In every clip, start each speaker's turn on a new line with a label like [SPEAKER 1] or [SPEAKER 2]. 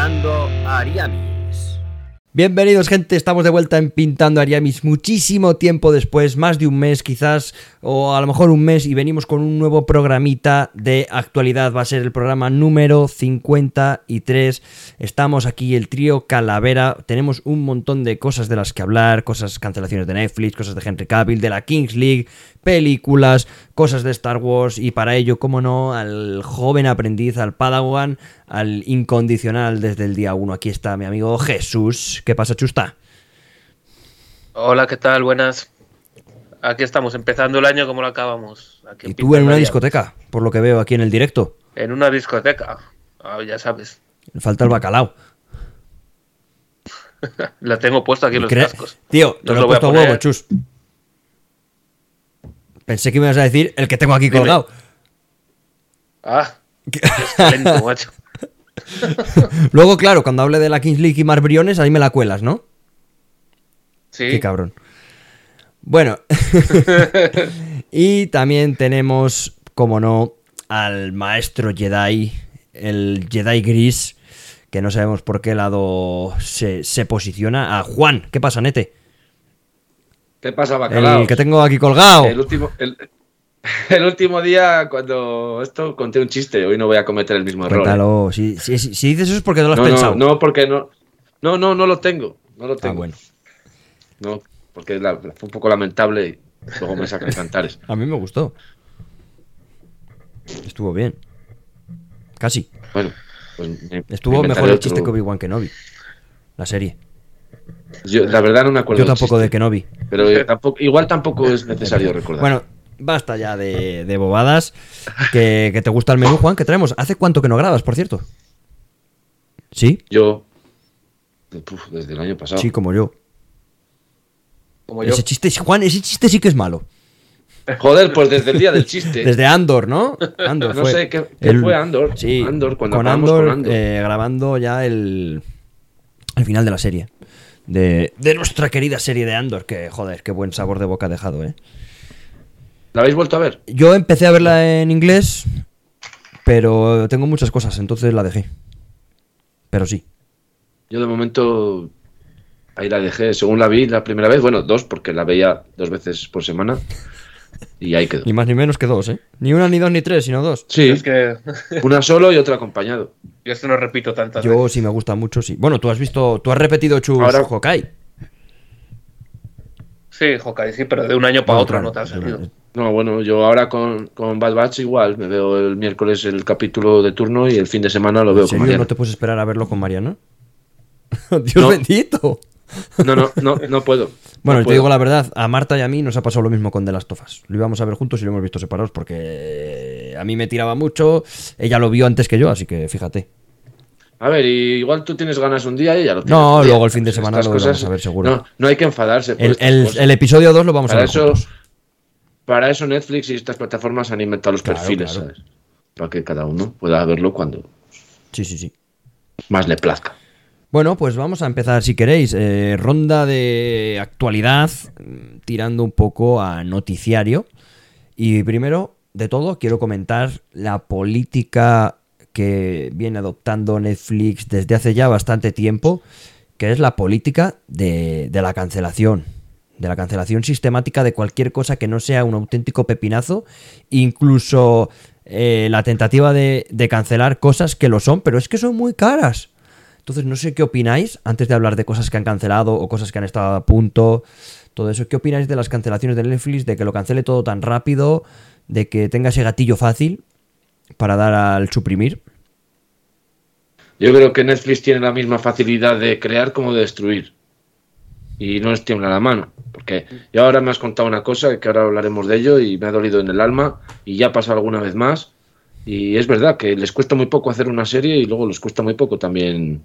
[SPEAKER 1] Pintando Ariamis.
[SPEAKER 2] Bienvenidos gente, estamos de vuelta en Pintando Ariamis muchísimo tiempo después, más de un mes quizás, o a lo mejor un mes, y venimos con un nuevo programita de actualidad. Va a ser el programa número 53. Estamos aquí el trío Calavera, tenemos un montón de cosas de las que hablar, cosas, cancelaciones de Netflix, cosas de Henry Cavill, de la Kings League, películas, cosas de Star Wars, y para ello, como no, al joven aprendiz, al Padawan, al incondicional desde el día 1. Aquí está mi amigo Jesús. ¿Qué pasa, Chusta?
[SPEAKER 3] Hola, ¿qué tal? Buenas. Aquí estamos, empezando el año como lo acabamos. Aquí
[SPEAKER 2] y tú en una discoteca, por lo que veo aquí en el directo.
[SPEAKER 3] En una discoteca, ah, ya sabes.
[SPEAKER 2] Falta el bacalao.
[SPEAKER 3] La tengo puesta aquí en los cascos.
[SPEAKER 2] Tío, te lo, he puesto a huevo, chus. Pensé que me ibas a decir el que tengo aquí colgado.
[SPEAKER 3] Ah, qué macho.
[SPEAKER 2] Luego, claro, cuando hable de la Kings League y más briones, ahí me la cuelas, ¿no?
[SPEAKER 3] Sí.
[SPEAKER 2] Qué cabrón. Bueno. y también tenemos, como no, al maestro Jedi, el Jedi Gris, que no sabemos por qué lado se, posiciona. A Juan, ¿qué pasa, Nete?
[SPEAKER 4] ¿Qué pasa, Bacalao?
[SPEAKER 2] El que tengo aquí colgado.
[SPEAKER 4] El último, el último día, cuando esto conté un chiste, hoy no voy a cometer el mismo error.
[SPEAKER 2] ¿eh? Si, dices eso es porque no lo has
[SPEAKER 4] no,
[SPEAKER 2] pensado.
[SPEAKER 4] No, porque no. No, no, no lo tengo. No lo ah, tengo.
[SPEAKER 2] bueno.
[SPEAKER 4] No, porque fue un poco lamentable y luego me sacan cantares.
[SPEAKER 2] A mí me gustó. Estuvo bien. Casi.
[SPEAKER 4] Bueno, pues
[SPEAKER 2] Estuvo mejor el chiste que Obi-Wan Kenobi. La serie.
[SPEAKER 4] Yo, la verdad no me acuerdo.
[SPEAKER 2] Yo tampoco de Kenobi.
[SPEAKER 4] Pero igual tampoco es necesario recordar.
[SPEAKER 2] Bueno, basta ya de, bobadas. Que, te gusta el menú, Juan, que traemos. ¿Hace cuánto que no grabas, por cierto? ¿Sí?
[SPEAKER 4] Yo. desde el año pasado.
[SPEAKER 2] Sí, como yo. Como yo. Ese chiste, Juan, ese chiste sí que es malo.
[SPEAKER 4] Joder, pues desde el día del chiste.
[SPEAKER 2] Desde Andor, ¿no?
[SPEAKER 4] Andor no sé, ¿qué, fue Andor?
[SPEAKER 2] Sí,
[SPEAKER 4] Andor, cuando
[SPEAKER 2] con Andor, eh, grabando ya el, el final de la serie. De, de, nuestra querida serie de Andor, que joder, qué buen sabor de boca ha dejado, ¿eh?
[SPEAKER 4] ¿La habéis vuelto a ver?
[SPEAKER 2] Yo empecé a verla en inglés, pero tengo muchas cosas, entonces la dejé. Pero sí.
[SPEAKER 4] Yo de momento ahí la dejé. Según la vi la primera vez, bueno, dos, porque la veía dos veces por semana. Y ahí quedó.
[SPEAKER 2] Ni más ni menos que dos, ¿eh? Ni una, ni dos, ni tres, sino dos.
[SPEAKER 4] Sí. Es que... una solo y otra acompañado.
[SPEAKER 3] Yo esto no repito tantas
[SPEAKER 2] Yo sí me gusta mucho, sí. Bueno, tú has visto, tú has repetido Chus
[SPEAKER 4] Ahora...
[SPEAKER 2] Hokai.
[SPEAKER 3] Sí, Hokai, sí, pero de un año para otro no te has sentido.
[SPEAKER 4] No, bueno, yo ahora con, con, Bad Batch igual, me veo el miércoles el capítulo de turno y el fin de semana lo veo con Mariano.
[SPEAKER 2] ¿No te puedes esperar a verlo con Mariano? Dios bendito.
[SPEAKER 4] No, no, no, no puedo.
[SPEAKER 2] Bueno, te digo la verdad, a Marta y a mí nos ha pasado lo mismo con The Last of Us. Lo íbamos a ver juntos y lo hemos visto separados porque a mí me tiraba mucho, ella lo vio antes que yo, así que fíjate.
[SPEAKER 4] A ver, igual tú tienes ganas un día y ya lo tienes.
[SPEAKER 2] No, luego el fin de semana lo vamos a ver seguro.
[SPEAKER 4] No, no hay que enfadarse.
[SPEAKER 2] El, el, episodio 2 lo vamos a ver.
[SPEAKER 4] Eso, para eso Netflix y estas plataformas han inventado los perfiles, ¿sabes? Para que cada uno pueda verlo cuando
[SPEAKER 2] sí, sí, sí.
[SPEAKER 4] más le plazca.
[SPEAKER 2] Bueno, pues vamos a empezar, si queréis, eh, ronda de actualidad, tirando un poco a noticiario. Y primero de todo, quiero comentar la política que viene adoptando Netflix desde hace ya bastante tiempo, que es la política de, de la cancelación de la cancelación sistemática de cualquier cosa que no sea un auténtico pepinazo, incluso eh, la tentativa de, cancelar cosas que lo son, pero es que son muy caras. Entonces, no sé qué opináis, antes de hablar de cosas que han cancelado o cosas que han estado a punto, todo eso, ¿qué opináis de las cancelaciones de Netflix, de que lo cancele todo tan rápido, de que tenga ese gatillo fácil para dar al suprimir?
[SPEAKER 4] Yo creo que Netflix tiene la misma facilidad de crear como de destruir y no les tiembla la mano. Porque yo ahora me has contado una cosa, que ahora hablaremos de ello, y me ha dolido en el alma, y ya ha pasado alguna vez más. Y es verdad que les cuesta muy poco hacer una serie y luego les cuesta muy poco también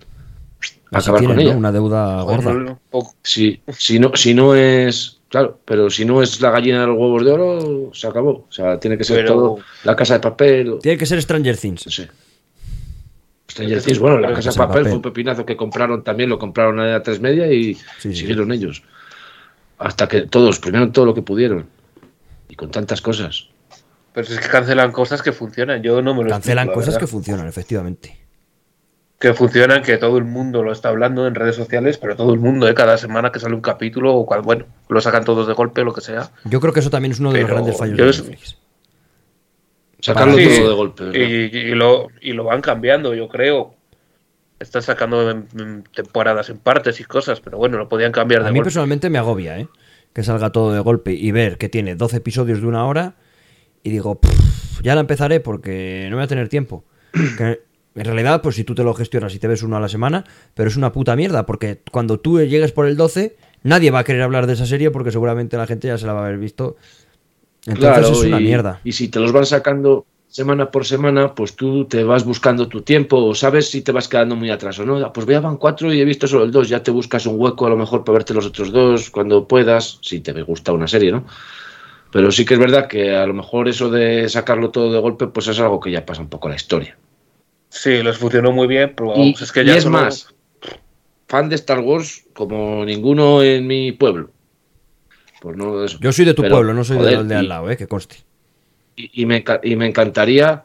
[SPEAKER 4] acabar con ella.
[SPEAKER 2] Una deuda gorda.
[SPEAKER 4] Si, si, no, si no es. Claro, pero si no es la gallina de los huevos de oro, se acabó. O sea, tiene que ser todo la casa de papel.
[SPEAKER 2] Tiene que ser Stranger Things.
[SPEAKER 4] Sí bueno, la Casa de papel, fue un pepinazo que compraron también, lo compraron a tres media y siguieron ellos. Hasta que todos, primero todo lo que pudieron. Y con tantas cosas.
[SPEAKER 3] Pero es que cancelan cosas que funcionan, yo no me lo
[SPEAKER 2] Cancelan cosas que funcionan, efectivamente.
[SPEAKER 3] que funciona, que todo el mundo lo está hablando en redes sociales, pero todo el mundo, ¿eh? cada semana que sale un capítulo, o cual, bueno, lo sacan todos de golpe, lo que sea.
[SPEAKER 2] Yo creo que eso también es uno de los grandes fallos de
[SPEAKER 3] es-
[SPEAKER 2] Netflix.
[SPEAKER 4] Sacarlo
[SPEAKER 3] Sí,
[SPEAKER 4] todo de golpe.
[SPEAKER 3] Y, y lo, y lo van cambiando, yo creo. Están sacando en- en temporadas en partes y cosas, pero bueno, lo podían cambiar de
[SPEAKER 2] A mí
[SPEAKER 3] golpe.
[SPEAKER 2] personalmente me agobia, ¿eh? Que salga todo de golpe y ver que tiene 12 episodios de una hora y digo, "Pff, ya la empezaré porque no voy a tener tiempo. Que en realidad, pues si tú te lo gestionas y te ves uno a la semana, pero es una puta mierda porque cuando tú llegues por el 12, nadie va a querer hablar de esa serie porque seguramente la gente ya se la va a haber visto. Entonces
[SPEAKER 4] Claro,
[SPEAKER 2] es una
[SPEAKER 4] y,
[SPEAKER 2] mierda.
[SPEAKER 4] Y si te los van sacando semana por semana, pues tú te vas buscando tu tiempo o sabes si te vas quedando muy atrás o no. Ah, Pues ya van cuatro y he visto solo el dos. Ya te buscas un hueco a lo mejor para verte los otros dos cuando puedas, si te gusta una serie, ¿no? Pero sí que es verdad que a lo mejor eso de sacarlo todo de golpe, pues es algo que ya pasa un poco a la historia.
[SPEAKER 3] Sí, les funcionó muy bien, pero
[SPEAKER 4] Y,
[SPEAKER 3] es que
[SPEAKER 4] y
[SPEAKER 3] ya
[SPEAKER 4] es
[SPEAKER 3] solo-
[SPEAKER 4] más, fan de Star Wars como ninguno en mi pueblo. Pues no eso.
[SPEAKER 2] Yo soy de tu
[SPEAKER 4] Pero,
[SPEAKER 2] pueblo, no soy
[SPEAKER 4] joder,
[SPEAKER 2] del de
[SPEAKER 4] y-
[SPEAKER 2] al lado, ¿eh? Que conste.
[SPEAKER 4] y, y me, y me encantaría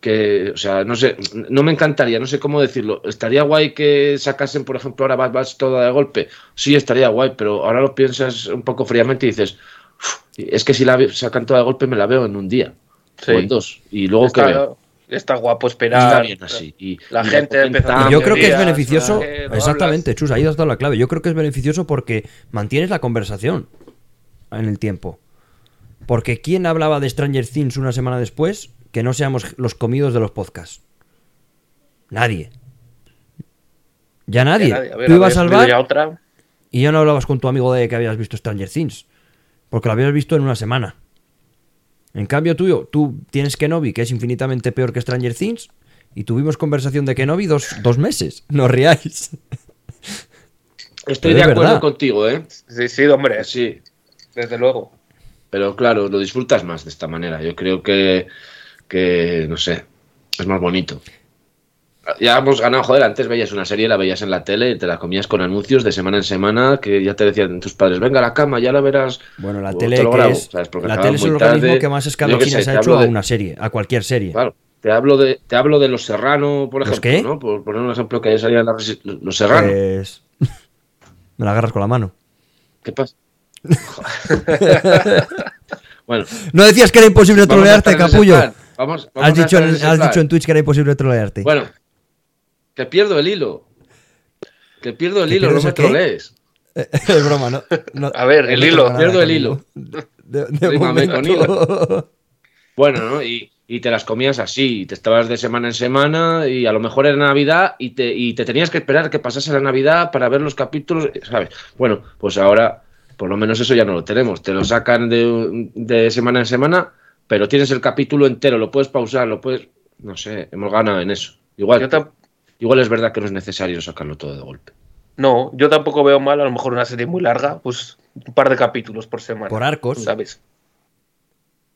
[SPEAKER 4] que, o sea, no sé, no me encantaría, no sé cómo decirlo. Estaría guay que sacasen, por ejemplo, ahora Bad Batch toda de golpe. Sí, estaría guay, pero ahora lo piensas un poco fríamente y dices, "Uf, es que si la sacan toda de golpe me la veo en un día
[SPEAKER 3] Sí.
[SPEAKER 4] o en dos. Y luego que
[SPEAKER 3] está,
[SPEAKER 4] veo.
[SPEAKER 3] está guapo
[SPEAKER 4] Está
[SPEAKER 3] esperar.
[SPEAKER 4] bien así. Y,
[SPEAKER 3] La
[SPEAKER 4] y
[SPEAKER 3] gente a-
[SPEAKER 2] Y yo creo que es beneficioso. exactamente, Chus, ahí has dado la clave. Yo creo que es beneficioso porque mantienes la conversación en el tiempo. Porque ¿quién hablaba de Stranger Things una semana después que no seamos los comidos de los podcasts? Nadie. Ya nadie.
[SPEAKER 3] nadie. A ver,
[SPEAKER 2] Tú ibas al bar
[SPEAKER 3] ya otra.
[SPEAKER 2] y ya no hablabas con tu amigo de que habías visto Stranger Things. Porque lo habías visto en una semana. En cambio, tú, tú tienes Kenobi, que es infinitamente peor que Stranger Things, y tuvimos conversación de Kenobi dos, dos meses. No os riáis.
[SPEAKER 4] Estoy
[SPEAKER 2] Pero
[SPEAKER 4] de acuerdo
[SPEAKER 2] verdad.
[SPEAKER 4] contigo, ¿eh?
[SPEAKER 3] Sí, sí, hombre,
[SPEAKER 4] Sí,
[SPEAKER 3] desde luego.
[SPEAKER 4] Pero claro, lo disfrutas más de esta manera. Yo creo que, que no sé, es más bonito. Ya hemos ganado, joder, antes veías una serie, la veías en la tele, te la comías con anuncios de semana en semana, que ya te decían tus padres, venga a la cama, ya la verás.
[SPEAKER 2] Bueno, la
[SPEAKER 4] o
[SPEAKER 2] tele,
[SPEAKER 4] te lo
[SPEAKER 2] que
[SPEAKER 4] grabo",
[SPEAKER 2] es,
[SPEAKER 4] ¿sabes?
[SPEAKER 2] La tele es el organismo que más
[SPEAKER 4] qué te
[SPEAKER 2] ha hecho a
[SPEAKER 4] de-
[SPEAKER 2] una serie, a cualquier serie.
[SPEAKER 4] Claro, te hablo de, te hablo de Los Serrano, por
[SPEAKER 2] ¿Los
[SPEAKER 4] ejemplo,
[SPEAKER 2] qué?
[SPEAKER 4] ¿no? Por poner un ejemplo que salía en la Los Serrano.
[SPEAKER 2] Pues... Me la agarras con la mano.
[SPEAKER 4] ¿Qué pasa? bueno,
[SPEAKER 2] No decías que era imposible trolearte, capullo.
[SPEAKER 4] plan. Vamos, vamos
[SPEAKER 2] Has dicho,
[SPEAKER 4] en
[SPEAKER 2] has dicho en Twitch que era imposible trolearte.
[SPEAKER 4] Bueno, que pierdo el hilo. Que pierdo el
[SPEAKER 2] ¿Que
[SPEAKER 4] hilo, no me trolees.
[SPEAKER 2] es broma, ¿no? no-
[SPEAKER 3] A ver, el
[SPEAKER 2] no
[SPEAKER 3] hilo,
[SPEAKER 2] nada,
[SPEAKER 4] pierdo el hilo.
[SPEAKER 2] De, de
[SPEAKER 4] con
[SPEAKER 2] momento.
[SPEAKER 4] Bueno, ¿no? Y, y te las comías así, y te estabas de semana en semana, y a lo mejor era Navidad, y te, y te tenías que esperar que pasase la Navidad para ver los capítulos, ¿sabes? Bueno, pues ahora, por lo menos eso ya no lo tenemos. Te lo sacan de, de semana en semana, pero tienes el capítulo entero, lo puedes pausar, lo puedes. No sé, hemos ganado en eso. Igual,
[SPEAKER 3] Yo
[SPEAKER 4] igual es verdad que no es necesario sacarlo todo de golpe.
[SPEAKER 3] no, yo tampoco veo mal, a lo mejor una serie muy larga, pues un par de capítulos por semana.
[SPEAKER 2] Por arcos.
[SPEAKER 3] ¿Sabes?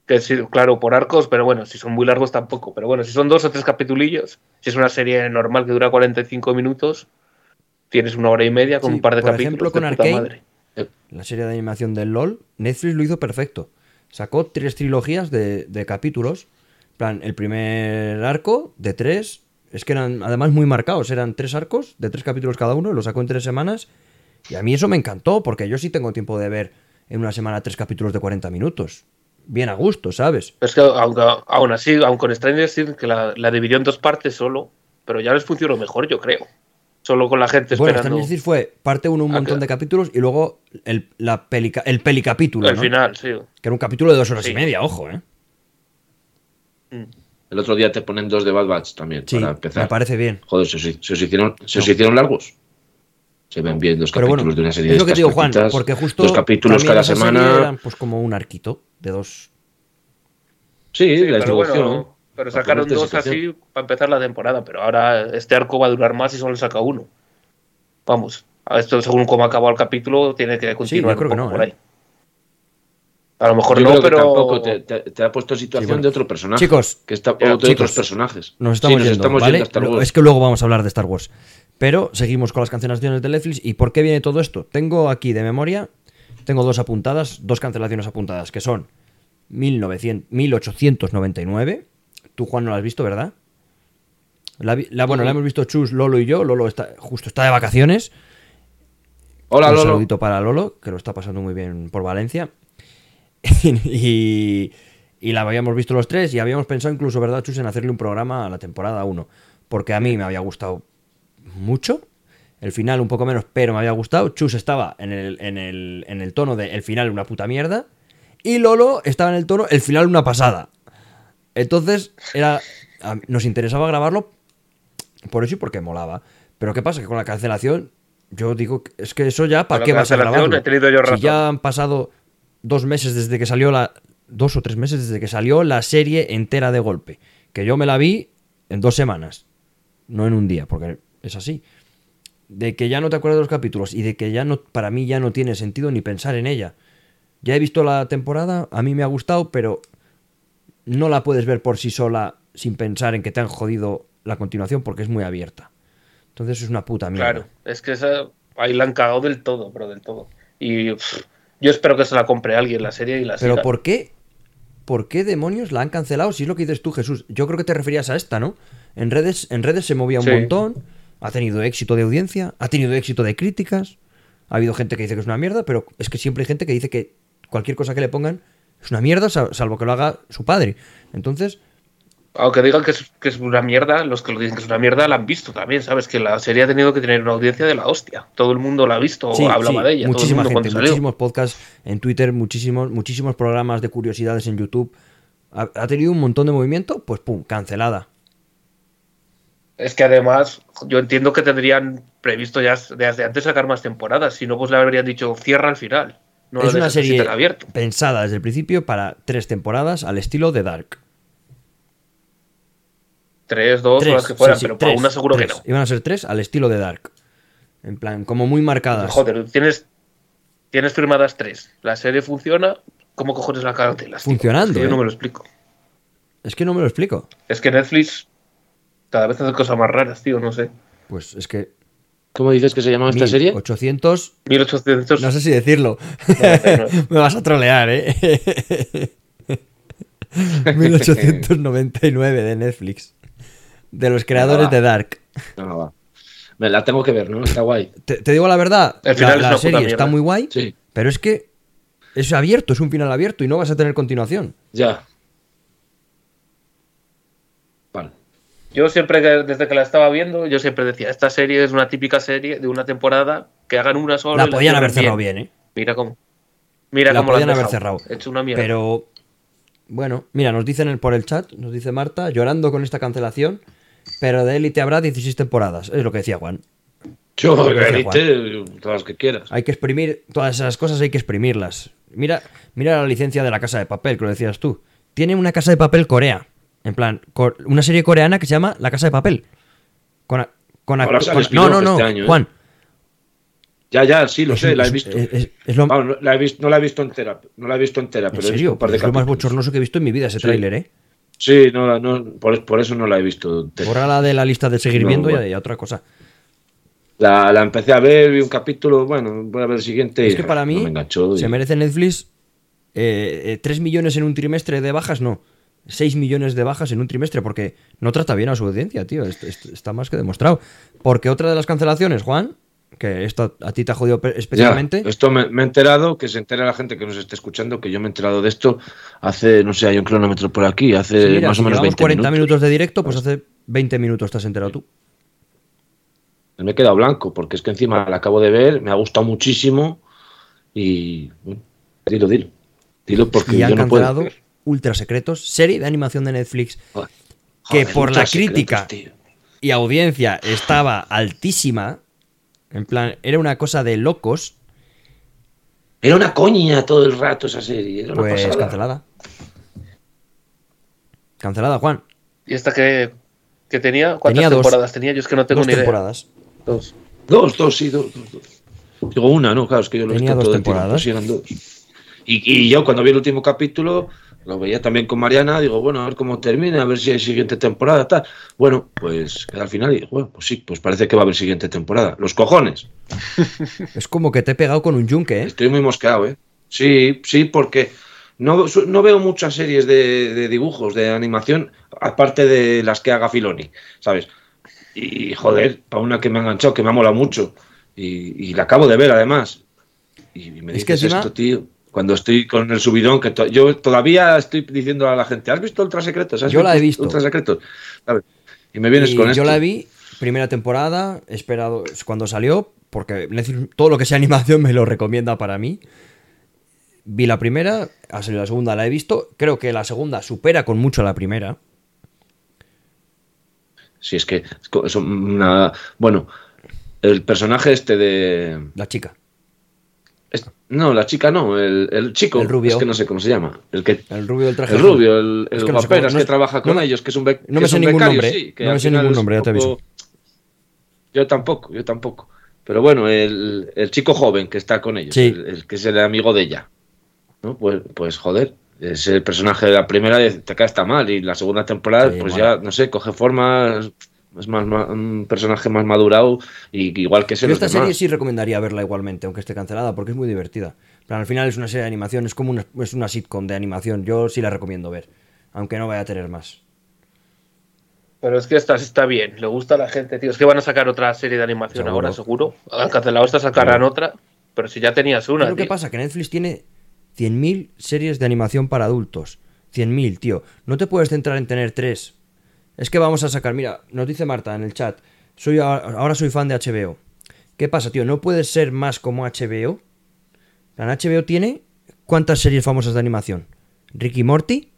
[SPEAKER 3] Que sí, claro, por arcos, pero bueno, si son muy largos tampoco. Pero bueno, si son dos o tres capitulillos, si es una serie normal que dura 45 minutos, tienes una hora y media con
[SPEAKER 2] Sí,
[SPEAKER 3] un par de
[SPEAKER 2] por
[SPEAKER 3] capítulos.
[SPEAKER 2] ejemplo, con Arcane,
[SPEAKER 3] madre.
[SPEAKER 2] La serie de animación del LOL, Netflix lo hizo perfecto. Sacó tres trilogías de, de capítulos. En plan, el primer arco de tres, es que eran además muy marcados, eran tres arcos de tres capítulos cada uno, lo sacó en tres semanas. Y a mí eso me encantó, porque yo sí tengo tiempo de ver en una semana tres capítulos de 40 minutos. Bien a gusto, ¿sabes?
[SPEAKER 3] Es que aunque, aún así, aun con Stranger Things, que la, la dividió en dos partes solo, pero ya les funcionó mejor, yo creo. Solo con la gente
[SPEAKER 2] Bueno,
[SPEAKER 3] esperando
[SPEAKER 2] Stranger Things fue parte uno un montón de capítulos y luego el, la pelica- el pelicapítulo,
[SPEAKER 3] el
[SPEAKER 2] ¿no?
[SPEAKER 3] final, sí.
[SPEAKER 2] Que era un capítulo de dos horas
[SPEAKER 3] Sí.
[SPEAKER 2] y media, ojo, ¿eh?
[SPEAKER 4] El otro día te ponen dos de Bad Batch también,
[SPEAKER 2] Sí,
[SPEAKER 4] para
[SPEAKER 2] me
[SPEAKER 4] empezar.
[SPEAKER 2] parece bien.
[SPEAKER 4] Joder, se, os- se os hicieron, se os hicieron largos. Se ven bien dos capítulos
[SPEAKER 2] bueno,
[SPEAKER 4] de una serie
[SPEAKER 2] es
[SPEAKER 4] de
[SPEAKER 2] lo que te digo, Juan, porque justo
[SPEAKER 4] dos capítulos cada semana.
[SPEAKER 2] eran, pues como un arquito de dos.
[SPEAKER 4] Sí,
[SPEAKER 3] Sí,
[SPEAKER 4] la
[SPEAKER 3] pero bueno,
[SPEAKER 4] introducción.
[SPEAKER 3] pero sacaron dos
[SPEAKER 4] situación.
[SPEAKER 3] así para empezar la temporada, pero ahora este arco va a durar más y solo saca uno. Vamos, a esto según cómo acabó el capítulo tiene que continuar
[SPEAKER 2] yo creo que no,
[SPEAKER 3] por
[SPEAKER 2] ¿eh?
[SPEAKER 3] ahí. A lo mejor
[SPEAKER 4] Yo
[SPEAKER 3] no, pero
[SPEAKER 4] tampoco te, te- te ha puesto situación
[SPEAKER 2] bueno.
[SPEAKER 4] de otro personaje.
[SPEAKER 2] Chicos,
[SPEAKER 4] que está, o de
[SPEAKER 2] chicos,
[SPEAKER 4] otros personajes.
[SPEAKER 2] Nos
[SPEAKER 4] Sí,
[SPEAKER 2] estamos
[SPEAKER 4] nos
[SPEAKER 2] yendo,
[SPEAKER 4] estamos
[SPEAKER 2] ¿vale?
[SPEAKER 4] yendo a Star Wars.
[SPEAKER 2] Es que luego vamos a hablar de Star Wars. Pero seguimos con las cancelaciones de Netflix. ¿Y por qué viene todo esto? Tengo aquí de memoria, tengo dos apuntadas, dos cancelaciones apuntadas, que son 1900, 1899. Tú, Juan, no lo has visto, ¿verdad? La, vi- la- bueno, la hemos visto Chus, Lolo y yo. Lolo está, justo está de vacaciones.
[SPEAKER 4] Hola,
[SPEAKER 2] Un
[SPEAKER 4] Lolo.
[SPEAKER 2] saludito para Lolo, que lo está pasando muy bien por Valencia. y, y la habíamos visto los tres y habíamos pensado incluso, ¿verdad, Chus, en hacerle un programa a la temporada 1? Porque a mí me había gustado mucho. El final un poco menos, pero me había gustado. Chus estaba en el, en el, en el tono de el final una puta mierda. Y Lolo estaba en el tono el final una pasada. Entonces, era, nos interesaba grabarlo por eso y porque molaba. Pero ¿qué pasa? Que con la cancelación, yo digo, es que eso ya, ¿para qué vas a grabarlo?
[SPEAKER 3] he tenido yo razón.
[SPEAKER 2] Si ya han pasado dos meses desde que salió la... Dos o tres meses desde que salió la serie entera de golpe. Que yo me la vi en dos semanas. No en un día, porque es así. De que ya no te acuerdas de los capítulos y de que ya no, para mí ya no tiene sentido ni pensar en ella. Ya he visto la temporada, a mí me ha gustado, pero no la puedes ver por sí sola sin pensar en que te han jodido la continuación porque es muy abierta. Entonces es una puta mierda.
[SPEAKER 3] Claro, es que esa, ahí la han cagado del todo, pero del todo. Y yo espero que se la compre alguien la serie y la
[SPEAKER 2] Pero
[SPEAKER 3] siga.
[SPEAKER 2] ¿por qué? ¿Por qué demonios la han cancelado? Si es lo que dices tú, Jesús. Yo creo que te referías a esta, ¿no? En redes, en redes se movía un
[SPEAKER 3] Sí.
[SPEAKER 2] montón, ha tenido éxito de audiencia, ha tenido éxito de críticas. Ha habido gente que dice que es una mierda, pero es que siempre hay gente que dice que cualquier cosa que le pongan es una mierda, sal- salvo que lo haga su padre. Entonces,
[SPEAKER 3] Aunque digan que es, que es una mierda, los que lo dicen que es una mierda la han visto también, ¿sabes? Que la serie ha tenido que tener una audiencia de la hostia. Todo el mundo la ha visto
[SPEAKER 2] sí,
[SPEAKER 3] o hablaba
[SPEAKER 2] sí,
[SPEAKER 3] de ella. todo el
[SPEAKER 2] muchísima
[SPEAKER 3] mundo
[SPEAKER 2] gente,
[SPEAKER 3] cuando salió.
[SPEAKER 2] muchísimos podcasts en Twitter, muchísimos, muchísimos programas de curiosidades en YouTube. Ha, ha tenido un montón de movimiento, pues pum, cancelada.
[SPEAKER 3] Es que además, yo entiendo que tendrían previsto ya desde antes sacar más temporadas. Si no, pues le habrían dicho cierra al final. No lo
[SPEAKER 2] es una serie
[SPEAKER 3] abierto.
[SPEAKER 2] pensada desde el principio para tres temporadas al estilo de Dark.
[SPEAKER 3] Tres, dos
[SPEAKER 2] Tres,
[SPEAKER 3] o las que fueran,
[SPEAKER 2] sí, sí,
[SPEAKER 3] pero para
[SPEAKER 2] tres,
[SPEAKER 3] una seguro
[SPEAKER 2] tres.
[SPEAKER 3] que no.
[SPEAKER 2] Iban a ser tres al estilo de Dark. En plan, como muy marcadas.
[SPEAKER 3] Joder, tienes, tienes firmadas tres. La serie funciona. ¿Cómo cojones la cancelas? tío?
[SPEAKER 2] Funcionando,
[SPEAKER 3] Es que yo
[SPEAKER 2] ¿eh?
[SPEAKER 3] no me lo explico.
[SPEAKER 2] Es que no me lo explico.
[SPEAKER 3] Es que Netflix cada vez hace cosas más raras, tío, no sé.
[SPEAKER 2] Pues es que.
[SPEAKER 4] ¿Cómo dices que se llama esta serie?
[SPEAKER 2] 800.
[SPEAKER 3] 1800.
[SPEAKER 2] No sé si decirlo.
[SPEAKER 3] 99.
[SPEAKER 2] me vas a trolear, ¿eh? 1899 de Netflix. De los creadores de Dark.
[SPEAKER 4] No, va. Me la tengo que ver, ¿no? Está guay.
[SPEAKER 2] Te, te digo la verdad,
[SPEAKER 3] El final
[SPEAKER 2] la,
[SPEAKER 3] es
[SPEAKER 2] la serie está muy guay,
[SPEAKER 4] Sí,
[SPEAKER 2] pero es que es abierto, es un final abierto y no vas a tener continuación.
[SPEAKER 4] ya. Vale.
[SPEAKER 3] Yo siempre, que- desde que la estaba viendo, yo siempre decía, esta serie es una típica serie de una temporada que hagan una sola.
[SPEAKER 2] La podían haber cerrado bien, ¿eh?
[SPEAKER 3] Mira cómo. Mira
[SPEAKER 2] La
[SPEAKER 3] cómo
[SPEAKER 2] podían
[SPEAKER 3] la han
[SPEAKER 2] haber cerrado.
[SPEAKER 3] Hecho una mierda.
[SPEAKER 2] Pero bueno, mira, nos dicen el- por el chat, nos dice Marta, llorando con esta cancelación, pero de élite habrá 16 temporadas. Es lo que decía Juan.
[SPEAKER 4] Yo, Elite, todas las que quieras.
[SPEAKER 2] Hay que exprimir, todas esas cosas hay que exprimirlas. Mira, mira la licencia de la casa de papel, que lo decías tú. Tiene una casa de papel Corea. En plan, una serie coreana que se llama La Casa de Papel. Con, a- con
[SPEAKER 4] Ahora
[SPEAKER 2] no, no, no,
[SPEAKER 4] este año, ¿eh?
[SPEAKER 2] Juan.
[SPEAKER 4] Ya, ya, sí, lo
[SPEAKER 2] es
[SPEAKER 4] sé, la he visto.
[SPEAKER 2] es- es- es lo,
[SPEAKER 4] Vamos, no, la he visto, no la he visto entera, no la he visto entera,
[SPEAKER 2] en
[SPEAKER 4] pero
[SPEAKER 2] serio,
[SPEAKER 4] un par de
[SPEAKER 2] es lo más bochornoso que he visto en mi vida ese
[SPEAKER 4] Sí.
[SPEAKER 2] tráiler, ¿eh?
[SPEAKER 4] Sí, no, no, por, por eso no la he visto.
[SPEAKER 2] Bórrala de la lista de seguir
[SPEAKER 4] No,
[SPEAKER 2] viendo y
[SPEAKER 4] bueno.
[SPEAKER 2] a- y otra cosa.
[SPEAKER 4] La, la empecé a ver, vi un capítulo, bueno, voy a ver el siguiente.
[SPEAKER 2] Es que para
[SPEAKER 4] no
[SPEAKER 2] mí
[SPEAKER 4] me enganchó y-
[SPEAKER 2] se merece Netflix eh, 3 millones en un trimestre de bajas, no. 6 millones de bajas en un trimestre, porque no trata bien a su audiencia, tío. Est- est- Está más que demostrado. Porque otra de las cancelaciones, Juan, que esto a ti te ha jodido
[SPEAKER 4] Ya,
[SPEAKER 2] especialmente.
[SPEAKER 4] esto me, me he enterado, que se entera la gente que nos esté escuchando, que yo me he enterado de esto hace, no sé, hay un cronómetro por aquí, hace
[SPEAKER 2] Sí, mira,
[SPEAKER 4] más
[SPEAKER 2] si
[SPEAKER 4] o menos
[SPEAKER 2] llevamos
[SPEAKER 4] 20
[SPEAKER 2] 40 minutos.
[SPEAKER 4] minutos.
[SPEAKER 2] de directo, pues hace 20 minutos te has enterado tú.
[SPEAKER 4] Me he quedado blanco, porque es que encima la acabo de ver, me ha gustado muchísimo y... dilo, dilo. Dilo porque
[SPEAKER 2] Y han
[SPEAKER 4] yo no puedo.
[SPEAKER 2] cancelado Ultra Secretos, serie de animación de Netflix,
[SPEAKER 4] Joder,
[SPEAKER 2] que por la
[SPEAKER 4] secretos,
[SPEAKER 2] crítica y audiencia estaba altísima. En plan, era una cosa de locos.
[SPEAKER 4] Era una coña todo el rato esa serie. Era una
[SPEAKER 2] Pues
[SPEAKER 4] pasada.
[SPEAKER 2] cancelada. Cancelada, Juan.
[SPEAKER 3] ¿Y esta que, que tenía? ¿Cuántas
[SPEAKER 2] Tenía dos.
[SPEAKER 3] temporadas tenía? Yo es que no tengo
[SPEAKER 2] Dos
[SPEAKER 3] ni idea.
[SPEAKER 2] temporadas.
[SPEAKER 3] Dos.
[SPEAKER 4] Dos, dos, sí, dos, dos, dos. Digo una, ¿no? Claro, es que yo lo he
[SPEAKER 2] Tenía
[SPEAKER 4] visto
[SPEAKER 2] dos
[SPEAKER 4] todo el tiempo,
[SPEAKER 2] temporadas.
[SPEAKER 4] pues sí, eran dos. Y, y yo cuando vi el último capítulo, lo veía también con Mariana, digo, bueno, a ver cómo termina, a ver si hay siguiente temporada, tal. Bueno, pues al final dije, bueno, pues sí, pues parece que va a haber siguiente temporada. Los cojones.
[SPEAKER 2] Es como que te he pegado con un yunque, ¿eh?
[SPEAKER 4] Estoy muy mosqueado, ¿eh? Sí, sí, porque no, no veo muchas series de, de dibujos, de animación, aparte de las que haga Filoni, ¿sabes? Y joder, para una que me ha enganchado, que me ha molado mucho. Y, y la acabo de ver además. Y me
[SPEAKER 2] Es
[SPEAKER 4] dices
[SPEAKER 2] que encima-
[SPEAKER 4] esto, tío. Cuando estoy con el subidón, que to- yo todavía estoy diciendo a la gente, ¿has visto Ultra Secretos? ¿Has
[SPEAKER 2] Yo la he
[SPEAKER 4] visto
[SPEAKER 2] visto.
[SPEAKER 4] Ultra Secretos? ¿Sabes? Y me vienes
[SPEAKER 2] Y
[SPEAKER 4] con
[SPEAKER 2] yo
[SPEAKER 4] esto.
[SPEAKER 2] la vi, primera temporada, esperado cuando salió, porque todo lo que sea animación me lo recomienda para mí. Vi la primera, ha salido la segunda, la he visto. Creo que la segunda supera con mucho a la primera.
[SPEAKER 4] Si es que es una. Bueno, el personaje este de.
[SPEAKER 2] La chica.
[SPEAKER 4] Es- no, la chica no, el, el chico.
[SPEAKER 2] El rubio.
[SPEAKER 4] Es que no sé cómo se llama. El que.
[SPEAKER 2] El rubio del traje.
[SPEAKER 4] El
[SPEAKER 2] azul.
[SPEAKER 4] rubio, el, el
[SPEAKER 2] Es que no sé
[SPEAKER 4] guaperas
[SPEAKER 2] cómo- no
[SPEAKER 4] que trabaja con
[SPEAKER 2] no
[SPEAKER 4] ellos, que es un, bec-
[SPEAKER 2] no me
[SPEAKER 4] es
[SPEAKER 2] sé
[SPEAKER 4] un
[SPEAKER 2] ningún
[SPEAKER 4] becario,
[SPEAKER 2] nombre,
[SPEAKER 4] sí, que
[SPEAKER 2] no me sé ningún nombre, ya te aviso.
[SPEAKER 4] Yo tampoco, yo tampoco. Pero bueno, el, el chico joven que está con ellos,
[SPEAKER 2] Sí.
[SPEAKER 4] el, que es el amigo de ella, ¿no? Pues, pues joder, es el personaje de la primera te cae está mal y la segunda temporada,
[SPEAKER 2] Sí,
[SPEAKER 4] pues ya, no sé, coge forma, es- más, un personaje más madurado y igual que
[SPEAKER 2] esta
[SPEAKER 4] demás.
[SPEAKER 2] serie sí recomendaría verla igualmente, aunque esté cancelada, porque es muy divertida. Pero al final es una serie de animación, es como una, es una sitcom de animación. Yo sí la recomiendo ver, aunque no vaya a tener más.
[SPEAKER 3] Pero es que esta sí está bien, le gusta a la gente, tío. Es que van a sacar otra serie de animación
[SPEAKER 2] Seguro.
[SPEAKER 3] ahora, seguro. Han cancelado esta, sacarán otra. Pero si ya tenías una.
[SPEAKER 2] ¿Qué es lo que pasa? Que Netflix tiene 100.000 series de animación para adultos. 100.000, tío. No te puedes centrar en tener tres. Es que vamos a sacar, mira, nos dice Marta en el chat, soy ahora soy fan de HBO. ¿Qué pasa, tío? ¿No puedes ser más como HBO? La HBO tiene ¿cuántas series famosas de animación? Ricky Morty,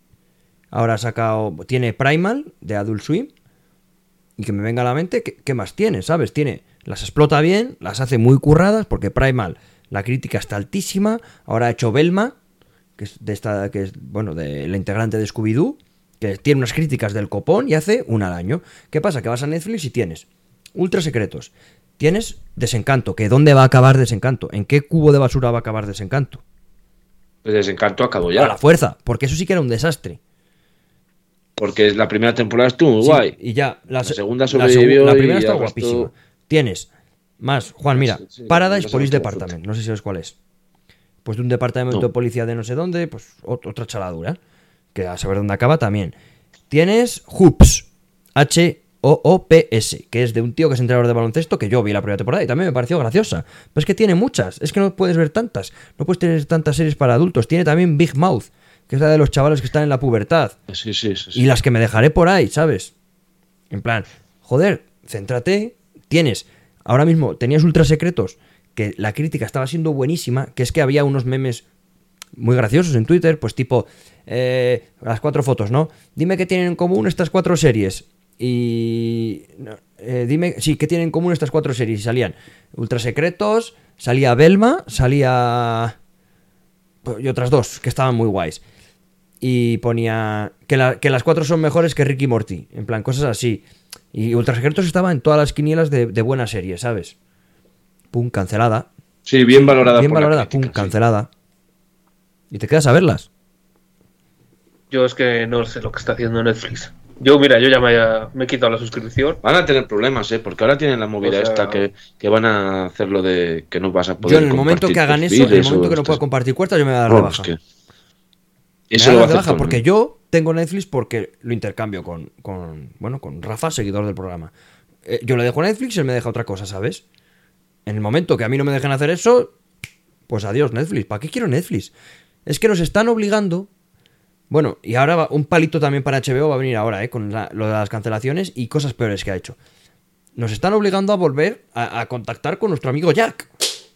[SPEAKER 2] ahora ha sacado, tiene Primal de Adult Swim, y que me venga a la mente, ¿qué, más tiene? ¿Sabes? Tiene, las explota bien, las hace muy curradas, porque Primal, la crítica está altísima, ahora ha hecho Belma, que es de esta, que es, bueno, de la integrante de Scooby-Doo, que tiene unas críticas del copón y hace una al año. ¿Qué pasa? Que vas a Netflix y tienes Ultra Secretos, tienes Desencanto, que ¿dónde va a acabar Desencanto? ¿En qué cubo de basura va a acabar Desencanto?
[SPEAKER 4] Pues Desencanto acabó
[SPEAKER 2] A
[SPEAKER 4] ya,
[SPEAKER 2] la fuerza, porque eso sí que era un desastre.
[SPEAKER 4] porque la primera temporada estuvo muy
[SPEAKER 2] Sí,
[SPEAKER 4] guay.
[SPEAKER 2] y ya, la,
[SPEAKER 4] La
[SPEAKER 2] se-
[SPEAKER 4] segunda
[SPEAKER 2] la segu-
[SPEAKER 4] sobrevivió
[SPEAKER 2] La primera
[SPEAKER 4] y
[SPEAKER 2] está guapísima. Tienes más, Juan, mira,
[SPEAKER 4] Sí, sí,
[SPEAKER 2] Paradise
[SPEAKER 4] no
[SPEAKER 2] Police Department, no sé si sabes cuál es. Pues de un departamento
[SPEAKER 4] No.
[SPEAKER 2] de policía de no sé dónde, pues ot- otra chaladura, que a saber dónde acaba también. Tienes Hoops, H-O-O-P-S, que es de un tío que es entrenador de baloncesto, que yo vi la primera temporada y también me pareció graciosa. Pero es que tiene muchas, es que no puedes ver tantas, no puedes tener tantas series para adultos. Tiene también Big Mouth, que es la de los chavales que están en la pubertad.
[SPEAKER 4] Sí, sí, sí. sí.
[SPEAKER 2] Y las que me dejaré por ahí, ¿sabes? En plan, joder, céntrate. Tienes, ahora mismo tenías ultra secretos, que la crítica estaba siendo buenísima, que es que había unos memes muy graciosos en Twitter, pues tipo, eh, las cuatro fotos, ¿no? Dime qué tienen en común estas cuatro series. Y. eh, dime, sí, qué tienen en común estas cuatro series. Y salían Ultra Secretos, salía Belma, salía. Y otras dos, que estaban muy guays y ponía que, la- que las cuatro son mejores que Ricky Morty, en plan, cosas así. Y Ultra Secretos estaba en todas las quinielas de, de buena serie, ¿sabes? Pum, cancelada.
[SPEAKER 4] Sí, bien valorada.
[SPEAKER 2] Bien
[SPEAKER 4] por la
[SPEAKER 2] valorada,
[SPEAKER 4] crítica,
[SPEAKER 2] pum,
[SPEAKER 4] sí.
[SPEAKER 2] cancelada. Y te quedas a verlas.
[SPEAKER 3] Yo es que no sé lo que está haciendo Netflix. Yo, mira, yo ya me, me he quitado la suscripción.
[SPEAKER 4] Van a tener problemas, ¿eh? Porque ahora tienen la movida
[SPEAKER 3] O sea-
[SPEAKER 4] esta que, que van a hacer lo de que no vas a
[SPEAKER 2] Yo
[SPEAKER 4] poder.
[SPEAKER 2] en el momento que hagan eso, en el momento que no pueda compartir cuentas, yo me voy a dar
[SPEAKER 4] Vamos,
[SPEAKER 2] baja.
[SPEAKER 4] que-
[SPEAKER 2] Me
[SPEAKER 4] Eso
[SPEAKER 2] voy
[SPEAKER 4] lo
[SPEAKER 2] a dar baja porque yo tengo Netflix porque lo intercambio con, con, bueno, con Rafa, seguidor del programa. Eh, yo le dejo Netflix y él me deja otra cosa, ¿sabes? En el momento que a mí no me dejen hacer eso, pues adiós Netflix. ¿Para qué quiero Netflix? Es que nos están obligando. Bueno, y ahora va- un palito también para HBO va a venir ahora, ¿eh? Con la- lo de las cancelaciones y cosas peores que ha hecho. Nos están obligando a volver a, a contactar con nuestro amigo Jack.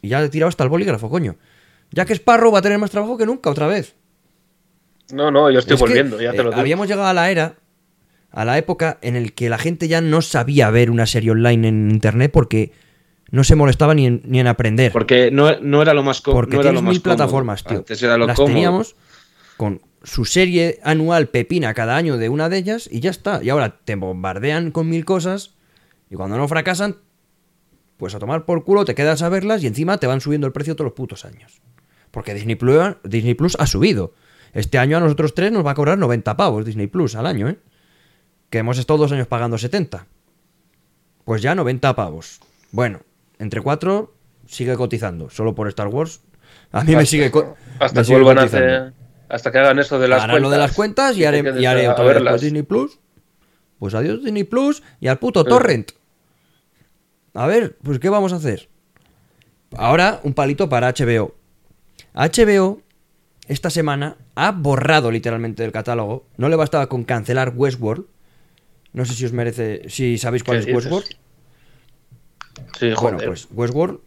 [SPEAKER 2] Y ya he tirado hasta el bolígrafo, coño. Jack Sparrow va a tener más trabajo que nunca otra vez.
[SPEAKER 3] No, no, yo estoy
[SPEAKER 2] Es que,
[SPEAKER 3] volviendo, ya te
[SPEAKER 2] eh,
[SPEAKER 3] lo digo.
[SPEAKER 2] Habíamos llegado a la era, a la época en el que la gente ya no sabía ver una serie online en internet porque no se molestaba ni en, ni en aprender.
[SPEAKER 4] Porque no, no era lo más cómodo.
[SPEAKER 2] porque
[SPEAKER 4] no era lo más
[SPEAKER 2] mil
[SPEAKER 4] cómodo.
[SPEAKER 2] plataformas, tío.
[SPEAKER 4] Antes era lo
[SPEAKER 2] Las
[SPEAKER 4] cómodo.
[SPEAKER 2] teníamos con su serie anual pepina cada año de una de ellas y ya está. Y ahora te bombardean con mil cosas y cuando no fracasan, pues a tomar por culo te quedas a verlas y encima te van subiendo el precio todos los putos años. Porque Disney Plus, Disney Plus ha subido. Este año a nosotros tres nos va a cobrar 90 pavos Disney Plus al año, ¿eh? Que hemos estado dos años pagando 70. Pues ya 90 pavos. Bueno, entre cuatro sigue cotizando. Solo por Star Wars. A mí me sigue,
[SPEAKER 3] Hasta
[SPEAKER 2] me
[SPEAKER 3] que
[SPEAKER 2] sigue
[SPEAKER 3] vuelvan a
[SPEAKER 2] cotizando.
[SPEAKER 3] hacer. Hasta que hagan eso de las
[SPEAKER 2] Harán
[SPEAKER 3] cuentas.
[SPEAKER 2] lo de las cuentas y haré, y otra vez pues Disney Plus. Pues adiós Disney Plus y al puto. Torrent. A ver, pues ¿qué vamos a hacer? Ahora un palito para HBO. HBO esta semana ha borrado literalmente del catálogo. No le bastaba con cancelar Westworld. No sé si os merece, si sabéis cuál
[SPEAKER 3] ¿Qué
[SPEAKER 2] es
[SPEAKER 3] dices?
[SPEAKER 2] Westworld.
[SPEAKER 3] Sí,
[SPEAKER 2] Bueno, pues Westworld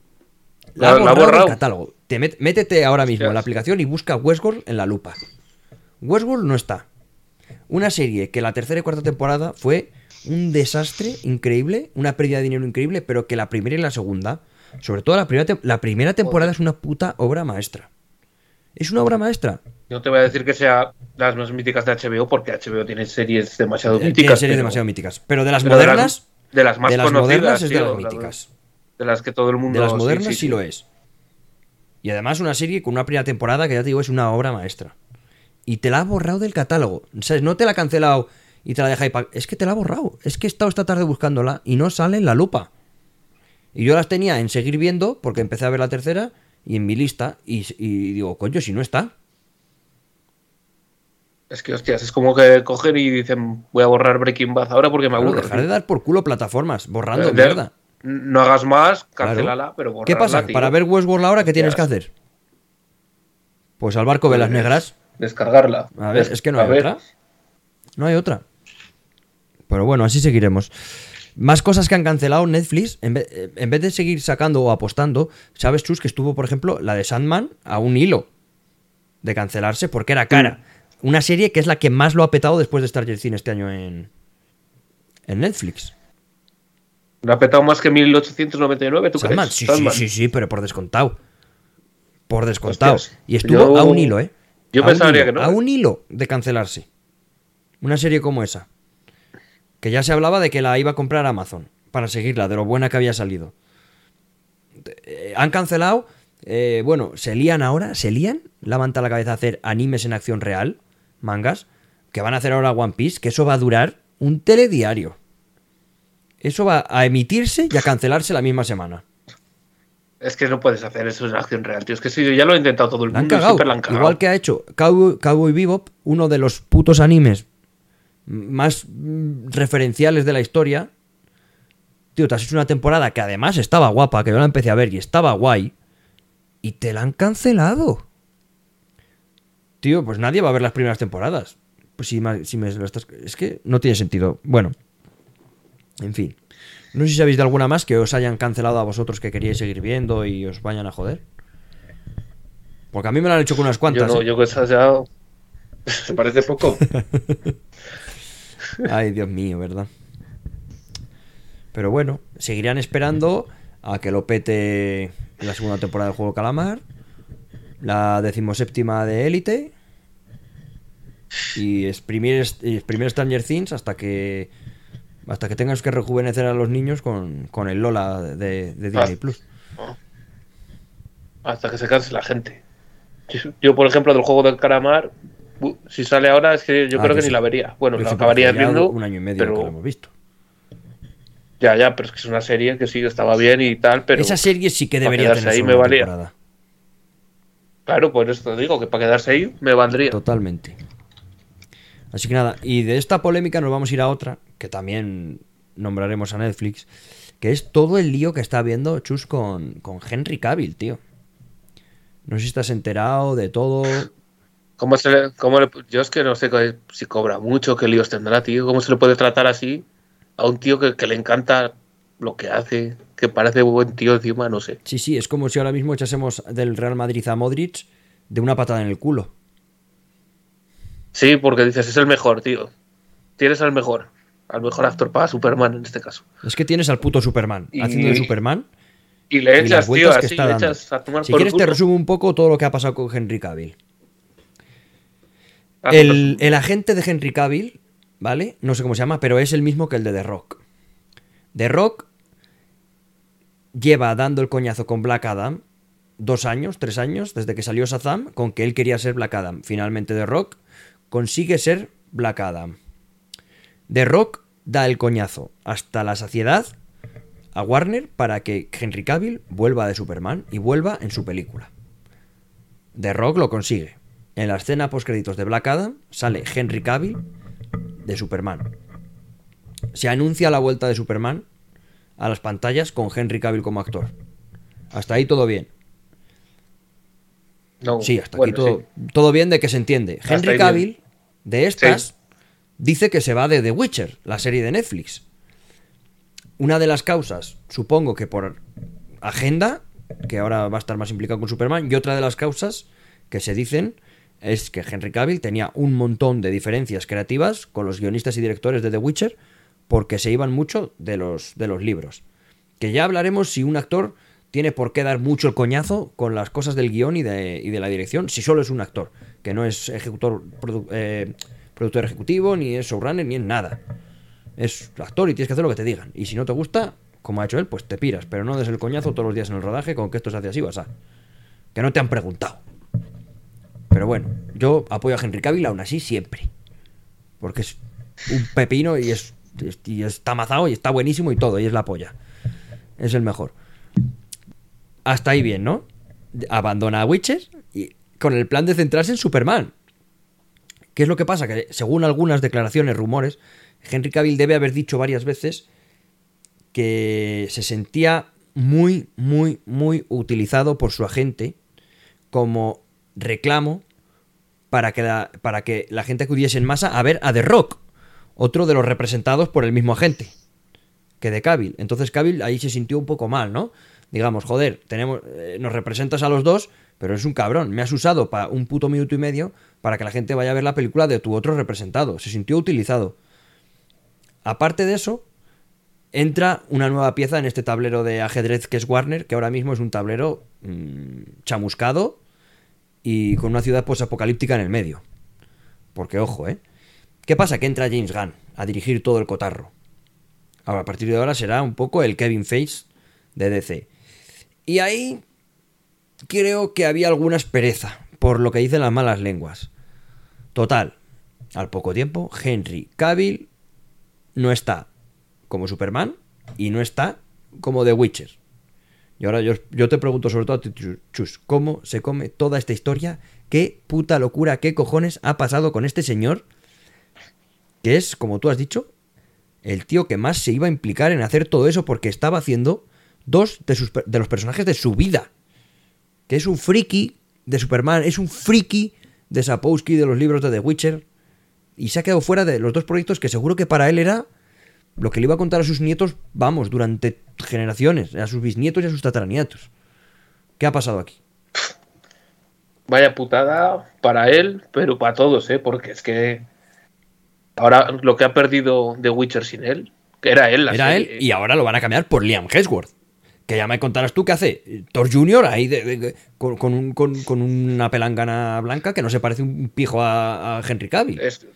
[SPEAKER 3] La-
[SPEAKER 2] la, borrado
[SPEAKER 3] borrado.
[SPEAKER 2] catálogo. Te met- métete ahora mismo en la aplicación y busca Westworld en la lupa. Westworld no está. Una serie que la tercera y cuarta temporada fue un desastre increíble, una pérdida de dinero increíble, pero que la primera y la segunda, sobre todo la primera, la primera temporada es una puta obra maestra. Es una obra maestra.
[SPEAKER 3] No te voy a decir que sea las más míticas de HBO, porque HBO tiene series demasiado
[SPEAKER 2] Eh, Tiene
[SPEAKER 3] míticas.
[SPEAKER 2] series
[SPEAKER 3] pero-
[SPEAKER 2] demasiado míticas. Pero de las
[SPEAKER 3] pero de las-
[SPEAKER 2] modernas,
[SPEAKER 3] de las más
[SPEAKER 2] de las
[SPEAKER 3] conocidas,
[SPEAKER 2] modernas es de las
[SPEAKER 3] la-
[SPEAKER 2] míticas.
[SPEAKER 3] De las que todo el mundo.
[SPEAKER 2] De las modernas sí,
[SPEAKER 3] sí, sí.
[SPEAKER 2] lo es. Y además una serie con una primera temporada que ya te digo es una obra maestra. Y te la ha borrado del catálogo. ¿Sabes? No te la ha cancelado y te la deja ahí Es que te la ha borrado. Es que he estado esta tarde buscándola y no sale en la lupa. Y yo las tenía en seguir viendo porque empecé a ver la tercera y en mi lista. Y, y digo, coño, si no está.
[SPEAKER 3] Es que, hostias, es como que cogen y dicen, voy a borrar Breaking Bad ahora porque me
[SPEAKER 2] Claro,
[SPEAKER 3] aburro.
[SPEAKER 2] dejar de dar por culo plataformas, borrando
[SPEAKER 3] De-
[SPEAKER 2] mierda.
[SPEAKER 3] No hagas más,
[SPEAKER 2] Claro.
[SPEAKER 3] cancélala, pero borrarla,
[SPEAKER 2] ¿Qué pasa?
[SPEAKER 3] tío.
[SPEAKER 2] Para ver Westworld ahora, ¿qué tienes que hacer? Pues al barco de las
[SPEAKER 3] Pues,
[SPEAKER 2] negras.
[SPEAKER 3] Descargarla.
[SPEAKER 2] A ver, es que no
[SPEAKER 3] a
[SPEAKER 2] hay
[SPEAKER 3] ver.
[SPEAKER 2] otra. No hay otra. Pero bueno, así seguiremos. Más cosas que han cancelado Netflix, en vez, eh, en vez de seguir sacando o apostando, ¿sabes, Chus, que estuvo, por ejemplo, la de Sandman a un hilo de cancelarse porque era cara? Una serie que es la que más lo ha petado después de Stranger Things este año en, en Netflix.
[SPEAKER 3] ¿Le ha petado más que 1899, tú
[SPEAKER 2] Sandman,
[SPEAKER 3] crees?
[SPEAKER 2] sí,
[SPEAKER 3] Sandman.
[SPEAKER 2] sí, sí, sí, pero por descontado. Por descontado.
[SPEAKER 3] Hostias,
[SPEAKER 2] y estuvo
[SPEAKER 3] yo-
[SPEAKER 2] a un hilo, ¿eh?
[SPEAKER 3] yo pensaría
[SPEAKER 2] hilo,
[SPEAKER 3] que no,
[SPEAKER 2] A
[SPEAKER 3] ¿eh?
[SPEAKER 2] un hilo de cancelarse. Una serie como esa. Que ya se hablaba de que la iba a comprar Amazon para seguirla, de lo buena que había salido. Eh, han cancelado. eh, bueno, se lían ahora, se lían, levanta la cabeza a hacer animes en acción real, mangas, que van a hacer ahora One Piece, que eso va a durar un telediario. Eso va a emitirse y a cancelarse la misma semana.
[SPEAKER 3] Es que no puedes hacer eso en acción real, tío. Es que sí, ya lo ha intentado todo el
[SPEAKER 2] La
[SPEAKER 3] mundo
[SPEAKER 2] cagado.
[SPEAKER 3] han cagado.
[SPEAKER 2] Igual que ha hecho Cowboy, Cowboy Bebop, uno de los putos animes más referenciales de la historia. Tío, te has hecho una temporada que además estaba guapa, que yo la empecé a ver y estaba guay. Y te la han cancelado. Tío, pues nadie va a ver las primeras temporadas. Pues si, si me lo estás... Es que no tiene sentido. Bueno. En fin. No sé si sabéis de alguna más que os hayan cancelado a vosotros que queríais seguir viendo y os vayan a joder. Porque a mí me lo han hecho con unas
[SPEAKER 3] Yo
[SPEAKER 2] cuantas.
[SPEAKER 3] no,
[SPEAKER 2] ¿eh?
[SPEAKER 3] yo que esas ya.
[SPEAKER 4] ¿Te parece poco?
[SPEAKER 2] Ay, Dios mío, ¿verdad? Pero bueno, seguirán esperando a que lo pete la segunda temporada del juego Calamar, la decimoséptima de Élite y exprimir, exprimir Stranger Things hasta que hasta que tengas que rejuvenecer a los niños con, con el Lola de, de Disney. Plus.
[SPEAKER 3] Hasta que se canse la gente. Yo, por ejemplo, del juego del calamar, si sale ahora, es que yo
[SPEAKER 2] Ah,
[SPEAKER 3] creo
[SPEAKER 2] que sí.
[SPEAKER 3] ni la vería. Bueno, la acabaría viendo.
[SPEAKER 2] un año y medio
[SPEAKER 3] pero,
[SPEAKER 2] que lo hemos visto.
[SPEAKER 3] Ya, ya, pero es que es una serie que sí que estaba bien y tal, pero.
[SPEAKER 2] Esa serie sí que debería tener
[SPEAKER 3] ahí me
[SPEAKER 2] una
[SPEAKER 3] valía.
[SPEAKER 2] temporada.
[SPEAKER 3] Claro, por eso te digo que para quedarse ahí me valdría.
[SPEAKER 2] Totalmente. Así que nada, y de esta polémica nos vamos a ir a otra, que también nombraremos a Netflix, que es todo el lío que está habiendo Chus con, con Henry Cavill, tío. No sé si estás enterado de todo.
[SPEAKER 3] ¿Cómo se le, cómo le- yo es que no sé si cobra mucho, qué líos tendrá, tío. ¿Cómo se le puede tratar así a un tío que, que le encanta lo que hace, que parece buen tío encima? No sé.
[SPEAKER 2] Sí, sí, es como si ahora mismo echásemos del Real Madrid a Modric de una patada en el culo.
[SPEAKER 3] Sí, porque dices, es el mejor, tío. Tienes al mejor, al mejor actor para Superman en este caso.
[SPEAKER 2] Es que tienes al puto Superman
[SPEAKER 3] Y-
[SPEAKER 2] haciendo de Superman.
[SPEAKER 3] Y le
[SPEAKER 2] y
[SPEAKER 3] echas, tío, así, le echas a tomar
[SPEAKER 2] Si
[SPEAKER 3] por
[SPEAKER 2] quieres te resumo un poco todo lo que ha pasado con Henry Cavill.
[SPEAKER 3] Ah,
[SPEAKER 2] El, el agente de Henry Cavill, ¿vale? No sé cómo se llama, pero es el mismo que el de The Rock. The Rock lleva dando el coñazo con Black Adam dos años, tres años, desde que salió Shazam, con que él quería ser Black Adam. Finalmente The Rock consigue ser Black Adam. The Rock da el coñazo hasta la saciedad a Warner para que Henry Cavill vuelva de Superman y vuelva en su película. The Rock lo consigue. En la escena postcréditos de Black Adam sale Henry Cavill de Superman. Se anuncia la vuelta de Superman a las pantallas con Henry Cavill como actor. Hasta ahí todo bien.
[SPEAKER 3] No,
[SPEAKER 2] Sí, hasta
[SPEAKER 3] bueno,
[SPEAKER 2] aquí todo,
[SPEAKER 3] sí.
[SPEAKER 2] todo bien de que se entiende.
[SPEAKER 3] Hasta
[SPEAKER 2] Henry Cavill, de estas,
[SPEAKER 3] Sí.
[SPEAKER 2] dice que se va de The Witcher, la serie de Netflix. Una de las causas, supongo que por agenda, que ahora va a estar más implicado con Superman, y otra de las causas que se dicen es que Henry Cavill tenía un montón de diferencias creativas con los guionistas y directores de The Witcher porque se iban mucho de los, de los libros. Que ya hablaremos si un actor tiene por qué dar mucho el coñazo con las cosas del guion y de, y de la dirección, si solo es un actor, que no es ejecutor, eh, productor ejecutivo, ni es showrunner, ni es nada. Es actor y tienes que hacer lo que te digan. Y si no te gusta, como ha hecho él, pues te piras, pero no des el coñazo todos los días en el rodaje con que esto se hace así, a. Que no te han preguntado. Pero bueno, yo apoyo a Henry Cavill aún así siempre. Porque es un pepino y es- y está amazado y está buenísimo y todo, y es la polla. Es el mejor. Hasta ahí bien, ¿no? Abandona a Witcher y con el plan de centrarse en Superman. ¿Qué es lo que pasa? Que según algunas declaraciones, rumores, Henry Cavill debe haber dicho varias veces que se sentía muy, muy, muy utilizado por su agente como reclamo para que la, para que la gente acudiese en masa a ver a The Rock, otro de los representados por el mismo agente que de Cavill. Entonces Cavill ahí se sintió un poco mal, ¿no? Digamos, joder, tenemos, eh, nos representas a los dos, pero es un cabrón. Me has usado para un puto minuto y medio para que la gente vaya a ver la película de tu otro representado. Se sintió utilizado. Aparte de eso, entra una nueva pieza en este tablero de ajedrez que es Warner, que ahora mismo es un tablero mm, chamuscado y con una ciudad posapocalíptica en el medio. Porque ojo, ¿eh? ¿Qué pasa? Que entra James Gunn a dirigir todo el cotarro. Ahora, a partir de ahora será un poco el Kevin Feige de DC. Y ahí creo que había alguna aspereza, por lo que dicen las malas lenguas. Total, al poco tiempo, Henry Cavill no está como Superman y no está como The Witcher. Y ahora yo, yo te pregunto sobre todo a ti, Chus, ¿cómo se come toda esta historia? ¿Qué puta locura, qué cojones ha pasado con este señor? Que es, como tú has dicho, el tío que más se iba a implicar en hacer todo eso porque estaba haciendo dos de, sus, de los personajes de su vida. Que es un friki de Superman, es un friki de Sapowski de los libros de The Witcher. Y se ha quedado fuera de los dos proyectos que seguro que para él era lo que le iba a contar a sus nietos, vamos, durante generaciones, a sus bisnietos y a sus tataranietos. ¿Qué ha pasado aquí?
[SPEAKER 3] Vaya putada para él, pero para todos, ¿eh? Porque es que ahora lo que ha perdido The Witcher sin él, que era él la
[SPEAKER 2] Era
[SPEAKER 3] serie,
[SPEAKER 2] él y ahora lo van a cambiar por Liam Hemsworth. Que ya me contarás tú qué hace Thor Jr. ahí de- de- de- con, con un- con- con una pelangana blanca que no se parece un pijo a, a Henry Cavill.
[SPEAKER 3] Es,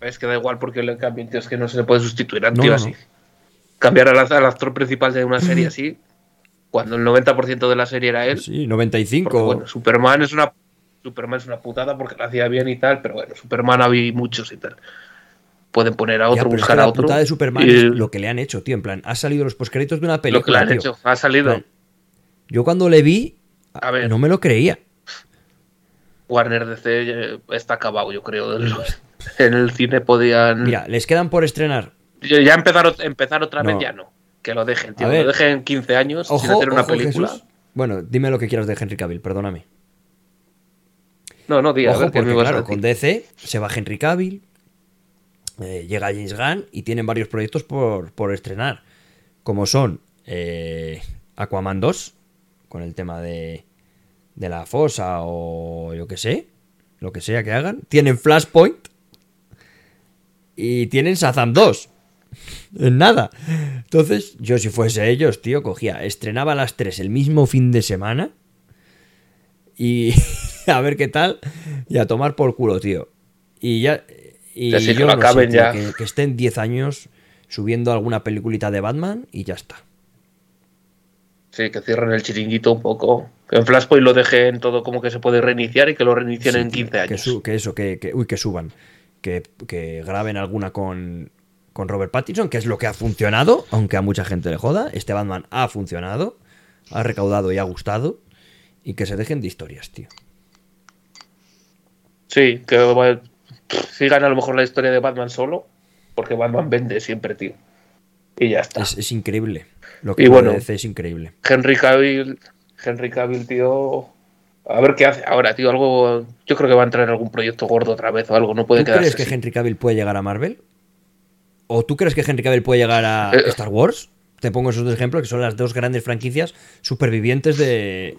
[SPEAKER 3] es que da igual porque le cambien, tío, es que no se le puede sustituir a un
[SPEAKER 2] No,
[SPEAKER 3] tío
[SPEAKER 2] no,
[SPEAKER 3] así.
[SPEAKER 2] no.
[SPEAKER 3] Cambiar al, al actor principal de una serie así, cuando el 90% de la serie era él.
[SPEAKER 2] Sí, 95.
[SPEAKER 3] Porque, bueno, Superman es una Superman es una putada porque lo hacía bien y tal, pero bueno, Superman había muchos y tal. Pueden poner a
[SPEAKER 2] Ya,
[SPEAKER 3] otro,
[SPEAKER 2] es
[SPEAKER 3] buscar
[SPEAKER 2] que
[SPEAKER 3] a
[SPEAKER 2] la
[SPEAKER 3] otro.
[SPEAKER 2] putada de Superman
[SPEAKER 3] y
[SPEAKER 2] es lo que le han hecho, tío. En plan, ha salido los postcréditos de una
[SPEAKER 3] lo que
[SPEAKER 2] película.
[SPEAKER 3] le han
[SPEAKER 2] tío.
[SPEAKER 3] hecho. Ha salido.
[SPEAKER 2] plan, Yo cuando le vi,
[SPEAKER 3] A ver.
[SPEAKER 2] no me lo creía.
[SPEAKER 3] Warner DC eh, está acabado, yo creo. En el cine podían.
[SPEAKER 2] Mira, les quedan por estrenar.
[SPEAKER 3] Ya empezar, empezar otra
[SPEAKER 2] No.
[SPEAKER 3] vez ya no. Que lo dejen, tío. Lo dejen 15 años sin hacer una
[SPEAKER 2] ojo,
[SPEAKER 3] película.
[SPEAKER 2] Jesús. Bueno, dime lo que quieras de Henry Cavill, perdóname.
[SPEAKER 3] No, no, a
[SPEAKER 2] Ojo,
[SPEAKER 3] ver, ¿qué me
[SPEAKER 2] porque claro, con DC se va Henry Cavill, eh, llega James Gunn y tienen varios proyectos por, por estrenar, como son eh, Aquaman 2, con el tema de, de la fosa o yo que sé, lo que sea que hagan. Tienen Flashpoint y tienen Shazam 2. En nada. Entonces, yo si fuese ellos, tío, cogía, estrenaba las tres el mismo fin de semana y a ver qué tal y a tomar por culo, tío. Y ya y
[SPEAKER 3] Que que
[SPEAKER 2] yo sé,
[SPEAKER 3] acaben
[SPEAKER 2] tío,
[SPEAKER 3] ya.
[SPEAKER 2] Que, que estén 10 años subiendo alguna peliculita de Batman y ya está.
[SPEAKER 3] Sí, que cierren el chiringuito un poco. Que en Flashpoint lo dejen todo como que se puede reiniciar y que lo reinicien
[SPEAKER 2] Sí,
[SPEAKER 3] en
[SPEAKER 2] tío,
[SPEAKER 3] 15 años.
[SPEAKER 2] Que, que eso, que, que- uy, que suban. Que, que graben alguna con, con Robert Pattinson, que es lo que ha funcionado, aunque a mucha gente le joda. Este Batman ha funcionado, ha recaudado y ha gustado. Y que se dejen de historias, tío.
[SPEAKER 3] Sí, que sigan a lo mejor la historia de Batman solo, porque Batman vende siempre, tío. Y ya está.
[SPEAKER 2] Es, es increíble. Lo que
[SPEAKER 3] Y bueno.
[SPEAKER 2] Es increíble.
[SPEAKER 3] Henry Cavill, Henry Cavill, tío. A ver qué hace ahora, tío. Algo. Yo creo que va a entrar en algún proyecto gordo otra vez o algo. No puede
[SPEAKER 2] ¿Tú crees que
[SPEAKER 3] así.
[SPEAKER 2] Henry Cavill puede llegar a Marvel? ¿O tú crees que Henry Cavill puede llegar a
[SPEAKER 3] Eh.
[SPEAKER 2] Star Wars? Te pongo esos dos ejemplos, que son las dos grandes franquicias supervivientes de,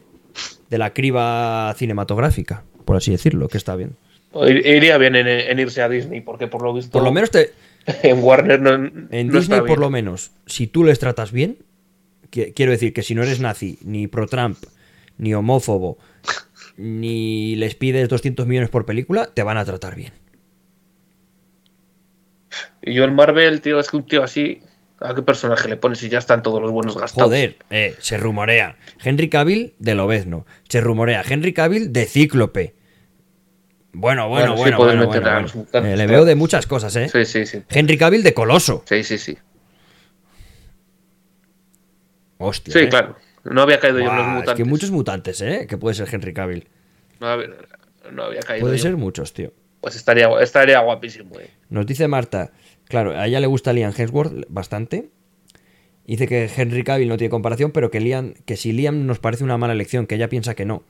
[SPEAKER 2] de la criba cinematográfica, por así decirlo, que está bien.
[SPEAKER 3] Ir- Iría bien en, en irse a Disney, porque por lo visto.
[SPEAKER 2] Por lo menos te,
[SPEAKER 3] en Warner no.
[SPEAKER 2] en
[SPEAKER 3] no
[SPEAKER 2] Disney, por lo menos, si tú les tratas bien, qui- quiero decir que si no eres nazi, ni pro-Trump, ni homófobo, ni les pides 200 millones por película, te van a tratar bien.
[SPEAKER 3] Y yo en Marvel, tío, es que un tío así. ¿A qué personaje le pones si ya están todos los buenos gastados?
[SPEAKER 2] Joder, eh, se rumorea. Henry Cavill de Lobezno. Se rumorea Henry Cavill de Cíclope. Bueno, bueno,
[SPEAKER 3] Bueno,
[SPEAKER 2] bueno. Eh, le veo de muchas cosas, ¿eh?
[SPEAKER 3] Sí, sí, sí.
[SPEAKER 2] Henry Cavill de Coloso.
[SPEAKER 3] Sí, sí, sí.
[SPEAKER 2] Hostia.
[SPEAKER 3] Sí,
[SPEAKER 2] eh.
[SPEAKER 3] claro. No había caído yo en los
[SPEAKER 2] es
[SPEAKER 3] mutantes.
[SPEAKER 2] que muchos mutantes, ¿eh? Que puede ser Henry Cavill.
[SPEAKER 3] No había, no había caído
[SPEAKER 2] Puede
[SPEAKER 3] yo.
[SPEAKER 2] ser muchos, tío.
[SPEAKER 3] Pues estaría, estaría guapísimo, eh.
[SPEAKER 2] Nos dice Marta, claro, a ella le gusta Liam Hemsworth bastante. Dice que Henry Cavill no tiene comparación, pero que, Liam, que si Liam nos parece una mala elección, que ella piensa que no.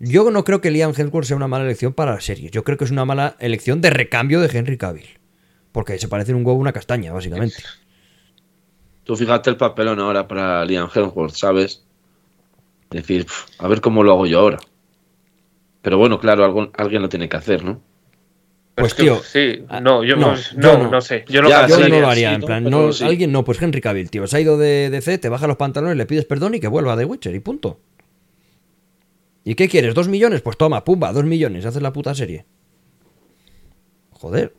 [SPEAKER 2] Yo no creo que Liam Hemsworth sea una mala elección para la serie. Yo creo que es una mala elección de recambio de Henry Cavill. Porque se parece un huevo a una castaña, básicamente.
[SPEAKER 4] Tú fíjate el papelón ahora para Liam Hemsworth, ¿sabes? Decir, "Pf, a ver cómo lo hago yo ahora. Pero bueno, claro, algo- alguien lo tiene que hacer, ¿no?
[SPEAKER 2] Pues
[SPEAKER 3] es que,
[SPEAKER 2] tío,
[SPEAKER 3] Sí, no, yo
[SPEAKER 2] no,
[SPEAKER 3] no,
[SPEAKER 2] yo
[SPEAKER 3] no, sé. Yo no
[SPEAKER 4] Ya,
[SPEAKER 2] Yo
[SPEAKER 4] sí,
[SPEAKER 2] no lo
[SPEAKER 4] sí,
[SPEAKER 2] haría, en
[SPEAKER 4] ¿no?
[SPEAKER 2] plan,
[SPEAKER 4] Pero
[SPEAKER 2] no,
[SPEAKER 4] sí.
[SPEAKER 2] alguien no, pues Henry Cavill, tío. Se ha ido de DC, te baja los pantalones, le pides perdón y que vuelva de Witcher y punto. ¿Y qué quieres? ¿Dos millones? Pues toma, pumba, dos millones, haces la puta serie. Joder.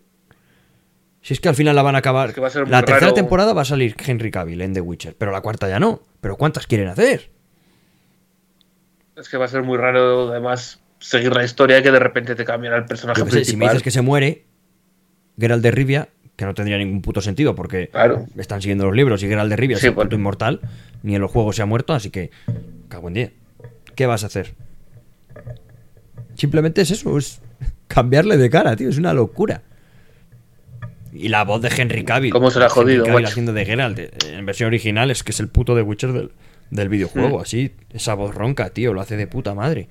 [SPEAKER 2] Si es que al final la van a acabar.
[SPEAKER 3] Es que va a ser
[SPEAKER 2] la tercera
[SPEAKER 3] raro.
[SPEAKER 2] temporada va a salir Henry Cavill en The Witcher, pero la cuarta ya no. ¿Pero cuántas quieren hacer?
[SPEAKER 3] Es que va a ser muy raro, además, seguir la historia y que de repente te cambian al personaje
[SPEAKER 2] Yo qué sé, si me
[SPEAKER 3] principal.
[SPEAKER 2] dices que se muere Geralt de Rivia, que no tendría ningún puto sentido porque
[SPEAKER 3] Claro.
[SPEAKER 2] están siguiendo los libros y Geralt de Rivia
[SPEAKER 3] Sí,
[SPEAKER 2] es un
[SPEAKER 3] bueno.
[SPEAKER 2] puto inmortal, ni en los juegos se ha muerto, así que cago en 10. ¿Qué vas a hacer? Simplemente es eso, es cambiarle de cara, tío, es una locura. Y la voz de Henry Cavill.
[SPEAKER 3] ¿Cómo se la ha
[SPEAKER 2] Henry
[SPEAKER 3] jodido,
[SPEAKER 2] Cavill
[SPEAKER 3] macho?
[SPEAKER 2] haciendo de Geralt eh, en versión original es que es el puto de Witcher del, del videojuego,
[SPEAKER 3] Mm.
[SPEAKER 2] así, esa voz ronca, tío, lo hace de puta madre.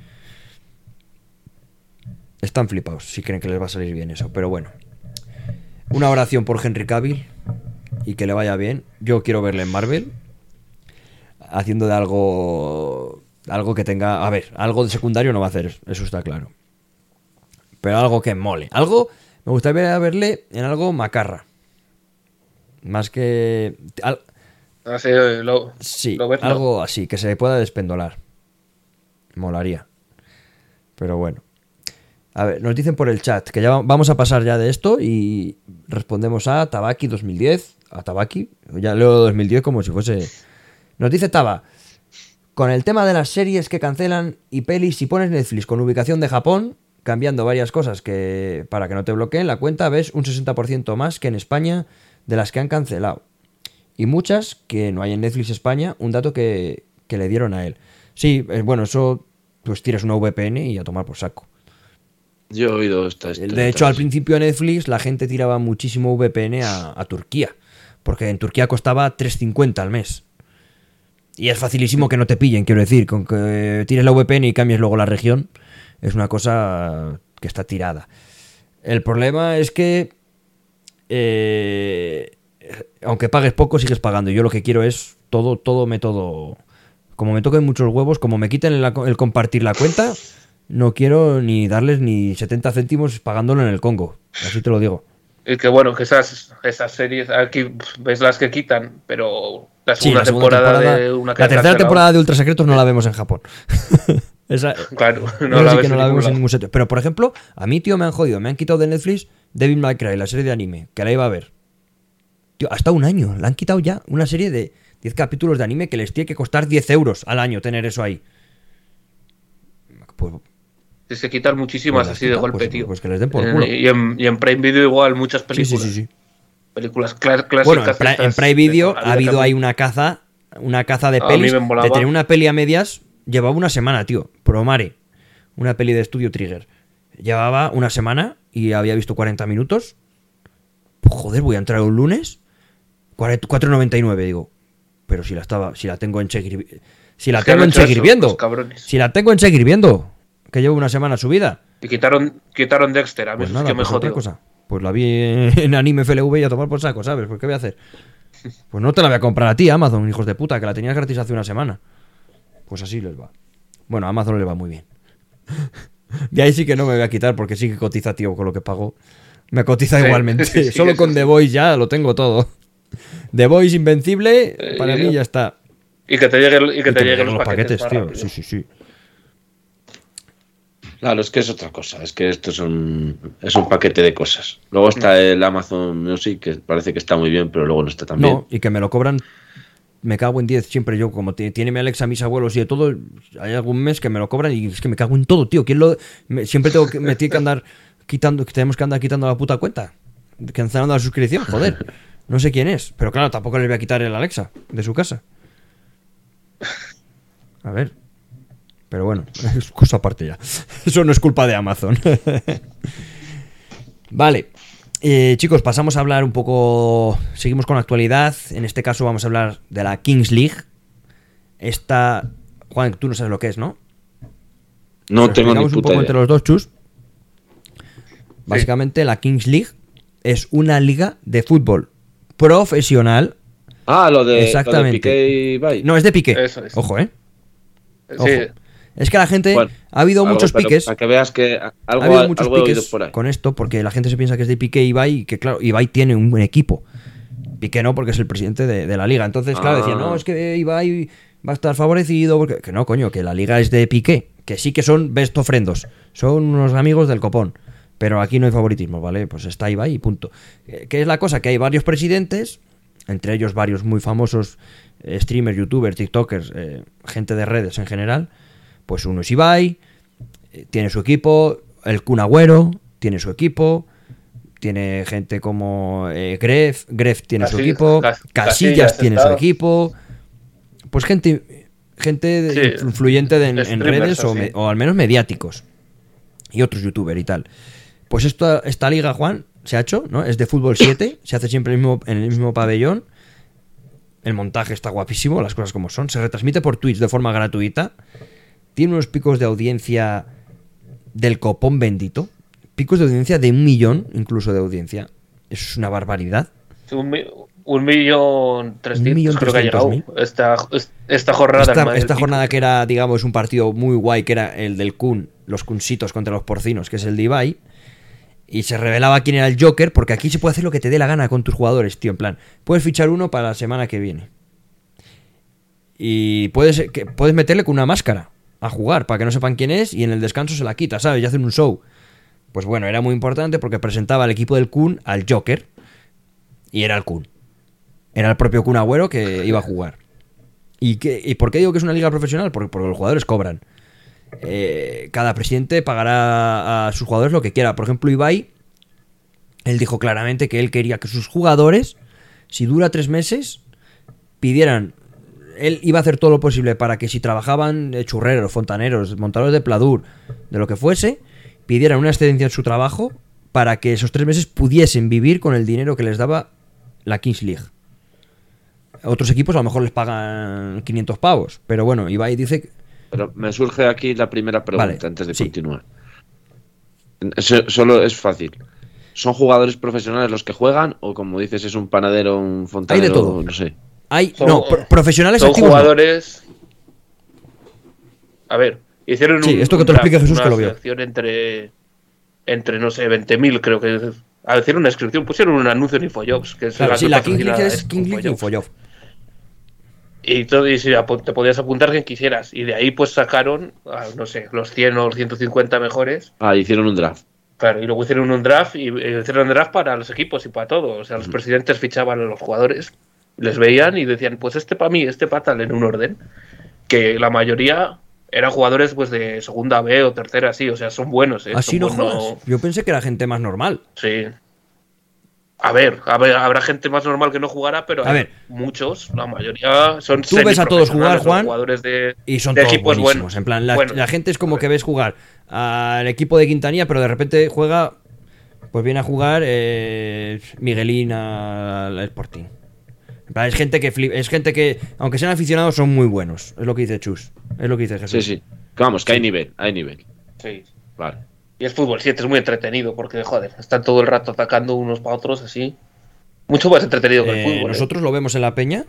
[SPEAKER 2] Están flipados si creen que les va a salir bien eso, pero bueno. Una oración por Henry Cavill y que le vaya bien. Yo quiero verle en Marvel haciendo de algo algo que tenga, a ver, algo de secundario no va a hacer, eso está claro. Pero algo que mole. Algo me gustaría verle en algo macarra. Más que al-
[SPEAKER 3] lo,
[SPEAKER 2] sí,
[SPEAKER 3] lo ves, ¿no?
[SPEAKER 2] algo así que se pueda despendolar. Molaría. Pero bueno. A ver, nos dicen por el chat que ya va- vamos a pasar ya de esto y respondemos a Tabaki 2010. A Tabaki, ya leo 2010 como si fuese. Nos dice Taba. Con el tema de las series que cancelan y pelis, si pones Netflix con ubicación de Japón, cambiando varias cosas que para que no te bloqueen la cuenta, ves un 60% más que en España de las que han cancelado. Y muchas que no hay en Netflix España, un dato que, que le dieron a él. Sí, eh, bueno, eso pues tiras una VPN y a tomar por saco.
[SPEAKER 4] Yo he oído esta
[SPEAKER 2] De hecho, al principio de Netflix la gente tiraba muchísimo VPN a, a Turquía, porque en Turquía costaba 3.50 al mes. Y es facilísimo que no te pillen, quiero decir, con que tires la VPN y cambies luego la región, es una cosa que está tirada. El problema es que, eh, aunque pagues poco, sigues pagando. Yo lo que quiero es todo, todo método. Como me toquen muchos huevos, como me quiten el, compartir la cuenta, no quiero ni darles ni 70 céntimos pagándolo en el Congo. Así te lo digo.
[SPEAKER 3] Y que bueno, que esas, esas series, aquí pf, ves las que quitan, pero la
[SPEAKER 2] Sí,
[SPEAKER 3] segunda,
[SPEAKER 2] la segunda
[SPEAKER 3] temporada,
[SPEAKER 2] temporada,
[SPEAKER 3] de una
[SPEAKER 2] la tercera temporada de Ultra Secretos no la vemos en Japón. Esa,
[SPEAKER 3] Claro, no
[SPEAKER 2] no
[SPEAKER 3] la
[SPEAKER 2] sí
[SPEAKER 3] ves
[SPEAKER 2] que no
[SPEAKER 3] en
[SPEAKER 2] la
[SPEAKER 3] ningún
[SPEAKER 2] vemos en ningún sitio. Pero, por ejemplo, a mí, tío, me han jodido. Me han quitado de Netflix Devil May Cry, la serie de anime, que la iba a ver. Tío, hasta un año. La han quitado ya. Una serie de 10 capítulos de anime que les tiene que costar 10 euros al año tener eso ahí. Pues,
[SPEAKER 3] se quitan muchísimas
[SPEAKER 2] Pues
[SPEAKER 3] así de golpe,
[SPEAKER 2] pues-
[SPEAKER 3] tío.
[SPEAKER 2] pues que les den por culo.
[SPEAKER 3] y, en, y en Prime Video igual, muchas
[SPEAKER 2] sí,
[SPEAKER 3] películas.
[SPEAKER 2] sí, sí, sí.
[SPEAKER 3] Películas cla- clásicas.
[SPEAKER 2] Bueno, en, Prime
[SPEAKER 3] de
[SPEAKER 2] Video ha habido ahí una caza, una caza de pelis. De tener una peli a medias, llevaba una semana, tío. Promare. Una peli de estudio Trigger. Llevaba una semana y había visto 40 minutos. Joder, voy a entrar un lunes. 4.99, digo. Pero si la estaba, si la tengo en seguir, si la tengo en seguir viendo, si la tengo en seguir viendo, que llevo una semana subida.
[SPEAKER 3] Y quitaron, quitaron Dexter, a mí
[SPEAKER 2] Pues
[SPEAKER 3] eso es
[SPEAKER 2] nada,
[SPEAKER 3] que me
[SPEAKER 2] pues otra
[SPEAKER 3] jodió.
[SPEAKER 2] cosa. Pues la vi en Anime FLV y a tomar por saco, ¿sabes? Pues qué voy a hacer. Pues no te la voy a comprar a ti, Amazon, hijos de puta, que la tenías gratis hace una semana. Pues así les va. Bueno, a Amazon les va muy bien. De ahí sí que no me voy a quitar porque sí que cotiza, tío, con lo que pago. Me cotiza
[SPEAKER 3] Sí,
[SPEAKER 2] igualmente.
[SPEAKER 3] sí,
[SPEAKER 2] Solo con. The Voice ya lo tengo todo. The Voice invencible, para
[SPEAKER 3] Eh,
[SPEAKER 2] mí ya está.
[SPEAKER 3] Y que te lleguen, y que
[SPEAKER 2] Y
[SPEAKER 3] te
[SPEAKER 2] me
[SPEAKER 3] lleguen
[SPEAKER 2] llegan
[SPEAKER 3] los paquetes,
[SPEAKER 2] tío.
[SPEAKER 3] rápido.
[SPEAKER 2] Sí, sí, sí.
[SPEAKER 4] Claro, es que es otra cosa. Es que esto es un, es un paquete de cosas. Luego está el Amazon Music, que parece que está muy bien, pero luego no está tan bien.
[SPEAKER 2] No, y que me lo cobran. Me cago en 10 siempre yo, como ti- tiene mi Alexa, mis abuelos y de todo. Hay algún mes que me lo cobran y es que me cago en todo, tío. ¿Quién lo, me- siempre tengo que, me tiene que andar quitando, que tenemos que andar quitando la puta cuenta. Cancelando la suscripción, joder. No sé quién es, pero claro, tampoco le voy a quitar el Alexa de su casa. A ver. Pero bueno, es cosa aparte ya. Eso no es culpa de Amazon. Vale. Eh, chicos, pasamos a hablar un poco. Seguimos con la actualidad. En este caso vamos a hablar de la Kings League. Esta. Juan, tú no sabes lo que es, ¿no?
[SPEAKER 4] No tengo ni
[SPEAKER 2] explicamos un
[SPEAKER 4] puta
[SPEAKER 2] poco
[SPEAKER 4] idea.
[SPEAKER 2] entre los dos, chus. Básicamente, la Kings League es una liga de fútbol profesional.
[SPEAKER 4] Ah, lo de,
[SPEAKER 2] Exactamente.
[SPEAKER 4] lo de Piqué y Ibai.
[SPEAKER 2] No, es de.
[SPEAKER 3] Eso es.
[SPEAKER 2] Ojo, ¿eh? Ojo.
[SPEAKER 3] Sí,
[SPEAKER 2] Es que la gente.
[SPEAKER 4] Bueno,
[SPEAKER 2] ha habido
[SPEAKER 4] Algo,
[SPEAKER 2] muchos piques.
[SPEAKER 4] Para que veas que algo,
[SPEAKER 2] ha habido muchos
[SPEAKER 4] algo
[SPEAKER 2] piques
[SPEAKER 4] por ahí.
[SPEAKER 2] con esto porque la gente se piensa que es de Piqué y Ibai y que claro, Ibai tiene un buen equipo. Piqué no porque es el presidente de, de la liga. Entonces, claro,
[SPEAKER 4] Ah.
[SPEAKER 2] decían, no, es que Ibai va a estar favorecido porque... Que no, coño, que la liga es de Piqué. Que sí que son best ofrendos. Son unos amigos del copón. Pero aquí no hay favoritismo, ¿vale? Pues está Ibai y punto. Eh, ¿Qué es la cosa? Que hay varios presidentes, entre ellos varios muy famosos eh, streamers, youtubers, tiktokers, eh, gente de redes en general. Pues uno es Ibai, eh, tiene su equipo, el Kun Agüero tiene su equipo, tiene gente como eh, Gref, Gref tiene su equipo,
[SPEAKER 3] Cas-
[SPEAKER 2] Casillas
[SPEAKER 3] Casillas
[SPEAKER 2] tiene su equipo, pues gente, gente
[SPEAKER 3] Sí,
[SPEAKER 2] influyente de- en, redes o,
[SPEAKER 3] así.
[SPEAKER 2] me- o al menos mediáticos y otros youtubers y tal. Pues esto, esta liga, Juan, se ha hecho, ¿no? Es de fútbol 7, se hace siempre el mismo- en el mismo pabellón. El montaje está guapísimo, las cosas como son. Se retransmite por Twitch de forma gratuita. Tiene unos picos de audiencia del copón bendito. Picos de audiencia de un millón, incluso de audiencia. Es una barbaridad.
[SPEAKER 3] Un, mi- un millón trescientos creo que ha llegado
[SPEAKER 2] trescientos
[SPEAKER 3] esta, esta jornada.
[SPEAKER 2] Esta, jornada que era, digamos, un partido muy guay, que era el del Kun, los Kunsitos contra los porcinos, que es el de Ibai. Y se revelaba quién era el Joker, porque aquí se puede hacer lo que te dé la gana con tus jugadores, tío. En plan, puedes fichar uno para la semana que viene. Y puedes, que, puedes meterle con una máscara a jugar, para que no sepan quién es, y en el descanso se la quita, ¿sabes? Y hacen un show. Pues bueno, era muy importante porque presentaba al equipo del Kun al Joker. Y era el Kun. Era el propio Kun Agüero que iba a jugar. ¿Y, qué, ¿Y por qué digo que es una liga profesional? Porque, porque los jugadores cobran. Eh, cada presidente pagará a sus jugadores lo que quiera. Por ejemplo, Ibai, él dijo claramente que él quería que sus jugadores, si dura tres meses, pidieran. Él iba a hacer todo lo posible para que si trabajaban churreros, fontaneros, montadores de pladur, de lo que fuese, pidieran una excedencia en su trabajo para que esos tres meses pudiesen vivir con el dinero que les daba la Kings League. Otros equipos a lo mejor les pagan 500 pavos, pero bueno, Ibai dice que
[SPEAKER 4] Pero me surge aquí la primera pregunta
[SPEAKER 2] Vale,
[SPEAKER 4] antes de
[SPEAKER 2] sí.
[SPEAKER 4] continuar. Solo es fácil. ¿Son jugadores profesionales los que juegan o como dices es un panadero, un fontanero,
[SPEAKER 2] todo.
[SPEAKER 4] no sé?
[SPEAKER 2] Hay
[SPEAKER 3] Son-
[SPEAKER 2] no, pro- profesionales
[SPEAKER 3] Son
[SPEAKER 2] activos no.
[SPEAKER 3] jugadores. A ver, hicieron
[SPEAKER 2] Sí,
[SPEAKER 3] un,
[SPEAKER 2] esto que te lo
[SPEAKER 3] draft,
[SPEAKER 2] Jesús,
[SPEAKER 3] una
[SPEAKER 2] que lo vio.
[SPEAKER 3] entre, entre, no sé, 20.000, creo que. Al hacer una inscripción pusieron un anuncio en Infojobs. Que es
[SPEAKER 2] Claro,
[SPEAKER 3] la
[SPEAKER 2] sí,
[SPEAKER 3] que
[SPEAKER 2] la King League es King League y
[SPEAKER 3] Infojobs.
[SPEAKER 2] Infojob.
[SPEAKER 3] Y, todo, y si te podías apuntar quien quisieras. Y de ahí pues sacaron, a, no sé, los 100 o los 150 mejores.
[SPEAKER 4] Ah, hicieron un draft.
[SPEAKER 3] Claro, y luego hicieron un draft y eh, hicieron un draft para los equipos y para todo. O sea, los presidentes fichaban a los jugadores, les veían y decían, pues este para mí, este para tal, en un orden. Que la mayoría eran jugadores pues de segunda B o tercera, sí, o sea, son buenos. ¿eh?
[SPEAKER 2] Así
[SPEAKER 3] Son
[SPEAKER 2] no
[SPEAKER 3] buenos-
[SPEAKER 2] jodas. Yo pensé que era gente más normal.
[SPEAKER 3] Sí. A ver, a ver, habrá gente más normal que no jugara, pero
[SPEAKER 2] A
[SPEAKER 3] hay
[SPEAKER 2] ver.
[SPEAKER 3] muchos, la mayoría son
[SPEAKER 2] Tú ves a todos jugar, Juan,
[SPEAKER 3] jugadores de,
[SPEAKER 2] Y son
[SPEAKER 3] de
[SPEAKER 2] todos
[SPEAKER 3] equipos
[SPEAKER 2] buenísimos.
[SPEAKER 3] buenos.
[SPEAKER 2] En plan, la, la gente es como que ves jugar al equipo de Quintanilla, pero de repente juega. Pues viene a jugar eh, Miguelín al Sporting. Es gente que flip- es gente que, aunque sean aficionados, son muy buenos. Es lo que dice Chus. Es lo que dice
[SPEAKER 4] Sí,
[SPEAKER 2] Jesús.
[SPEAKER 4] sí. Que Vamos, que hay nivel, hay nivel.
[SPEAKER 3] Sí.
[SPEAKER 4] Vale.
[SPEAKER 3] Y el fútbol 7 es muy entretenido porque, joder, están todo el rato atacando unos para otros así. Mucho más entretenido que el
[SPEAKER 2] Eh,
[SPEAKER 3] fútbol. ¿eh?
[SPEAKER 2] nosotros lo vemos en la peña.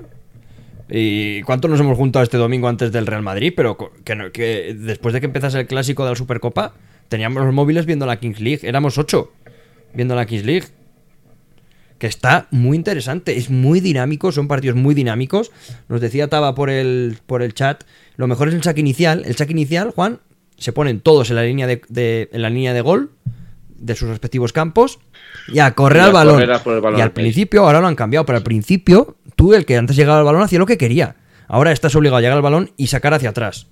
[SPEAKER 2] ¿Y cuánto nos hemos juntado este domingo antes del Real Madrid? Pero co- que, no- que después de que empezase el clásico de la Supercopa, teníamos los móviles viendo la Kings League. Éramos ocho viendo la Kings League. Que está muy interesante, es muy dinámico, son partidos muy dinámicos. Nos decía Taba por el, por el chat. Lo mejor es el saque inicial. El saque inicial, Juan, se ponen todos en la línea de, de- en la línea de gol de sus respectivos campos y a correr
[SPEAKER 4] Y a
[SPEAKER 2] al balón.
[SPEAKER 4] correr
[SPEAKER 2] y al principio, ahora lo han cambiado, pero al principio, tú, el que antes llegaba al balón, hacía lo que quería. Ahora estás obligado a llegar al balón y sacar hacia atrás.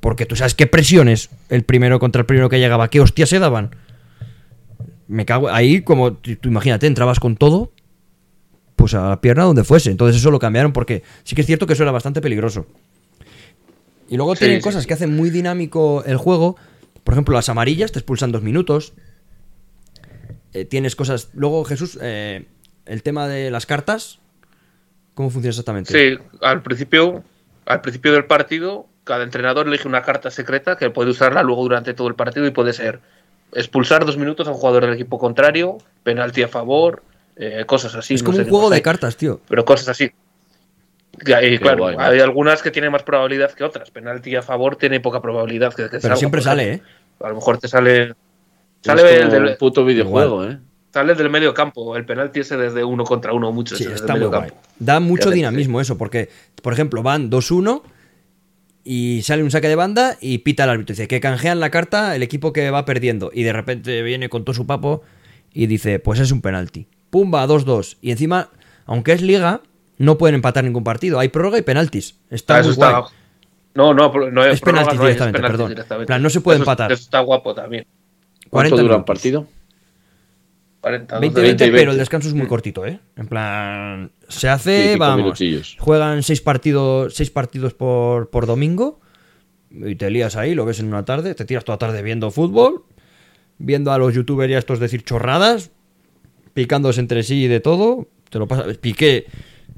[SPEAKER 2] Porque tú sabes qué presiones el primero contra el primero que llegaba, qué hostias se daban. Me cago. Ahí, como tú imagínate, entrabas con todo, pues a la pierna donde fuese. Entonces eso lo cambiaron porque sí que es cierto que eso era bastante peligroso. Y luego
[SPEAKER 3] Sí,
[SPEAKER 2] tienen
[SPEAKER 3] sí,
[SPEAKER 2] cosas
[SPEAKER 3] sí.
[SPEAKER 2] que hacen muy dinámico el juego. Por ejemplo, las amarillas te expulsan dos minutos. Eh, tienes cosas. Luego, Jesús, eh, el tema de las cartas. ¿Cómo funciona exactamente?
[SPEAKER 3] Sí, al principio, al principio del partido, cada entrenador elige una carta secreta que puede usarla luego durante todo el partido y puede ser expulsar dos minutos a un jugador del equipo contrario, penalti a favor, eh, cosas así.
[SPEAKER 2] es
[SPEAKER 3] no
[SPEAKER 2] como un juego de
[SPEAKER 3] hay,
[SPEAKER 2] cartas, tío.
[SPEAKER 3] Pero cosas así. Y, y claro,
[SPEAKER 4] guay,
[SPEAKER 3] hay
[SPEAKER 4] macho.
[SPEAKER 3] algunas que tienen más probabilidad que otras. Penalti a favor tiene poca probabilidad que, que
[SPEAKER 2] Pero
[SPEAKER 3] salga,
[SPEAKER 2] siempre sale. ¿eh?
[SPEAKER 3] A lo mejor te sale.
[SPEAKER 4] Es
[SPEAKER 3] Sale
[SPEAKER 4] como
[SPEAKER 3] el del,
[SPEAKER 4] puto videojuego, ¿eh?
[SPEAKER 3] sale del medio campo. El penalti ese desde uno contra uno, mucho.
[SPEAKER 2] Sí, está muy guay. Da mucho dinamismo eso, porque, por ejemplo, van 2-1 y sale un saque de banda y pita el árbitro. Dice que canjean la carta el equipo que va perdiendo. Y de repente viene con todo su papo y dice, pues es un penalti. Pumba, 2-2. Y encima, aunque es liga, no pueden empatar ningún partido. Hay prórroga y penaltis. Está
[SPEAKER 3] Ah, eso
[SPEAKER 2] muy
[SPEAKER 3] está.
[SPEAKER 2] guay.
[SPEAKER 3] No, no, no
[SPEAKER 2] Es penaltis
[SPEAKER 3] no es,
[SPEAKER 2] directamente, perdón.
[SPEAKER 3] directamente.
[SPEAKER 2] Plan, no se puede
[SPEAKER 3] Eso-
[SPEAKER 2] empatar.
[SPEAKER 3] Eso está guapo también.
[SPEAKER 2] 40
[SPEAKER 4] ¿Cuánto dura un partido?
[SPEAKER 3] 40,
[SPEAKER 2] 20,
[SPEAKER 3] 12,
[SPEAKER 2] 20,
[SPEAKER 4] 20.
[SPEAKER 2] pero el descanso es muy cortito, ¿eh? En plan, se hace,
[SPEAKER 4] Sí,
[SPEAKER 2] vamos, juegan seis partidos, seis partidos por, por domingo y te lías ahí, lo ves en una tarde, te tiras toda tarde viendo fútbol, viendo a los youtubers y a estos decir chorradas, picándose entre sí y de todo, te lo pasas, piqué,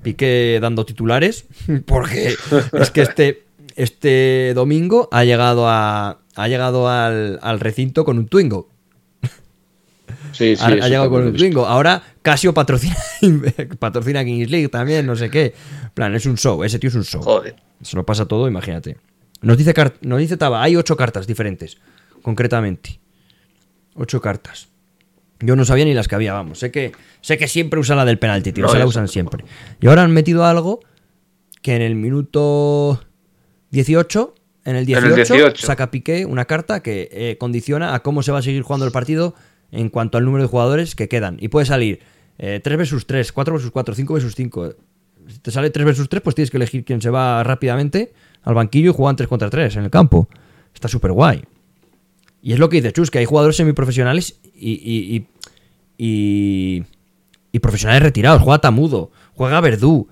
[SPEAKER 2] piqué dando titulares, porque es que este, este domingo ha llegado a, ha llegado al, al recinto con un Twingo
[SPEAKER 4] Sí, sí.
[SPEAKER 2] ha, llegado con el. Twingo. Ahora Casio patrocina, patrocina Kings League también, no sé qué. En plan, es un show, ese tío es un show.
[SPEAKER 3] Joder.
[SPEAKER 2] Se lo pasa todo, imagínate. Nos dice, nos dice Taba, hay ocho cartas diferentes, concretamente. Ocho cartas. Yo no sabía ni las que había, vamos. Sé que, sé que siempre usan la del penalti, tío.
[SPEAKER 3] No,
[SPEAKER 2] se la usan siempre. Y ahora han metido algo que en el minuto 18, en el
[SPEAKER 3] el
[SPEAKER 2] 18,
[SPEAKER 3] 18.
[SPEAKER 2] saca Piqué una carta que eh, condiciona a cómo se va a seguir jugando el partido en cuanto al número de jugadores que quedan. Y puede salir eh, 3 versus 3, 4 versus 4, 5 versus 5. Si te sale 3 versus 3, pues tienes que elegir quién se va rápidamente al banquillo y juegan 3 contra 3 en el campo. Está súper guay. Y es lo que dice Chus, que hay jugadores semiprofesionales y, y, y, y, y profesionales retirados. Juega Tamudo, juega Verdú,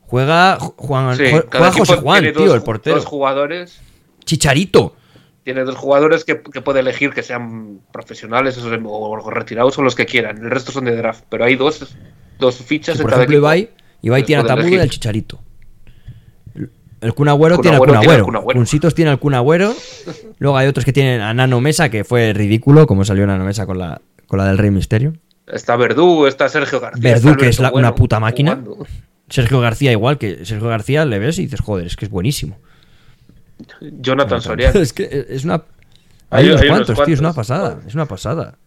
[SPEAKER 2] juega Juan,
[SPEAKER 3] Sí,
[SPEAKER 2] juega José Juan, tío,
[SPEAKER 3] dos-
[SPEAKER 2] el portero.
[SPEAKER 3] Dos jugadores.
[SPEAKER 2] Chicharito.
[SPEAKER 3] Tiene dos jugadores que, que puede elegir que sean profesionales o, o retirados o los que quieran. El resto son de draft. Pero hay dos, dos fichas
[SPEAKER 2] Sí, por
[SPEAKER 3] cada
[SPEAKER 2] ejemplo,
[SPEAKER 3] equipo.
[SPEAKER 2] Ibai, Ibai tiene a Tamudo y al Chicharito. El Kun Agüero
[SPEAKER 3] Kun
[SPEAKER 2] tiene al Kun Agüero. Tiene al Kun Agüero. Luego hay otros que tienen a Nano Mesa, que fue ridículo, como salió Nano Mesa con la, con la del Rey Misterio.
[SPEAKER 3] Está Verdú, está Sergio García.
[SPEAKER 2] Verdú, que es
[SPEAKER 3] Alberto
[SPEAKER 2] la-
[SPEAKER 3] Bueno
[SPEAKER 2] una puta máquina.
[SPEAKER 3] jugando.
[SPEAKER 2] Sergio García igual, que Sergio García le ves y dices, joder, es que es buenísimo.
[SPEAKER 3] Jonathan Soriano.
[SPEAKER 2] es que es una...
[SPEAKER 3] Hay-
[SPEAKER 2] Hay, unos
[SPEAKER 3] hay unos
[SPEAKER 2] cuantos, tío, es una
[SPEAKER 3] cuantos.
[SPEAKER 2] pasada, es una pasada.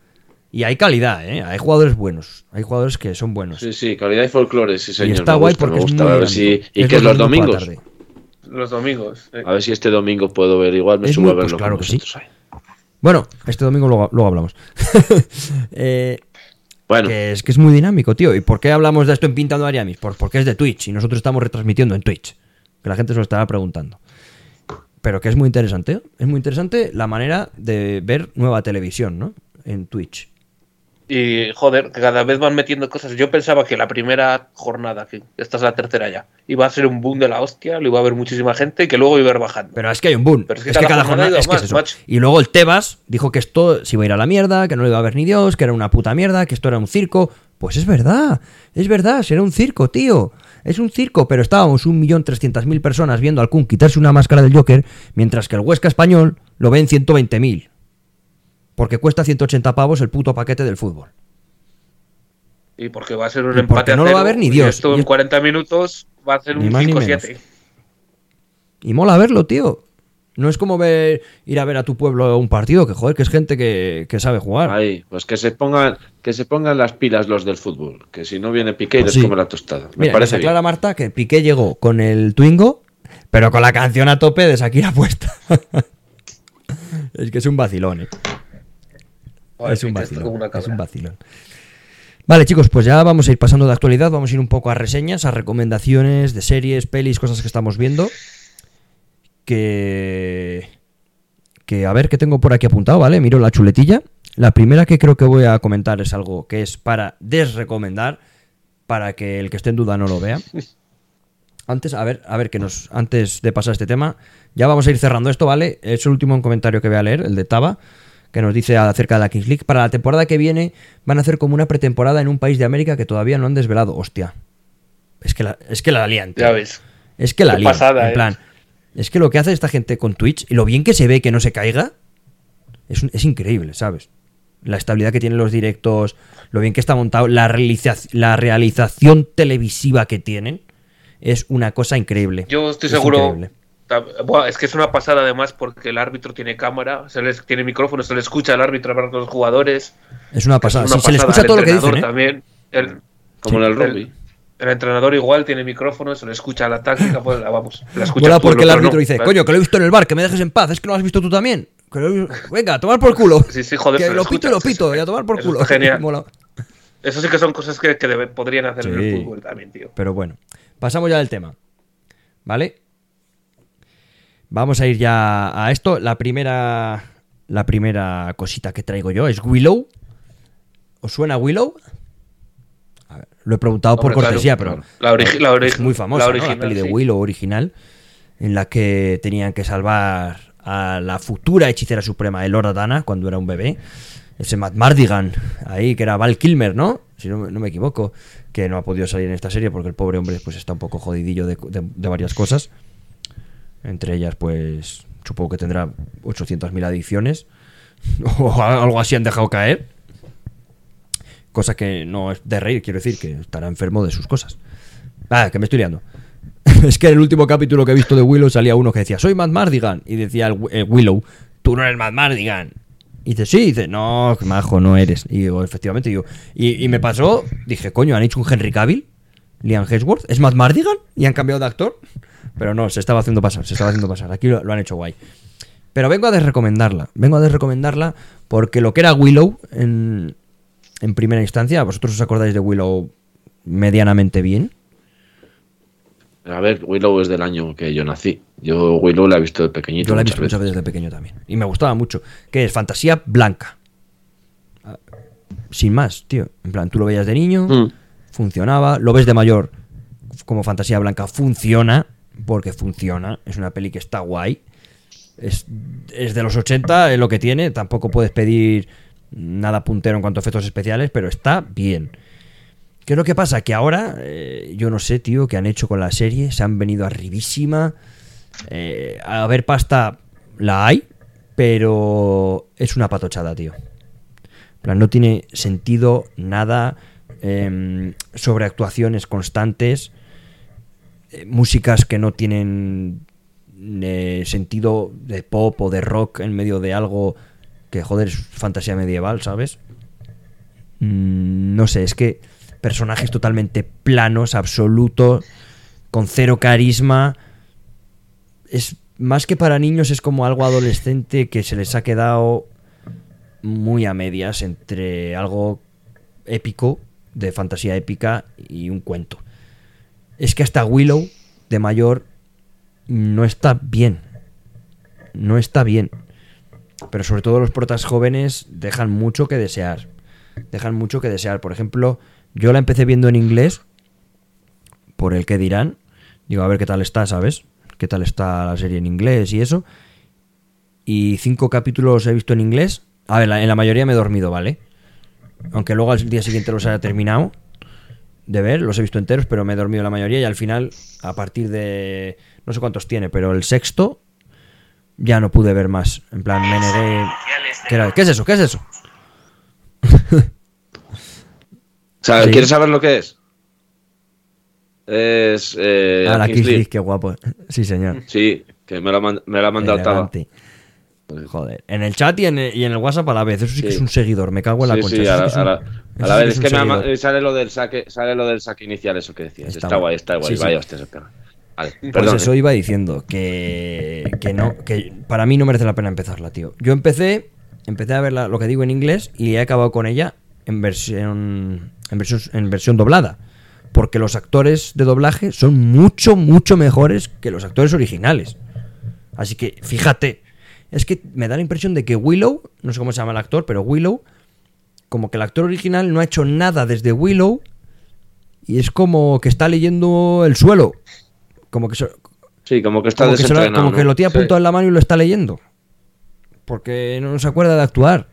[SPEAKER 2] Y hay calidad, ¿eh? Hay jugadores buenos, hay jugadores que son buenos.
[SPEAKER 4] Sí, sí, calidad y folclore, sí, señor.
[SPEAKER 2] y está
[SPEAKER 4] me
[SPEAKER 2] guay
[SPEAKER 4] gusta,
[SPEAKER 2] porque
[SPEAKER 4] me
[SPEAKER 2] es muy
[SPEAKER 4] A ver si.
[SPEAKER 2] dinámico.
[SPEAKER 4] ¿Y
[SPEAKER 2] Es
[SPEAKER 4] qué es los domingos?
[SPEAKER 3] Los domingos. eh.
[SPEAKER 4] A ver si este domingo puedo ver. Igual me
[SPEAKER 2] Es
[SPEAKER 4] subo
[SPEAKER 2] muy-
[SPEAKER 4] a ver
[SPEAKER 2] pues claro
[SPEAKER 4] que
[SPEAKER 2] sí. Bueno, este domingo luego, luego hablamos. Eh,
[SPEAKER 4] Bueno,
[SPEAKER 2] que es que es muy dinámico, tío. ¿Y por qué hablamos de esto en Pintando Ariamis? Por, porque es de Twitch y nosotros estamos retransmitiendo en Twitch. Que la gente se lo estará preguntando. Pero que es muy interesante. Es muy interesante la manera de ver nueva televisión, ¿no? En Twitch.
[SPEAKER 3] Y joder, que cada vez van metiendo cosas. Yo pensaba que la primera jornada, que esta es la tercera ya, iba a ser un boom de la hostia, lo iba a haber muchísima gente y que luego iba a ir bajando.
[SPEAKER 2] Pero es que hay un boom.
[SPEAKER 3] Pero
[SPEAKER 2] es que, cada jornada, es que
[SPEAKER 3] más,
[SPEAKER 2] es eso.
[SPEAKER 3] macho.
[SPEAKER 2] Y luego el Tebas dijo que esto se iba a ir a la mierda, que no lo iba a ver ni Dios, que era una puta mierda, que esto era un circo. Pues es verdad, es verdad, será un circo, tío. Es un circo, pero estábamos un millón trescientas mil personas viendo al Kun quitarse una máscara del Joker, mientras que el Huesca español lo ven 120.000. Porque cuesta 180 pavos el puto paquete del fútbol.
[SPEAKER 3] Y porque va a ser un
[SPEAKER 2] Y
[SPEAKER 3] empate a
[SPEAKER 2] no lo va a ver ni
[SPEAKER 3] y
[SPEAKER 2] Dios.
[SPEAKER 3] Esto en
[SPEAKER 2] es-
[SPEAKER 3] 40 minutos va a ser un
[SPEAKER 2] más ni
[SPEAKER 3] 5-7.
[SPEAKER 2] Y mola verlo, tío. No es como ver, ir a ver a tu pueblo un partido, que joder, que es gente que, que sabe jugar.
[SPEAKER 4] Ahí, pues que se pongan, que se pongan las pilas los del fútbol, que si no viene Piqué y
[SPEAKER 2] Pues
[SPEAKER 4] les
[SPEAKER 2] sí.
[SPEAKER 4] come la tostada. Me
[SPEAKER 2] Mira,
[SPEAKER 4] parece
[SPEAKER 2] aclara. Marta que Piqué llegó con el Twingo, pero con la canción a tope de Shakira puesta. es que es un vacilón, eh.
[SPEAKER 3] Joder,
[SPEAKER 2] es un vacilón. Es un vacilón. Vale, chicos, pues ya vamos a ir pasando de actualidad. Vamos a ir un poco a reseñas, a recomendaciones de series, pelis, cosas que estamos viendo. Que. Que a ver qué tengo por aquí apuntado, ¿vale? Miro la chuletilla. La primera que creo que voy a comentar es algo que es para desrecomendar, para que el que esté en duda no lo vea. Antes, a ver, a ver, que nos. Antes de pasar este tema, ya vamos a ir cerrando esto, ¿vale? Es el último comentario que voy a leer, el de Taba, que nos dice acerca de la Kings League. Para la temporada que viene van a hacer como una pretemporada en un país de América que todavía no han desvelado. Hostia. Es que la, es que la lían. tío.
[SPEAKER 3] Ya ves.
[SPEAKER 2] Es que la lían.
[SPEAKER 3] pasada,
[SPEAKER 2] en
[SPEAKER 3] eh.
[SPEAKER 2] Es que lo que hace esta gente con Twitch y lo bien que se ve que no se caiga es, un- es increíble, ¿sabes? La estabilidad que tienen los directos, lo bien que está montado, la, realiza- la realización televisiva que tienen es una cosa increíble.
[SPEAKER 3] Yo estoy
[SPEAKER 2] Es
[SPEAKER 3] seguro.
[SPEAKER 2] increíble.
[SPEAKER 3] es que es una pasada además porque el árbitro tiene cámara, se les, tiene micrófono, se le escucha al árbitro hablar con los jugadores.
[SPEAKER 2] Es una
[SPEAKER 3] Es
[SPEAKER 2] pasada.
[SPEAKER 3] una
[SPEAKER 2] Sí, se le escucha
[SPEAKER 3] El
[SPEAKER 2] todo lo que dicen, ¿eh?
[SPEAKER 3] también. El,
[SPEAKER 4] Como
[SPEAKER 2] Sí,
[SPEAKER 4] en el rugby.
[SPEAKER 3] el entrenador igual tiene micrófono, se le escucha la táctica, pues la vamos. La escucha
[SPEAKER 2] Mola
[SPEAKER 3] el pueblo,
[SPEAKER 2] porque el árbitro
[SPEAKER 3] no.
[SPEAKER 2] dice,
[SPEAKER 3] ¿vale?
[SPEAKER 2] coño, que lo he visto en el bar, que me dejes en paz, es que lo has visto tú también. Que lo- Venga, a tomar por culo.
[SPEAKER 3] Sí, sí, joder,
[SPEAKER 2] que
[SPEAKER 3] le
[SPEAKER 2] lo pito y lo pito,
[SPEAKER 3] sí,
[SPEAKER 2] y a tomar por
[SPEAKER 3] eso
[SPEAKER 2] culo.
[SPEAKER 3] genial.
[SPEAKER 2] Mola.
[SPEAKER 3] Eso sí que son cosas que, que debe- podrían hacer en el fútbol también, tío.
[SPEAKER 2] Pero bueno, pasamos ya del tema. ¿Vale? Vamos a ir ya a esto. La primera, la primera cosita que traigo yo es Willow. ¿Os suena Willow? Lo he preguntado por
[SPEAKER 3] Hombre,
[SPEAKER 2] cortesía,
[SPEAKER 3] claro.
[SPEAKER 2] pero
[SPEAKER 3] La origi- la ori-
[SPEAKER 2] es muy famosa,
[SPEAKER 3] la
[SPEAKER 2] ¿no? La
[SPEAKER 3] original,
[SPEAKER 2] peli de. Willow original, en la que tenían que salvar a la futura hechicera suprema, Elora Dana, cuando era un bebé. Ese Matt Mardigan, ahí, que era Val Kilmer, ¿no? Si no, me- no me equivoco, que no ha podido salir en esta serie porque el pobre hombre pues está un poco jodidillo de, de- de varias cosas. Entre ellas, pues, supongo que tendrá 800.000 adicciones. o algo así han dejado caer. Cosa que no es de reír, quiero decir, que estará enfermo de sus cosas. Ah, que me estoy liando. es que en el último capítulo que he visto de Willow salía uno que decía, soy Matt Mardigan. Y decía el, el Willow, tú no eres Matt Mardigan. Y dice, sí, dice, no, que majo, no eres. Y digo, efectivamente, y me pasó, dije, coño, han hecho un Henry Cavill, Liam Hemsworth, ¿es Matt Mardigan? Y han cambiado de actor. Pero no, se estaba haciendo pasar, se estaba haciendo pasar. Aquí lo, lo han hecho guay. Pero vengo a desrecomendarla. Vengo a desrecomendarla porque lo que era Willow en, en primera instancia, vosotros os acordáis de Willow medianamente bien.
[SPEAKER 4] A ver, Willow es del año que yo nací. Yo Willow la he visto de pequeñito.
[SPEAKER 2] Yo la he visto muchas
[SPEAKER 4] veces.
[SPEAKER 2] veces de pequeño también. Y me gustaba mucho. Que es fantasía blanca. Ah, Sin más, tío. En plan, tú lo veías de niño,
[SPEAKER 4] Mm.
[SPEAKER 2] funcionaba. Lo ves de mayor como fantasía blanca, funciona. Porque funciona. Es una peli que está guay. Es, es de los 80, es lo que tiene. Tampoco puedes pedir nada puntero en cuanto a efectos especiales, pero está bien. ¿Qué es lo que pasa? Que ahora, eh, yo no sé, tío, qué han hecho con la serie. Se han venido arribísima. Eh, a ver, pasta la hay, pero es una patochada, tío. Plan, no tiene sentido nada. em, sobre actuaciones constantes. eh, músicas que no tienen eh, sentido de pop o de rock en medio de algo que, joder, es fantasía medieval, ¿sabes? Mm, no sé, es que personajes totalmente planos, absolutos, con cero carisma. Es más que para niños, es como algo adolescente que se les ha quedado muy a medias entre algo épico, de fantasía épica, y un cuento. Es que hasta Willow, de mayor, no está bien. No está bien. Pero sobre todo los protas jóvenes dejan mucho que desear. Dejan mucho que desear. Por ejemplo, yo la empecé viendo en inglés, por el que dirán. Digo, a ver qué tal está, ¿sabes? Qué tal está la serie en inglés y eso. Y cinco capítulos he visto en inglés. A ver, en la mayoría me he dormido, ¿vale? Aunque luego al día siguiente los haya terminado. de ver, los he visto enteros, pero me he dormido la mayoría y al final, a partir de... No sé cuántos tiene, pero el sexto ya no pude ver más. En plan, me negué... ¿Qué, era? ¿Qué es eso? ¿Qué es eso? Sí.
[SPEAKER 4] ¿quieres saber lo que es? Es. Eh,
[SPEAKER 2] ah, la
[SPEAKER 4] King's
[SPEAKER 2] Kings
[SPEAKER 4] League.
[SPEAKER 2] League, qué guapo. Sí, señor.
[SPEAKER 4] Sí, que me la, mand- me la ha mandado.
[SPEAKER 2] Elegante. Joder, en el chat y en el, y en el WhatsApp a la vez. Eso sí, que es un seguidor. Me cago en la
[SPEAKER 4] Sí,
[SPEAKER 2] concha.
[SPEAKER 4] sí, a
[SPEAKER 2] sí
[SPEAKER 4] la, a la- a vez. Es que me ha ma-
[SPEAKER 2] seguidor.
[SPEAKER 4] eh, sale lo, del saque, sale lo del saque inicial, eso que decías.
[SPEAKER 2] Está
[SPEAKER 4] Está,
[SPEAKER 2] guay.
[SPEAKER 4] está guay. Vaya, hostia, Vale,
[SPEAKER 2] Pues eso
[SPEAKER 4] eh.
[SPEAKER 2] iba diciendo, que, que no, que para mí no merece la pena empezarla, tío. Yo empecé, empecé a verla, lo que digo en inglés, y he acabado con ella en versión, en versión, en versión doblada. Porque los actores de doblaje son mucho, mucho mejores que los actores originales. Así que, fíjate, es que me da la impresión de que Willow, no sé cómo se llama el actor, pero Willow, como que el actor original no ha hecho nada desde Willow y es como que está leyendo el suelo. Como que,
[SPEAKER 4] Sí, como que está
[SPEAKER 2] como que, lo- que tiene
[SPEAKER 3] Sí.
[SPEAKER 2] apuntado en la mano y lo está leyendo. Porque no se acuerda de actuar.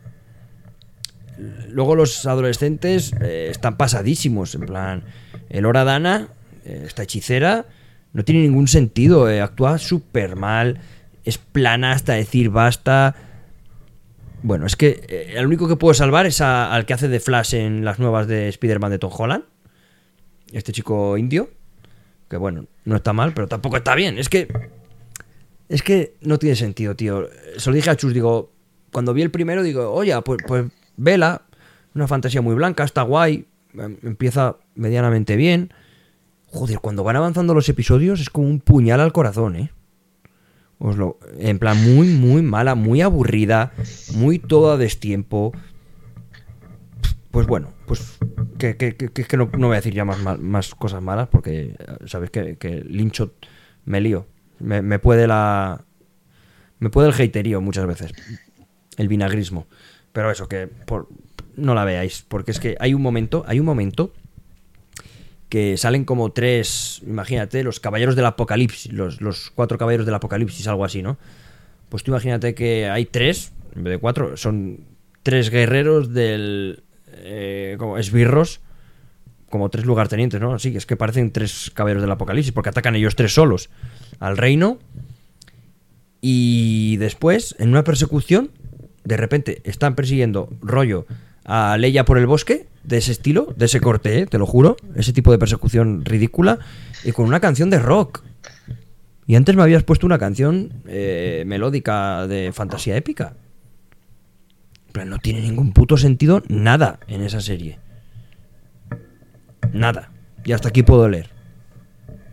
[SPEAKER 2] Luego los adolescentes eh, están pasadísimos. En plan, el Hora Dana, eh, esta hechicera, no tiene ningún sentido. eh, actúa súper mal. Es plana hasta decir basta. Bueno, es que eh, el único que puedo salvar es a- al que hace de Flash en las nuevas de Spider-Man de Tom Holland. Este chico indio. Que bueno, no está mal, pero tampoco está bien. Es que. Es que no tiene sentido, tío. Se lo dije a Chus, digo. Cuando vi el primero, digo, oye, pues, pues vela. Una fantasía muy blanca, está guay. em- Empieza medianamente bien. Joder, cuando van avanzando los episodios es como un puñal al corazón, ¿eh? Os lo- en plan, muy, muy mala, muy aburrida, muy todo a destiempo. Pues bueno, pues que, que, que- que no, no voy a decir ya más, más cosas malas porque eh, que, que lincho me lío. Me, me puede la. Me puede el haterío muchas veces. El vinagrismo. Pero eso, que por, no la veáis. Porque es que hay un momento, hay un momento que salen como tres, imagínate, los caballeros del apocalipsis, los, los cuatro caballeros del apocalipsis, algo así, ¿no? Pues tú imagínate que hay tres, en vez de cuatro, son tres guerreros del... eh, como esbirros, como tres lugartenientes, ¿no? Sí, es que parecen tres caballeros del apocalipsis, porque atacan ellos tres solos al reino. Y después, en una persecución, de repente están persiguiendo rollo a Leia por el bosque, de ese estilo, de ese corte, ¿eh? te lo juro, ese tipo de persecución ridícula, y con una canción de rock. Y antes me habías puesto una canción eh, melódica de fantasía épica. No tiene ningún puto sentido nada en esa serie. Nada. Y hasta aquí puedo leer.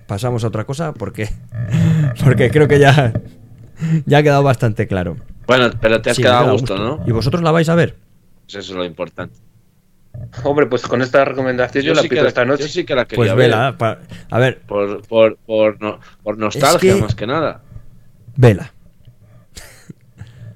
[SPEAKER 2] Pasamos a otra cosa porque porque creo que ya ya ha quedado bastante claro.
[SPEAKER 4] Bueno, pero te has
[SPEAKER 2] Sí,
[SPEAKER 4] quedado a gusto, ¿no?
[SPEAKER 2] ¿Y vosotros la vais a ver?
[SPEAKER 4] Pues eso es lo importante.
[SPEAKER 3] Hombre, pues con esta recomendación yo, la
[SPEAKER 4] sí
[SPEAKER 3] pido
[SPEAKER 4] que
[SPEAKER 3] esta noche.
[SPEAKER 4] yo sí que la quería
[SPEAKER 2] Pues
[SPEAKER 4] ver.
[SPEAKER 2] vela, pa- a ver,
[SPEAKER 4] Por, por, por, no- por nostalgia,
[SPEAKER 2] que-
[SPEAKER 4] más que nada.
[SPEAKER 2] vela.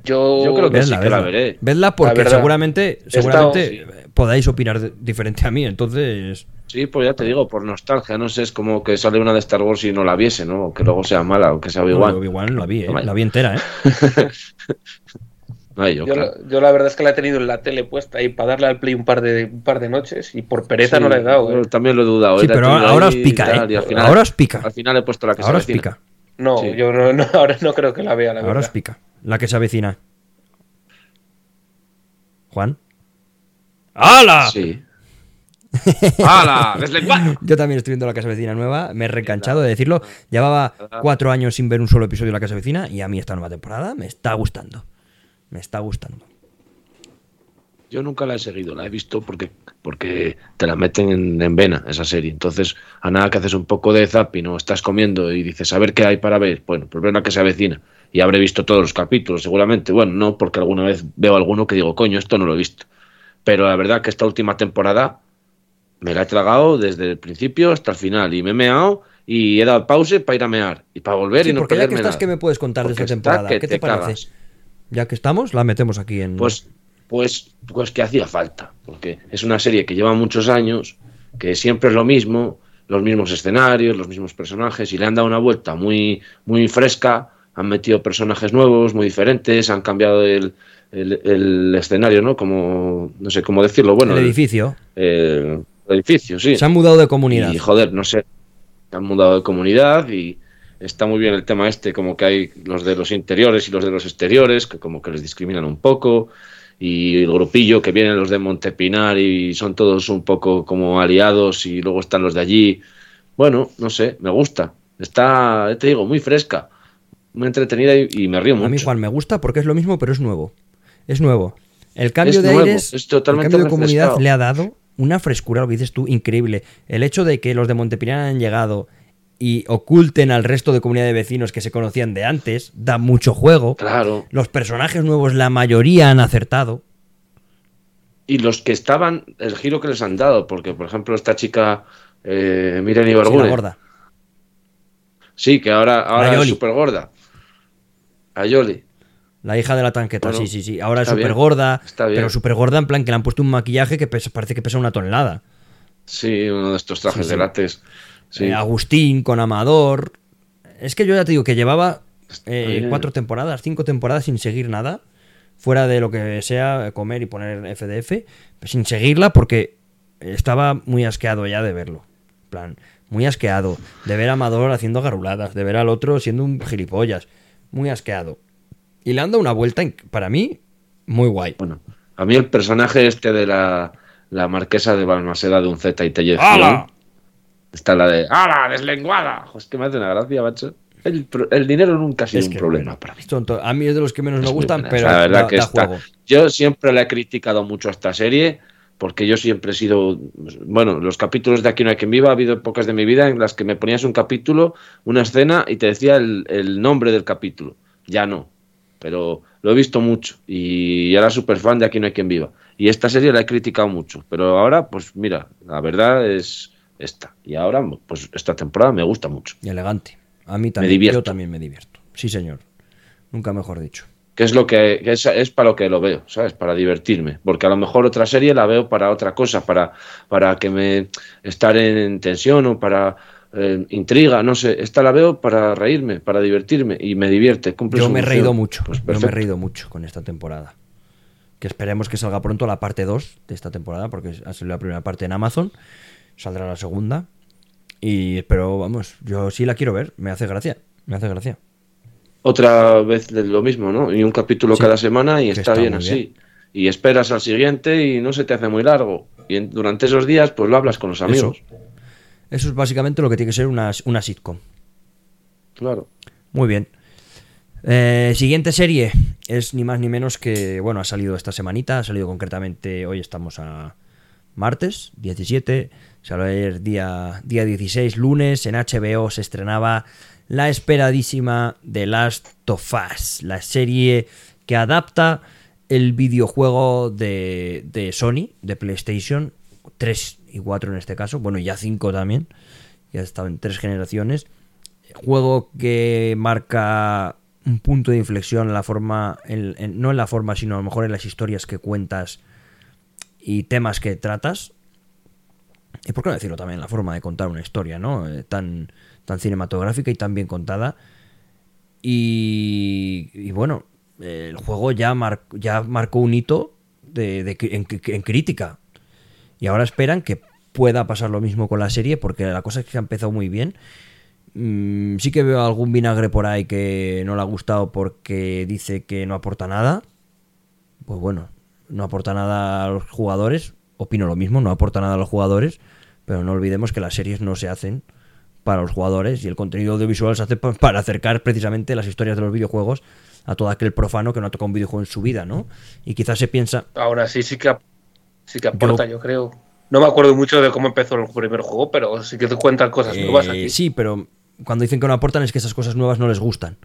[SPEAKER 3] Yo,
[SPEAKER 4] Yo creo que
[SPEAKER 2] Vedla,
[SPEAKER 4] sí que
[SPEAKER 2] vedla.
[SPEAKER 4] la veré.
[SPEAKER 2] Vedla porque seguramente, seguramente
[SPEAKER 3] estado-
[SPEAKER 2] podáis opinar diferente a mí, entonces...
[SPEAKER 4] Sí, pues ya te digo, por nostalgia. No sé, es como que sale una de Star Wars y no la viese, ¿no? O que luego sea mala o que sea igual.
[SPEAKER 2] Bueno, igual la vi, ¿eh? La vi entera, ¿eh?
[SPEAKER 4] No yo,
[SPEAKER 3] yo,
[SPEAKER 4] claro.
[SPEAKER 3] la- yo la verdad es que la he tenido en la tele puesta ahí para darle al play un par de, un par de noches y por pereza
[SPEAKER 4] Sí,
[SPEAKER 3] no la he dado. ¿eh?
[SPEAKER 4] También lo he dudado.
[SPEAKER 2] Sí,
[SPEAKER 4] he
[SPEAKER 2] pero ahora os pica,
[SPEAKER 4] y tal, y
[SPEAKER 2] ¿eh?
[SPEAKER 4] al final-
[SPEAKER 2] Ahora os pica.
[SPEAKER 4] Al final he puesto la que
[SPEAKER 2] Ahora
[SPEAKER 4] se
[SPEAKER 2] os pica.
[SPEAKER 3] No,
[SPEAKER 4] Sí.
[SPEAKER 3] yo no, no, ahora no creo que la vea, la
[SPEAKER 2] Ahora os pica. La que se avecina. Juan. ¡Hala!
[SPEAKER 4] Sí. ¡Hala!
[SPEAKER 2] Yo también estoy viendo La Casa Vecina nueva, me he reenganchado de decirlo. Llevaba cuatro años sin ver un solo episodio de La Casa Vecina y a mí esta nueva temporada me está gustando. Me está gustando.
[SPEAKER 4] Yo nunca la he seguido, la he visto porque, porque te la meten en, en vena esa serie. Entonces, a nada que haces un poco de zapping o estás comiendo y dices, a ver qué hay para ver. Bueno, pues ven a que se avecina. Y habré visto todos los capítulos, seguramente. Bueno, no, porque alguna vez veo alguno que digo, coño, esto no lo he visto. Pero la verdad que esta última temporada me la he tragado desde el principio hasta el final. Y me he meado y he dado pause para ir a mear. Y para volver
[SPEAKER 2] Sí,
[SPEAKER 4] y no
[SPEAKER 2] porque ya que estás,
[SPEAKER 4] nada.
[SPEAKER 2] ¿qué me puedes contar de esta temporada? ¿Qué te, parece?
[SPEAKER 4] cagas.
[SPEAKER 2] Ya que estamos, la metemos aquí en.
[SPEAKER 4] Pues, pues, pues que hacía falta, porque es una serie que lleva muchos años, que siempre es lo mismo, los mismos escenarios, los mismos personajes, y le han dado una vuelta muy, muy fresca, han metido personajes nuevos, muy diferentes, han cambiado el, el- el escenario, ¿no? Como, no sé cómo decirlo, bueno,
[SPEAKER 2] el
[SPEAKER 4] el-
[SPEAKER 2] edificio.
[SPEAKER 4] el- edificio, sí.
[SPEAKER 2] Se han mudado de comunidad.
[SPEAKER 4] Y joder, no sé, se han mudado de comunidad y está muy bien el tema este, como que hay los de los interiores y los de los exteriores, que como que les discriminan un poco, y el grupillo que vienen los de Montepinar y son todos un poco como aliados y luego están los de allí. Bueno, no sé, me gusta. Está, te digo, muy fresca, muy entretenida y, y me río mucho.
[SPEAKER 2] A mí, Juan, me gusta porque es lo mismo, pero es nuevo. Es nuevo. El cambio
[SPEAKER 4] Es
[SPEAKER 2] de
[SPEAKER 4] nuevo,
[SPEAKER 2] aires,
[SPEAKER 4] es totalmente
[SPEAKER 2] el cambio de comunidad le ha dado una frescura, lo que dices tú, increíble. El hecho de que los de Montepinar han llegado y oculten al resto de comunidad de vecinos que se conocían de antes, da mucho juego.
[SPEAKER 4] Claro.
[SPEAKER 2] Los personajes nuevos, la mayoría han acertado.
[SPEAKER 4] Y los que estaban, el giro que les han dado, porque por ejemplo esta chica, eh, Miren
[SPEAKER 2] Sí, la
[SPEAKER 4] Ibargüen,
[SPEAKER 2] gorda.
[SPEAKER 4] sí, que ahora, ahora es súper gorda. Ayoli.
[SPEAKER 2] La hija de la tanqueta,
[SPEAKER 4] Bueno,
[SPEAKER 2] sí, sí, sí. Ahora es súper gorda,
[SPEAKER 4] está bien.
[SPEAKER 2] pero súper gorda en plan que le han puesto un maquillaje que pesa- parece que pesa una tonelada.
[SPEAKER 4] Sí, uno de estos trajes
[SPEAKER 2] Sí,
[SPEAKER 4] de látex. Sí.
[SPEAKER 2] Eh, Agustín con Amador. Es que yo ya te digo que llevaba eh, cuatro temporadas, cinco temporadas sin seguir nada, fuera de lo que sea comer y poner FDF, sin seguirla porque estaba muy asqueado ya de verlo. En plan, muy asqueado de ver a Amador haciendo garruladas, de ver al otro siendo un gilipollas, muy asqueado. Y le han dado una vuelta, para mí, muy guay.
[SPEAKER 4] Bueno, a mí el personaje este de la, la marquesa de Balmaseda de un Z y Tellez. Está la de ¡Hala! ¡Deslenguada! Es que me hace una gracia, macho. El, el dinero nunca ha sido
[SPEAKER 2] Es
[SPEAKER 4] un
[SPEAKER 2] que,
[SPEAKER 4] problema
[SPEAKER 2] bueno,
[SPEAKER 4] para mí.
[SPEAKER 2] son to- a mí es de los que menos me
[SPEAKER 4] Es muy
[SPEAKER 2] gustan, pero
[SPEAKER 4] la verdad
[SPEAKER 2] da-
[SPEAKER 4] que está.
[SPEAKER 2] juego.
[SPEAKER 4] Yo siempre le he criticado mucho a esta serie porque yo siempre he sido, bueno, los capítulos de Aquí no hay quien viva, ha habido épocas de mi vida en las que me ponías un capítulo, una escena y te decía el, el nombre del capítulo. Ya no, pero lo he visto mucho y era súper fan de Aquí no hay quien viva. Y esta serie la he criticado mucho, pero ahora, pues mira, la verdad es esta. Y ahora, pues esta temporada me gusta mucho.
[SPEAKER 2] Y elegante. A mí también.
[SPEAKER 4] divierto.
[SPEAKER 2] Yo también me divierto. Sí, señor. Nunca mejor dicho.
[SPEAKER 4] Que es lo que que es, es para lo que lo veo, ¿sabes? Para divertirme. Porque a lo mejor otra serie la veo para otra cosa, para, para que me estar en tensión o para eh, intriga, no sé. Esta la veo para reírme, para divertirme y me divierte. cumple
[SPEAKER 2] Yo me he reído mucho.
[SPEAKER 4] Pues
[SPEAKER 2] yo me he reído mucho con esta temporada. Que esperemos que salga pronto la parte 2 de esta temporada, porque ha salido la primera parte en Amazon. Saldrá la segunda. Y pero vamos, yo sí la quiero ver. Me hace gracia. Me hace gracia.
[SPEAKER 4] Otra vez lo mismo, ¿no? Y un capítulo
[SPEAKER 2] Sí,
[SPEAKER 4] cada semana y está,
[SPEAKER 2] está
[SPEAKER 4] bien así.
[SPEAKER 2] bien.
[SPEAKER 4] Y esperas al siguiente y no se te hace muy largo. Y en- durante esos días, pues lo hablas con los amigos.
[SPEAKER 2] Eso es básicamente lo que tiene que ser una, una sitcom.
[SPEAKER 4] Claro.
[SPEAKER 2] Muy bien. Eh, siguiente serie es ni más ni menos que, bueno, ha salido esta semanita, ha salido concretamente, hoy estamos a martes 17, salió ayer día, día 16, lunes, en HBO se estrenaba la esperadísima The Last of Us, la serie que adapta el videojuego de, de Sony, de PlayStation, 3 y 4 en este caso, bueno, ya 5 también, ya ha estado en tres generaciones, juego que marca un punto de inflexión en la forma, no en la forma, sino a lo mejor en las historias que cuentas y temas que tratas. Y por qué no decirlo también, la forma de contar una historia, ¿no? Eh, tan, tan cinematográfica y tan bien contada. Y, y bueno, el juego ya, ya marcó un hito de, en crítica. Y ahora esperan que pueda pasar lo mismo con la serie, porque la cosa es que ha empezado muy bien. Mm, sí que veo algún vinagre por ahí que no le ha gustado porque dice que no aporta nada. Pues bueno, no aporta nada a los jugadores. Opino lo mismo, no aporta nada a los jugadores. Pero no olvidemos que las series no se hacen para los jugadores y el contenido audiovisual se hace pa- para acercar precisamente las historias de los videojuegos a todo aquel profano que no ha tocado un videojuego en su vida, ¿no? Y quizás se piensa,
[SPEAKER 3] Aún así sí que, sí que aporta, yo, creo. No me acuerdo mucho de cómo empezó el primer juego, pero sí que te cuentan cosas nuevas
[SPEAKER 2] Eh,
[SPEAKER 3] aquí.
[SPEAKER 2] sí, pero cuando dicen que no aportan es que esas cosas nuevas no les gustan.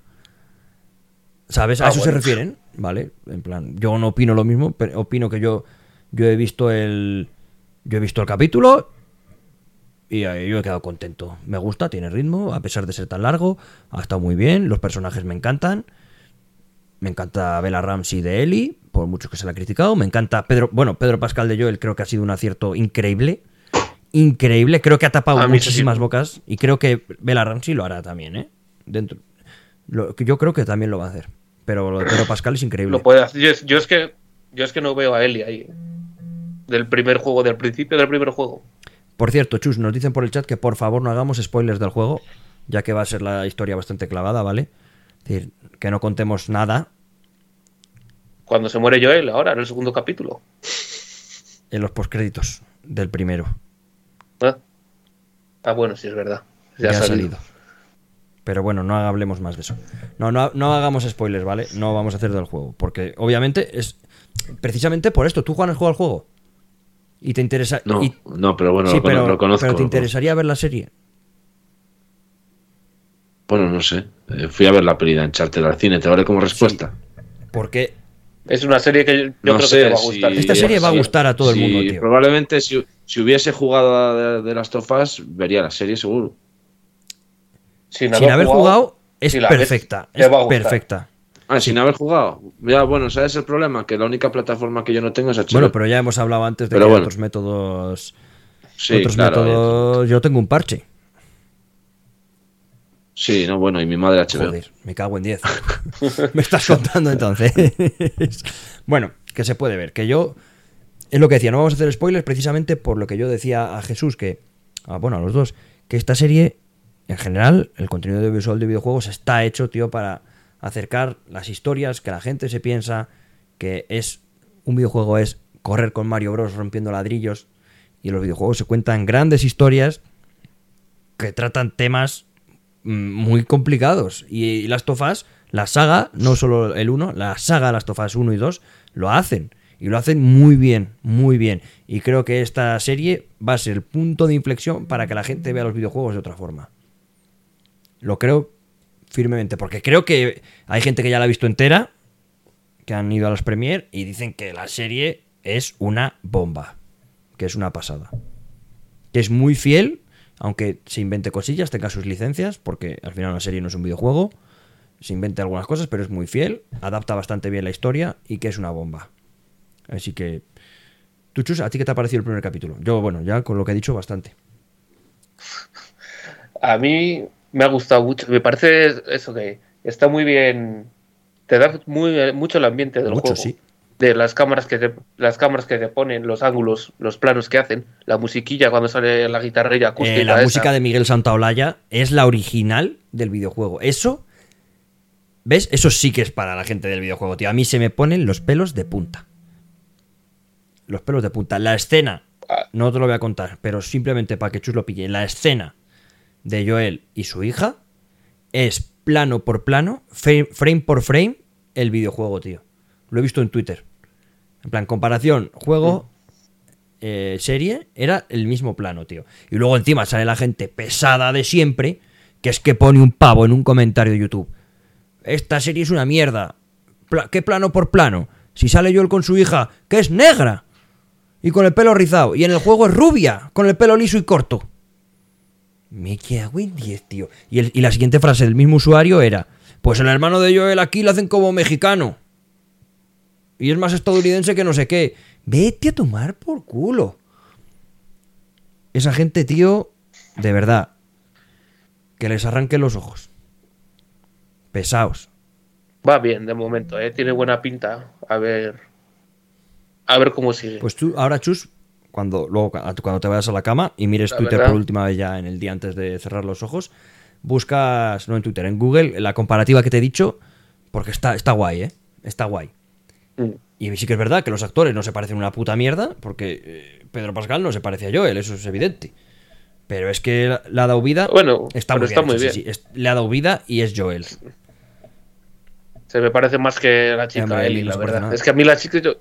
[SPEAKER 2] ¿Sabes? A
[SPEAKER 3] Ah,
[SPEAKER 2] eso se refieren, ¿vale? En plan, yo no opino lo mismo, pero opino que yo, yo he visto el. Yo he visto el capítulo y eh, yo he quedado contento. Me gusta, tiene ritmo, a pesar de ser tan largo, ha estado muy bien, los personajes me encantan. Me encanta Bella Ramsey de Ellie, por mucho que se la ha criticado. Me encanta Pedro, bueno, Pedro Pascal de Joel, creo que ha sido un acierto increíble. Increíble, creo que ha tapado
[SPEAKER 3] A
[SPEAKER 2] muchísimas
[SPEAKER 3] sí.
[SPEAKER 2] bocas y creo que Bella Ramsey lo hará también, ¿eh? Dentro. Lo- yo creo que también lo va a hacer. Pero lo de Pedro Pascal es increíble.
[SPEAKER 3] Lo puede hacer. Yo, es- yo es que yo es que no veo a Eli ahí. Del primer juego, del principio del primer juego.
[SPEAKER 2] Por cierto, Chus, nos dicen por el chat que por favor no hagamos spoilers del juego, ya que va a ser la historia bastante clavada, ¿vale? Es decir, que no contemos nada
[SPEAKER 3] Cuando se muere Joel, ahora, en el segundo capítulo.
[SPEAKER 2] en los postcréditos del primero.
[SPEAKER 3] Ah, Ah, bueno, sí, es verdad. Ya,
[SPEAKER 2] Ya,
[SPEAKER 3] ha salido.
[SPEAKER 2] Pero bueno, no hablemos más de eso. No, no, no hagamos spoilers, ¿vale? No vamos a hacer del juego. Porque obviamente es precisamente por esto. ¿Tú Juan has jugado al juego? Y te interesa.
[SPEAKER 4] No,
[SPEAKER 2] y-
[SPEAKER 4] no, pero bueno,
[SPEAKER 2] sí,
[SPEAKER 4] lo, cono-
[SPEAKER 2] pero,
[SPEAKER 4] lo conozco.
[SPEAKER 2] pero te interesaría ver la serie.
[SPEAKER 4] Bueno, no sé. Eh, fui a ver la peli de Uncharted al cine, ¿te vale como respuesta?
[SPEAKER 2] Porque
[SPEAKER 3] Es una serie que yo, yo
[SPEAKER 4] No
[SPEAKER 3] creo
[SPEAKER 4] sé
[SPEAKER 3] que te va a
[SPEAKER 4] si-
[SPEAKER 3] gustar.
[SPEAKER 2] Esta serie va a gustar a todo el mundo, tío.
[SPEAKER 4] Probablemente si, si hubiese jugado a de, de las tofas, vería la serie seguro.
[SPEAKER 3] Sin,
[SPEAKER 2] sin haber jugado, es
[SPEAKER 3] si la ves,
[SPEAKER 2] perfecta. Es perfecta.
[SPEAKER 4] Ah, sin haber jugado. Ya, bueno, ¿sabes el problema? Que la única plataforma que yo no tengo es HBO.
[SPEAKER 2] Bueno, pero ya hemos hablado antes de
[SPEAKER 4] Pero
[SPEAKER 2] que
[SPEAKER 4] bueno.
[SPEAKER 2] otros métodos.
[SPEAKER 4] sí,
[SPEAKER 2] otros
[SPEAKER 4] claro,
[SPEAKER 2] métodos. Yo tengo un parche.
[SPEAKER 4] Sí, no, bueno, y mi madre HBO.
[SPEAKER 2] Joder, me cago en 10. me estás contando entonces. bueno, que se puede ver. Que yo. Es lo que decía, no vamos a hacer spoilers precisamente por lo que yo decía a Jesús, que. ah, bueno, a los dos. Que esta serie, en general, el contenido audiovisual de videojuegos está hecho, tío, para acercar las historias que la gente se piensa que es. Un videojuego es correr con Mario Bros. rompiendo ladrillos. Y en los videojuegos se cuentan grandes historias que tratan temas mm, muy complicados. Y Last of Us, la saga, no solo el 1, la saga Last of Us 1 y 2, lo hacen. Y lo hacen muy bien, muy bien. Y creo que esta serie va a ser el punto de inflexión para que la gente vea los videojuegos de otra forma. Lo creo firmemente, porque creo que hay gente que ya la ha visto entera, que han ido a las premier y dicen que la serie es una bomba, que es una pasada que es muy fiel, aunque se invente cosillas, tenga sus licencias, porque al final una serie no es un videojuego, se inventa algunas cosas, pero es muy fiel, adapta bastante bien la historia y que es una bomba. Así que, tú, Chus, ¿a ti qué te ha parecido el primer capítulo? Yo, bueno, ya con lo que he dicho, bastante.
[SPEAKER 3] A mí me ha gustado mucho. Me parece eso que está muy bien. Te da muy, mucho el ambiente del
[SPEAKER 2] Mucho,
[SPEAKER 3] juego.
[SPEAKER 2] sí.
[SPEAKER 3] De las cámaras que te, las cámaras que te ponen, los ángulos, los planos que hacen, la musiquilla cuando sale la guitarrilla acústica.
[SPEAKER 2] Eh, la
[SPEAKER 3] esa.
[SPEAKER 2] música de Miguel Santaolalla es la original del videojuego. Eso, ¿ves? Eso sí que es para la gente del videojuego, tío. A mí se me ponen los pelos de punta. Los pelos de punta. La escena,
[SPEAKER 3] Ah.
[SPEAKER 2] no te lo voy a contar, pero simplemente para que Chus lo pille. La escena de Joel y su hija es plano por plano, frame, por frame, el videojuego, tío. Lo he visto en Twitter. En plan, comparación, juego, eh, serie, era el mismo plano, tío. Y luego encima sale la gente pesada de siempre, que es que pone un pavo en un comentario de YouTube. Esta serie es una mierda. ¿Qué plano por plano? Si sale Joel con su hija, que es negra. Y con el pelo rizado. Y en el juego es rubia, con el pelo liso y corto. Me cago en 10, tío. Y, el- y la siguiente frase del mismo usuario era: Pues el hermano de Joel aquí lo hacen como mexicano. Y es más estadounidense que no sé qué. Vete a tomar por culo. Esa gente, tío, de verdad. Que les arranquen los ojos. Pesaos.
[SPEAKER 3] Va bien de momento, ¿eh? tiene buena pinta. A ver. A ver cómo sigue.
[SPEAKER 2] Pues tú, ahora, Chus, cuando, luego, cuando te vayas a la cama y mires
[SPEAKER 3] La
[SPEAKER 2] Twitter
[SPEAKER 3] verdad.
[SPEAKER 2] por última vez ya en el día antes de cerrar los ojos, buscas, no en Twitter, en Google, la comparativa que te he dicho, porque está, está guay, ¿eh? Está guay.
[SPEAKER 3] Mm.
[SPEAKER 2] Y sí que es verdad que los actores no se parecen una puta mierda, porque eh, Pedro Pascal no se parece a Joel, eso es evidente. Pero es que le ha dado vida.
[SPEAKER 3] Bueno,
[SPEAKER 2] está muy
[SPEAKER 3] está
[SPEAKER 2] bien.
[SPEAKER 3] muy
[SPEAKER 2] hecho, sí,
[SPEAKER 3] bien.
[SPEAKER 2] sí, es- le ha dado vida y es Joel.
[SPEAKER 3] Se me parece más que la chica
[SPEAKER 2] Hombre,
[SPEAKER 3] Ellie, la verdad. Es que a mí la chica yo-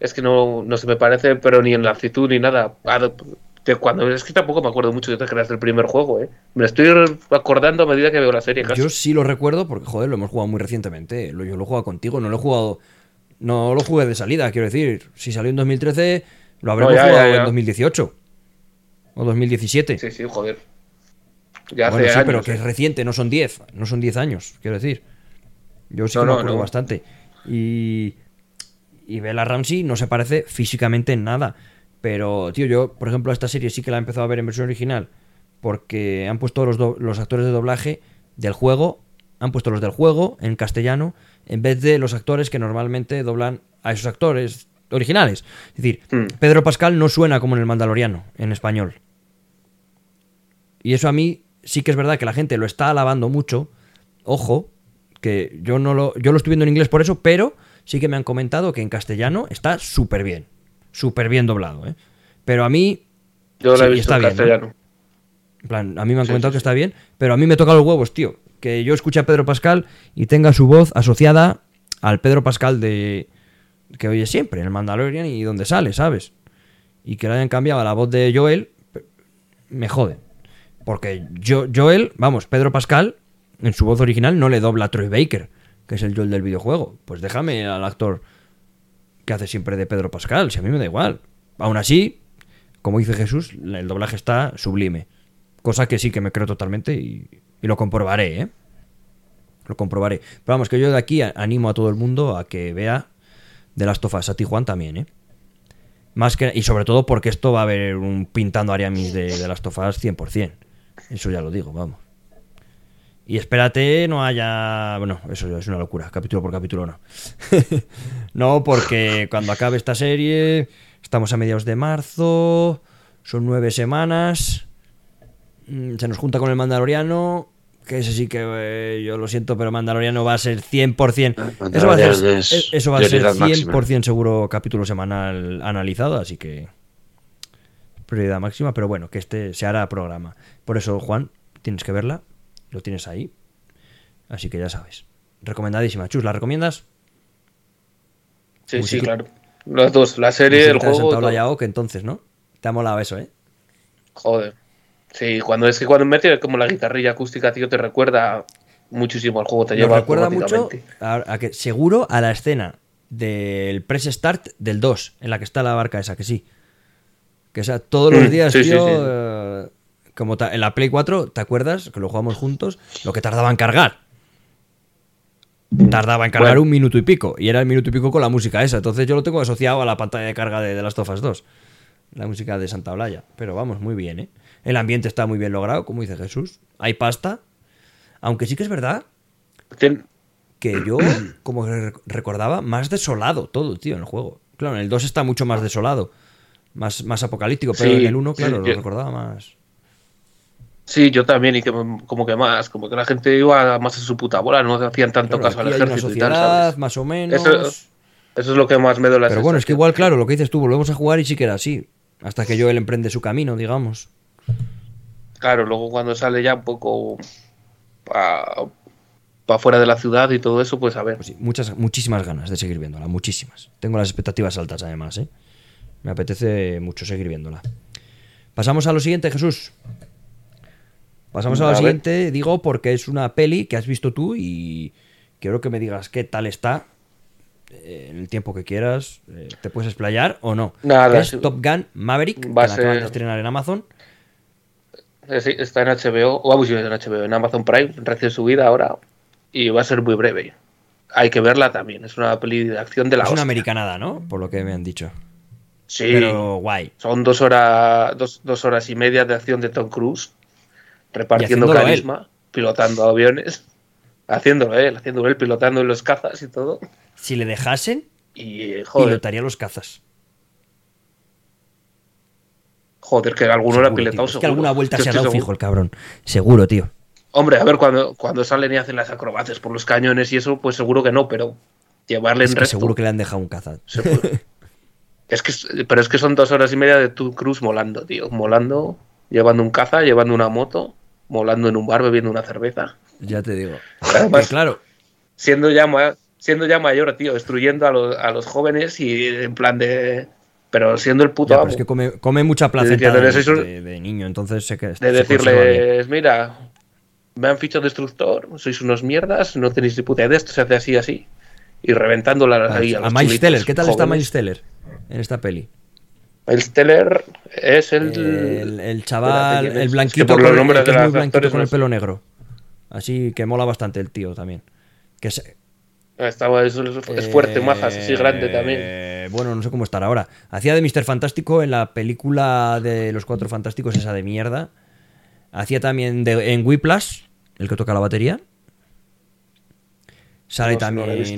[SPEAKER 3] es que no, no se me parece, pero ni en la actitud ni nada. De cuando es que tampoco me acuerdo mucho de creas del primer juego, ¿eh? Me estoy acordando a medida que veo la serie. casi.
[SPEAKER 2] Yo sí lo recuerdo porque, joder, lo hemos jugado muy recientemente. Lo- Yo lo he jugado contigo, no lo he jugado. No lo jugué de salida, quiero decir. Si salió en 2013, lo habremos
[SPEAKER 3] ya,
[SPEAKER 2] jugado
[SPEAKER 3] ya, ya.
[SPEAKER 2] en 2018. O 2017.
[SPEAKER 3] Sí, sí, joder. Ya hace
[SPEAKER 2] sí,
[SPEAKER 3] años.
[SPEAKER 2] pero que
[SPEAKER 3] ¿eh?
[SPEAKER 2] es reciente, no son 10. No son 10 años, quiero decir. Yo sí
[SPEAKER 3] No,
[SPEAKER 2] que me
[SPEAKER 3] no,
[SPEAKER 2] acuerdo bastante. Y. Y Bella Ramsey no se parece físicamente en nada. Pero, tío, yo, por ejemplo, esta serie sí que la he empezado a ver en versión original. Porque han puesto los, los actores de doblaje del juego. Han puesto los del juego en castellano. En vez de los actores que normalmente doblan a esos actores. originales. Es decir,
[SPEAKER 3] Hmm.
[SPEAKER 2] Pedro Pascal no suena como en el Mandaloriano, en español. Y eso a mí sí que es verdad que la gente lo está alabando mucho. Ojo, que yo no lo, yo lo estoy viendo en inglés por eso, pero sí que me han comentado que en castellano está súper bien. Súper bien doblado, ¿eh? Pero a mí,
[SPEAKER 3] Yo
[SPEAKER 2] Sí,
[SPEAKER 3] la he visto
[SPEAKER 2] está
[SPEAKER 3] en
[SPEAKER 2] bien, ¿no?
[SPEAKER 3] castellano.
[SPEAKER 2] en plan, a mí me han
[SPEAKER 3] Sí,
[SPEAKER 2] comentado
[SPEAKER 3] sí,
[SPEAKER 2] que está bien, pero a mí me toca los huevos, tío. Que yo escuche a Pedro Pascal y tenga su voz asociada al Pedro Pascal de que oye siempre en el Mandalorian y donde sale, ¿sabes? Y que le hayan cambiado a la voz de Joel, me jode. Porque yo, Joel, vamos, Pedro Pascal, en su voz original no le dobla a Troy Baker, que es el Joel del videojuego. Pues déjame al actor que hace siempre de Pedro Pascal, si a mí me da igual. Aún así, como dice Jesús, el doblaje está sublime. Cosa que sí que me creo totalmente y, y lo comprobaré, ¿eh? Lo comprobaré. Pero vamos, que yo de aquí animo a todo el mundo a que vea de las tofas, a Tijuana también, ¿eh? Más que, y sobre todo porque esto va a haber un pintando Ariamis de, de las tofas 100%. Eso ya lo digo, vamos. Y espérate, no haya. Bueno, eso es una locura, capítulo por capítulo no. no, porque cuando acabe esta serie, estamos a mediados de marzo, son nueve semanas, mm, se nos junta con el Mandaloriano, que ese sí que eh, yo lo siento, pero Mandaloriano va a ser 100%. Eso va a ser,
[SPEAKER 4] es
[SPEAKER 2] eh, eso va a ser
[SPEAKER 4] prioridad máxima.
[SPEAKER 2] 100% seguro capítulo semanal analizado, así que prioridad máxima, pero bueno, que este se hará programa. Por eso, Juan, tienes que verla, lo tienes ahí, así que ya sabes. Recomendadísima. Chus, ¿la recomiendas?
[SPEAKER 3] Sí, sí, claro. Los dos, la serie, el
[SPEAKER 2] Musiquita de
[SPEAKER 3] juego.
[SPEAKER 2] Santa. Oca, entonces, ¿no? Te ha molado eso, ¿eh?
[SPEAKER 3] Joder. Sí, cuando es que cuando mete como la guitarrilla acústica, tío, te recuerda muchísimo al juego. Te
[SPEAKER 2] Nos
[SPEAKER 3] lleva
[SPEAKER 2] recuerda mucho a, a que seguro a la escena del press start del 2, en la que está la barca esa, que sí. Que o sea, todos los
[SPEAKER 3] Mm,
[SPEAKER 2] días,
[SPEAKER 3] sí,
[SPEAKER 2] tío,
[SPEAKER 3] sí.
[SPEAKER 2] eh, como en la Play 4, ¿te acuerdas? Que lo jugamos juntos, lo que tardaba en cargar. Tardaba en cargar
[SPEAKER 3] Bueno.
[SPEAKER 2] un minuto y pico, y era el minuto y pico con la música esa. Entonces yo lo tengo asociado a la pantalla de carga de, de las Tofas 2. La música de Santa Olaya. Pero vamos, muy bien, ¿eh? El ambiente está muy bien logrado, como dice Jesús. Hay pasta. Aunque sí que es verdad
[SPEAKER 3] Tien-
[SPEAKER 2] que yo, como recordaba, más desolado todo, tío, en el juego. Claro, en el 2 está mucho más desolado, más, más apocalíptico, pero
[SPEAKER 3] Sí,
[SPEAKER 2] en el 1, claro,
[SPEAKER 3] sí,
[SPEAKER 2] lo
[SPEAKER 3] yo-
[SPEAKER 2] recordaba más.
[SPEAKER 3] Sí, yo también, y que como que más, como que la gente iba más a su puta bola, no hacían tanto caso al ejército y tal,
[SPEAKER 2] sociedad,
[SPEAKER 3] ¿sabes?
[SPEAKER 2] más o menos.
[SPEAKER 3] Eso, eso es lo que más me duele.
[SPEAKER 2] pero bueno, es que igual, claro, lo que dices tú, volvemos a jugar y sí que era así. Hasta que Joel emprende su camino, digamos.
[SPEAKER 3] Claro, luego cuando sale ya un poco para fuera de la ciudad y todo eso, pues a ver.
[SPEAKER 2] Pues sí, muchas, muchísimas ganas de seguir viéndola, muchísimas. Tengo las expectativas altas, además, ¿eh? Me apetece mucho seguir viéndola. Pasamos a lo siguiente, Jesús. Pasamos a lo
[SPEAKER 3] A ver.
[SPEAKER 2] siguiente, digo, porque es una peli que has visto tú y quiero que me digas qué tal está eh, en el tiempo que quieras. eh, ¿Te puedes explayar o no?
[SPEAKER 3] Nada,
[SPEAKER 2] es. Top Gun Maverick, que
[SPEAKER 3] Va a
[SPEAKER 2] la acaban
[SPEAKER 3] ser-
[SPEAKER 2] de estrenar en Amazon.
[SPEAKER 3] Eh, sí, está en HBO, o vamos, en HBO, en Amazon Prime, recién subida ahora, y va a ser muy breve. Hay que verla también, es una peli de acción de la
[SPEAKER 2] Es una americanada, ¿no? Por lo que me han dicho.
[SPEAKER 3] Sí,
[SPEAKER 2] Pero guay.
[SPEAKER 3] son dos horas, dos, dos horas y media de acción de Tom Cruise, repartiendo
[SPEAKER 2] él.
[SPEAKER 3] carisma, pilotando aviones, haciéndolo él, haciéndolo él, pilotando en los cazas y todo.
[SPEAKER 2] Si le dejasen,
[SPEAKER 3] Y eh, joder,
[SPEAKER 2] pilotaría los cazas.
[SPEAKER 3] joder, que alguno
[SPEAKER 2] Seguro, tío.
[SPEAKER 3] pilotado
[SPEAKER 2] Es que alguna vuelta se ha dado fijo el cabrón. Seguro, tío.
[SPEAKER 3] Hombre, a ver, cuando, cuando salen y hacen las acrobacias por los cañones y eso, pues seguro que no, pero llevarle
[SPEAKER 2] Es
[SPEAKER 3] en
[SPEAKER 2] que seguro que le han dejado un caza.
[SPEAKER 3] es que, pero es que son dos horas y media de tu cruz molando, tío. Molando, llevando un caza, llevando una moto, molando en un bar, bebiendo una cerveza.
[SPEAKER 2] Ya te digo.
[SPEAKER 3] Además,
[SPEAKER 2] claro,
[SPEAKER 3] siendo ya, siendo ya mayor, tío, destruyendo a los, a los jóvenes y en plan de. Pero siendo el puto
[SPEAKER 2] ya,
[SPEAKER 3] amo.
[SPEAKER 2] es que come, come mucha placenta de,
[SPEAKER 3] eso-
[SPEAKER 2] de- de niño, entonces sé que
[SPEAKER 3] de decirles, mira, me han fichado destructor, sois unos mierdas, no tenéis ni puta idea, esto se hace así, así. Y reventándola ahí a,
[SPEAKER 2] A Miles Teller, ¿qué tal está. Miles Teller en esta peli?
[SPEAKER 3] Miles Teller es el.
[SPEAKER 2] El, el chaval,
[SPEAKER 3] Espérate, ¿quién es?
[SPEAKER 2] el
[SPEAKER 3] Es
[SPEAKER 2] blanquito,
[SPEAKER 3] que por los
[SPEAKER 2] con-
[SPEAKER 3] nombres
[SPEAKER 2] que
[SPEAKER 3] de
[SPEAKER 2] es muy
[SPEAKER 3] los
[SPEAKER 2] blanquito
[SPEAKER 3] actores
[SPEAKER 2] con
[SPEAKER 3] no
[SPEAKER 2] el pelo negro. Así que mola bastante el tío también. Que es,
[SPEAKER 3] Estaba, es, es fuerte,
[SPEAKER 2] Eh,
[SPEAKER 3] majas, así grande también.
[SPEAKER 2] Bueno, no sé cómo estará ahora. Hacía de Mr. Fantástico en la película de los Cuatro Fantásticos, esa de mierda. Hacía también de, en Whiplash, el que toca la batería. Sale
[SPEAKER 3] No no
[SPEAKER 2] también en.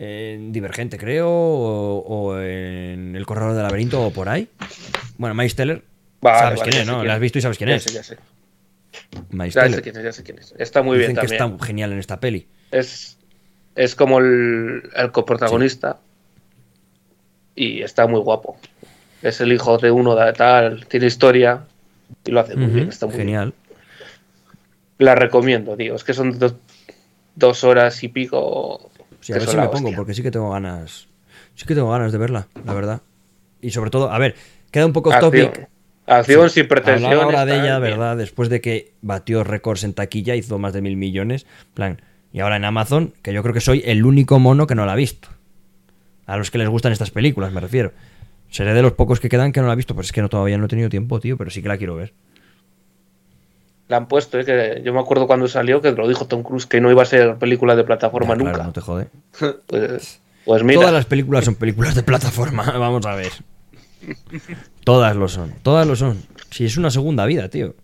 [SPEAKER 2] En Divergente, creo, o, o en El Corredor del Laberinto o por ahí. Bueno, Miles Teller,
[SPEAKER 3] Vale,
[SPEAKER 2] sabes
[SPEAKER 3] vale,
[SPEAKER 2] quién es, ¿no?
[SPEAKER 3] quién
[SPEAKER 2] La has visto y sabes quién
[SPEAKER 3] Ya
[SPEAKER 2] es.
[SPEAKER 3] sé, ya sé.
[SPEAKER 2] Miles
[SPEAKER 3] Ya sé quién es, ya sé quién es. Está muy bien
[SPEAKER 2] que
[SPEAKER 3] también.
[SPEAKER 2] está genial en esta peli.
[SPEAKER 3] Es, es como el, el coprotagonista. Y está muy guapo. Es el hijo de uno de tal, tiene historia. Y lo hace muy bien, está muy bien.
[SPEAKER 2] genial.
[SPEAKER 3] La recomiendo, tío. Es que son dos, dos horas y pico.
[SPEAKER 2] Sí, a ver si me pongo, porque sí que tengo ganas. Sí que tengo ganas de verla, la verdad. Y sobre todo, a ver, queda un poco off
[SPEAKER 3] Acción,
[SPEAKER 2] topic.
[SPEAKER 3] acción
[SPEAKER 2] Sí,
[SPEAKER 3] sin pretensiones.
[SPEAKER 2] Hablaba ahora de ella,
[SPEAKER 3] bien.
[SPEAKER 2] ¿verdad? Después de que batió récords en taquilla, hizo más de mil millones. plan, y ahora en Amazon, que yo creo que soy el único mono que no la ha visto. A los que les gustan estas películas, me refiero. Seré de los pocos que quedan que no la ha visto, pues es que no, todavía no he tenido tiempo, tío, pero sí que la quiero ver.
[SPEAKER 3] La han puesto, eh, que yo me acuerdo cuando salió que lo dijo Tom Cruise que no iba a ser película de plataforma
[SPEAKER 2] Ya,
[SPEAKER 3] nunca.
[SPEAKER 2] claro, no te jode.
[SPEAKER 3] Pues, pues mira,
[SPEAKER 2] Todas las películas son películas de plataforma, vamos a ver. Todas lo son, todas lo son. Si es una segunda vida, tío.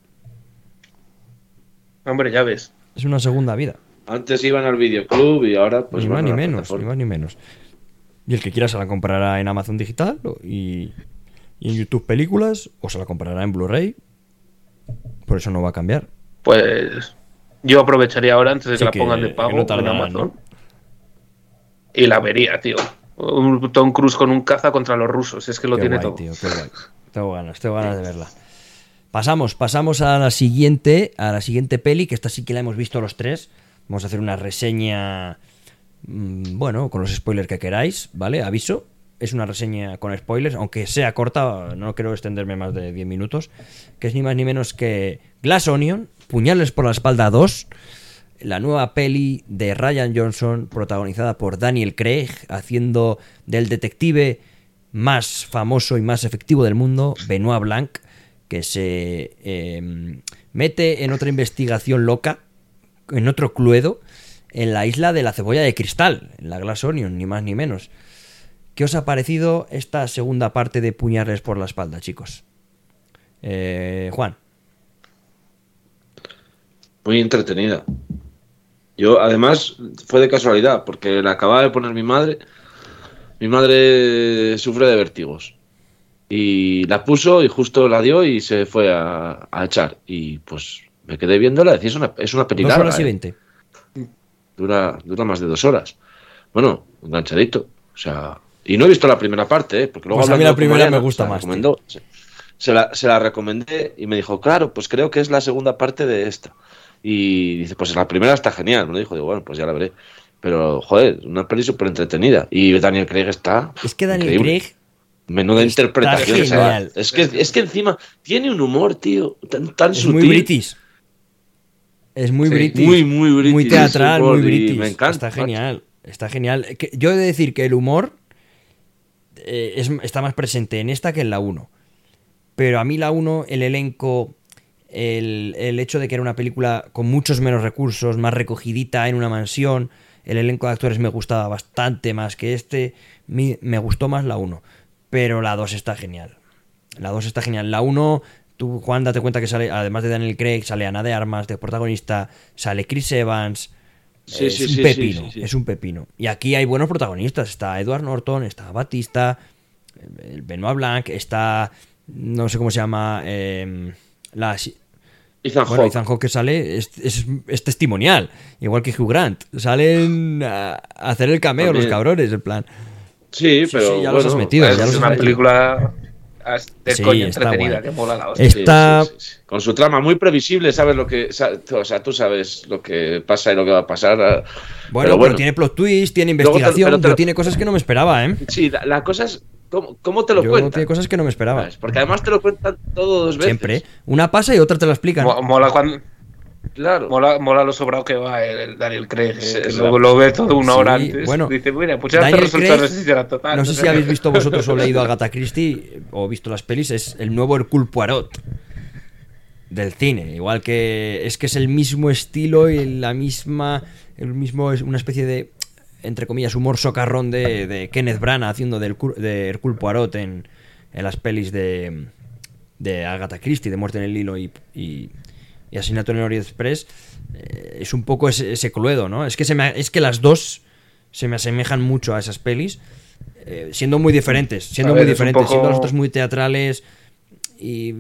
[SPEAKER 3] hombre, ya ves.
[SPEAKER 2] Es una segunda vida.
[SPEAKER 4] Antes iban al videoclub y ahora pues
[SPEAKER 2] ni más ni menos, ni más ni menos. Y el que quiera se la comprará en Amazon Digital y en YouTube Películas o se la comprará en Blu-ray. Por eso no va a cambiar.
[SPEAKER 3] Pues yo aprovecharía ahora antes de que la pongan de pago
[SPEAKER 2] no
[SPEAKER 3] en Amazon.
[SPEAKER 2] ¿no?
[SPEAKER 3] Y la vería, tío. Un Tom Cruise con un caza contra los rusos. Es que lo
[SPEAKER 2] Qué
[SPEAKER 3] tiene
[SPEAKER 2] guay,
[SPEAKER 3] todo.
[SPEAKER 2] tío, qué guay. Tengo ganas, tengo ganas de verla. Pasamos, pasamos a la siguiente, a la siguiente peli, que esta sí que la hemos visto los tres. Vamos a hacer una reseña, mm, bueno, con los spoilers que queráis, ¿vale? Aviso. Es una reseña con spoilers, aunque sea corta, no quiero extenderme más de 10 minutos. Que es ni más ni menos que Glass Onion, Puñales por la espalda 2, la nueva peli de Ryan Johnson, protagonizada por Daniel Craig, haciendo del detective más famoso y más efectivo del mundo, Benoit Blanc, que se eh, mete en otra investigación loca, en otro cluedo, en la isla de la cebolla de cristal, en la Glass Onion, ni más ni menos. ¿Qué os ha parecido esta segunda parte de Puñales por la espalda, chicos? Eh, Juan.
[SPEAKER 4] Muy entretenida. Yo, además, fue de casualidad, porque la acababa de poner mi madre. Mi madre sufre de vértigos. Y la puso y justo la dio y se fue a, a echar. Y pues me quedé viéndola. Es una, es una peli
[SPEAKER 2] Dos horas y
[SPEAKER 4] ¿eh?
[SPEAKER 2] veinte.
[SPEAKER 4] Dura, dura más de dos horas. Bueno, enganchadito. O sea, y no he visto la primera parte, ¿eh? porque luego
[SPEAKER 2] Pues a mí
[SPEAKER 4] hablando
[SPEAKER 2] la primera
[SPEAKER 4] Mariana,
[SPEAKER 2] me gusta
[SPEAKER 4] se la
[SPEAKER 2] más,
[SPEAKER 4] recomendó. Se, se la, se la recomendé y me dijo, claro, pues creo que es la segunda parte de esta. Y dice, pues la primera está genial. Me dijo, digo, bueno, pues ya la veré. Pero, joder, una peli súper entretenida. Y Daniel Craig está.
[SPEAKER 2] Es que Daniel
[SPEAKER 4] increíble.
[SPEAKER 2] Craig
[SPEAKER 4] Menuda
[SPEAKER 2] está
[SPEAKER 4] interpretación. o sea,
[SPEAKER 2] genial.
[SPEAKER 4] es, que, es que encima tiene un humor, tío, tan, tan
[SPEAKER 2] es
[SPEAKER 4] sutil.
[SPEAKER 2] muy british. Es muy
[SPEAKER 3] Sí,
[SPEAKER 2] british.
[SPEAKER 4] muy, muy british,
[SPEAKER 2] Muy teatral, muy british.
[SPEAKER 4] me encanta,
[SPEAKER 2] Está
[SPEAKER 4] macho.
[SPEAKER 2] genial. Está genial. Yo he de decir que el humor eh, es- está más presente en esta que en la 1. Pero a mí la 1, el elenco, el, el hecho de que era una película con muchos menos recursos, más recogidita en una mansión, el elenco de actores me gustaba bastante más que este, mi- me gustó más la 1. Pero la 2 está genial. La 2 está genial. La 1, tú, Juan, date cuenta que sale, además de Daniel Craig, sale Ana de Armas de protagonista, sale Chris Evans.
[SPEAKER 4] Sí,
[SPEAKER 2] es
[SPEAKER 4] sí,
[SPEAKER 2] un
[SPEAKER 4] sí,
[SPEAKER 2] pepino,
[SPEAKER 4] sí, sí.
[SPEAKER 2] es un pepino. Y aquí hay buenos protagonistas. Está Edward Norton, está Batista, el Benoit Blanc, está. No sé cómo se llama. eh, la,
[SPEAKER 4] Ethan
[SPEAKER 2] bueno,
[SPEAKER 4] Hawke.
[SPEAKER 2] Ethan Hawke que sale es, es- es testimonial, igual que Hugh Grant. Salen a, a hacer el cameo los cabrones, en plan.
[SPEAKER 4] Sí,
[SPEAKER 2] Sí,
[SPEAKER 4] pero
[SPEAKER 2] sí, ya los
[SPEAKER 4] bueno,
[SPEAKER 2] has metido,
[SPEAKER 3] Es
[SPEAKER 2] ya los has
[SPEAKER 3] una película
[SPEAKER 2] Sí, está
[SPEAKER 3] entretenida,
[SPEAKER 2] guay.
[SPEAKER 3] que mola la hostia.
[SPEAKER 2] Está-
[SPEAKER 4] sí, sí, sí. Con su trama muy previsible, sabes lo que. O sea, tú sabes lo que pasa y lo que va a pasar. ah,
[SPEAKER 2] Bueno,
[SPEAKER 4] pero
[SPEAKER 2] pero, tiene plot twist, tiene
[SPEAKER 4] te-
[SPEAKER 2] investigación,
[SPEAKER 4] pero te
[SPEAKER 2] tiene cosas que no me esperaba, ¿eh?
[SPEAKER 4] Sí, la, la cosa es. ¿Cómo, cómo te lo
[SPEAKER 2] Yo
[SPEAKER 4] cuentan?
[SPEAKER 2] tiene cosas que no me esperaba.
[SPEAKER 4] ¿Sabes? Porque además te lo cuentan todo dos veces.
[SPEAKER 2] Siempre. Una pasa y otra te la explican.
[SPEAKER 3] Mo- Mola, cuando,
[SPEAKER 4] Claro.
[SPEAKER 3] mola, mola lo sobrado que va el, el Daniel Craig. eh,
[SPEAKER 4] Sí,
[SPEAKER 3] lo ve todo una
[SPEAKER 2] Sí,
[SPEAKER 3] hora antes.
[SPEAKER 2] bueno,
[SPEAKER 3] Dice, mira, pues ya resulta total.
[SPEAKER 2] No sé si habéis visto vosotros o leído a Agatha Christie o visto las pelis, es el nuevo Hercule Poirot del cine. Igual que es que es el mismo estilo y la misma, el mismo es una especie de entre comillas humor socarrón de, de Kenneth Branagh haciendo del, de Hercule Poirot en, en las pelis de, de Agatha Christie, de Muerte en el Hilo y, y, y Asesinato en Orient Express. Eh, es un poco ese, ese cluedo, ¿no? Es que, se me es que las dos se me asemejan mucho a esas pelis, eh, siendo muy diferentes, siendo muy diferentes, siendo las otras muy teatrales y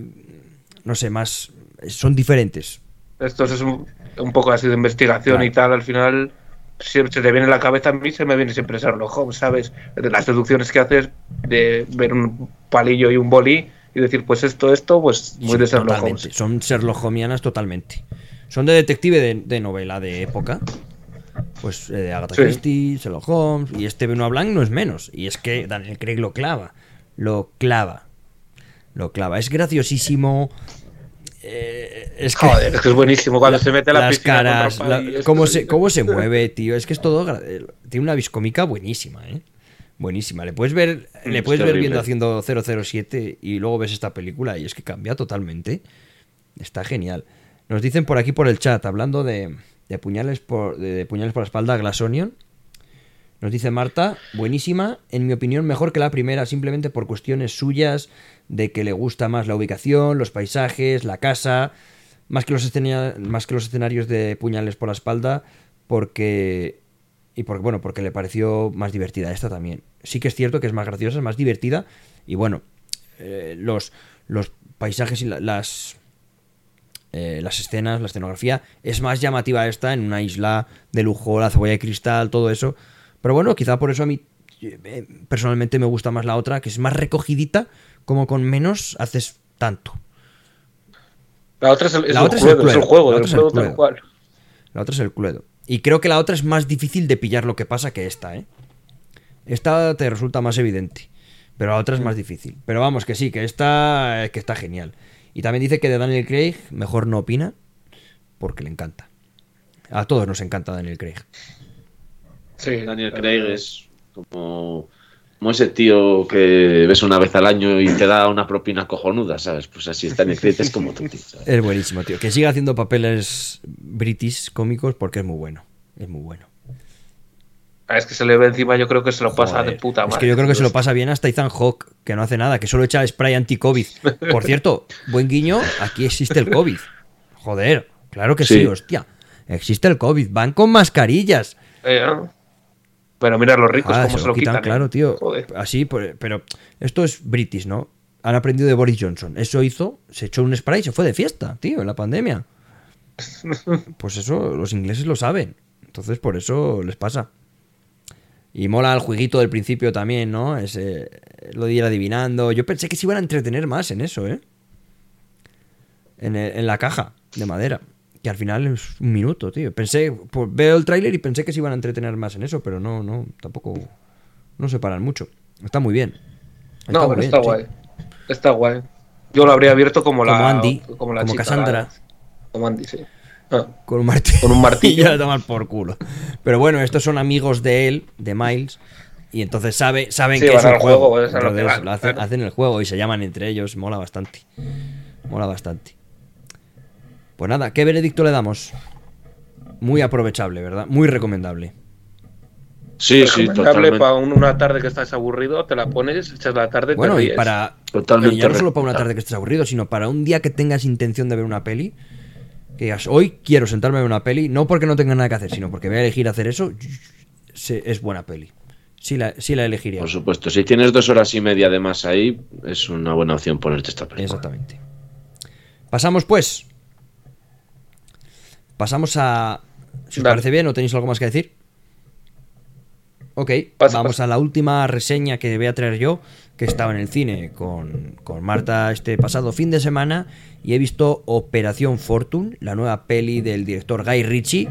[SPEAKER 2] no sé, más son diferentes.
[SPEAKER 3] Esto es un, un poco así de investigación
[SPEAKER 2] Claro.
[SPEAKER 3] y tal. Al final, siempre se te viene en la cabeza a mí, se me viene siempre Sherlock Holmes, ¿sabes? De las deducciones que haces de ver un palillo y un boli y decir, pues esto, esto, pues muy
[SPEAKER 2] Sí,
[SPEAKER 3] de Sherlock. Holmes.
[SPEAKER 2] Son Sherlock totalmente. Son de detective de, de novela de época. Pues eh, de Agatha
[SPEAKER 3] Sí.
[SPEAKER 2] Christie, Sherlock Holmes. Y este Benoit Blanc no es menos. Y es que Daniel Craig lo clava. Lo clava. Lo clava. Es graciosísimo. Eh, es que.
[SPEAKER 3] Joder, es que es buenísimo cuando se mete a la
[SPEAKER 2] las
[SPEAKER 3] piscina
[SPEAKER 2] caras, la- cómo, se, cómo se mueve, tío. Es que es todo. eh, Tiene una viscómica buenísima, ¿eh? Buenísima. Le puedes ver, le
[SPEAKER 4] es
[SPEAKER 2] puedes ver viendo haciendo 007 y luego ves esta película y es que cambia totalmente. Está genial. Nos dicen por aquí por el chat, hablando de, de puñales por de, de puñales por la espalda, Glass Onion. Nos dice Marta, buenísima, en mi opinión mejor que la primera, simplemente por cuestiones suyas, de que le gusta más la ubicación, los paisajes, la casa, más que los, escena- más que los escenarios de puñales por la espalda, porque... Y porque, bueno, porque le pareció más divertida esta también. Sí que es cierto que es más graciosa, es más divertida. Y bueno, eh, los, los paisajes y la- las, eh, las escenas, la escenografía, es más llamativa esta en una isla de lujo, la cebolla de cristal, todo eso. Pero bueno, quizá por eso a mí eh, personalmente me gusta más la otra, que es más recogidita, como con menos haces tanto.
[SPEAKER 3] La otra es el, es
[SPEAKER 2] La
[SPEAKER 3] el
[SPEAKER 2] otra es el
[SPEAKER 3] juego, es el
[SPEAKER 2] Cluedo,
[SPEAKER 3] juego,
[SPEAKER 2] la otra es el Cluedo. La otra es el Cluedo. Y creo que la otra es más difícil de pillar lo que pasa que esta, ¿eh? Esta te resulta más evidente. Pero la otra es más difícil. Pero vamos, que sí, que esta, que está genial. Y también dice que de Daniel Craig mejor no opina porque le encanta. A todos nos encanta Daniel Craig.
[SPEAKER 3] Sí,
[SPEAKER 4] Daniel Craig es como, como ese tío que ves una vez al año y te da una propina cojonuda, ¿sabes? Pues así es Daniel Craig, es como tu tío, ¿sabes?
[SPEAKER 2] Es buenísimo, tío. Que siga haciendo papeles british cómicos porque es muy bueno. Es muy bueno.
[SPEAKER 3] Ah, Es que se le ve encima, yo creo que se lo pasa
[SPEAKER 2] Joder,
[SPEAKER 3] de puta madre.
[SPEAKER 2] Es que yo creo que se lo pasa bien hasta Ethan Hawke, que no hace nada, que solo echa spray anti-COVID. Por cierto, buen guiño, aquí existe el COVID. Joder, claro que sí,
[SPEAKER 4] Sí.
[SPEAKER 2] hostia. Existe el COVID, van con mascarillas.
[SPEAKER 3] Eh, ¿no? Pero mira los ricos
[SPEAKER 2] Ah,
[SPEAKER 3] cómo se lo quitan. ¿eh?
[SPEAKER 2] claro, tío.
[SPEAKER 3] Joder.
[SPEAKER 2] Así, pero esto es british, ¿no? Han aprendido de Boris Johnson. Eso hizo, se echó un spray y se fue de fiesta, tío, en la pandemia. Pues eso, los ingleses lo saben. Entonces, por eso les pasa. Y mola el jueguito del principio también, ¿no? Ese, lo de ir adivinando. Yo pensé que se iban a entretener más en eso, ¿eh? En, el- en la caja de madera. Que al final es un minuto, tío. Pensé, pues, veo el tráiler y pensé que se iban a entretener más en eso, pero no, no, tampoco. No se paran mucho. Está muy bien.
[SPEAKER 3] No,
[SPEAKER 2] muy
[SPEAKER 3] pero
[SPEAKER 2] bien,
[SPEAKER 3] está
[SPEAKER 2] sí.
[SPEAKER 3] guay. Está guay. Yo lo habría abierto como la.
[SPEAKER 2] Como Andy,
[SPEAKER 3] Como, la
[SPEAKER 2] como Cassandra.
[SPEAKER 3] la- como Andy, sí. Ah,
[SPEAKER 2] Con un martillo.
[SPEAKER 3] Con un martillo.
[SPEAKER 2] a tomar por culo. Pero bueno, estos son amigos de él, de Miles. Y entonces sabe, saben
[SPEAKER 3] Sí,
[SPEAKER 2] que
[SPEAKER 3] van
[SPEAKER 2] es un juego.
[SPEAKER 3] juego, lo que van,
[SPEAKER 2] lo hacen,
[SPEAKER 3] claro.
[SPEAKER 2] hacen el juego y se llaman entre ellos. Mola bastante. Mola bastante. Pues nada, ¿qué veredicto le damos? Muy aprovechable, ¿verdad? Muy recomendable.
[SPEAKER 4] Sí, sí,
[SPEAKER 3] recomendable
[SPEAKER 4] totalmente.
[SPEAKER 3] para un- una tarde que estás aburrido, te la pones, echas la tarde. te
[SPEAKER 2] Bueno, y para.
[SPEAKER 4] Totalmente
[SPEAKER 2] y ya no solo para una tarde que estés aburrido, sino para un día que tengas intención de ver una peli. Que digas, hoy quiero sentarme a ver una peli, no porque no tenga nada que hacer, sino porque voy a elegir hacer eso. Es buena peli. Sí la, sí la elegiría.
[SPEAKER 4] Por supuesto, si tienes dos horas y media de más ahí, es una buena opción ponerte esta película.
[SPEAKER 2] Exactamente. Pasamos pues. Pasamos a. Si os
[SPEAKER 3] Dale.
[SPEAKER 2] parece bien, ¿o tenéis algo más que decir? Ok,
[SPEAKER 3] Pasa,
[SPEAKER 2] vamos
[SPEAKER 3] pasa.
[SPEAKER 2] a la última reseña que voy a traer yo, que estaba en el cine con, con Marta este pasado fin de semana y he visto Operación Fortune, la nueva peli del director Guy Ritchie,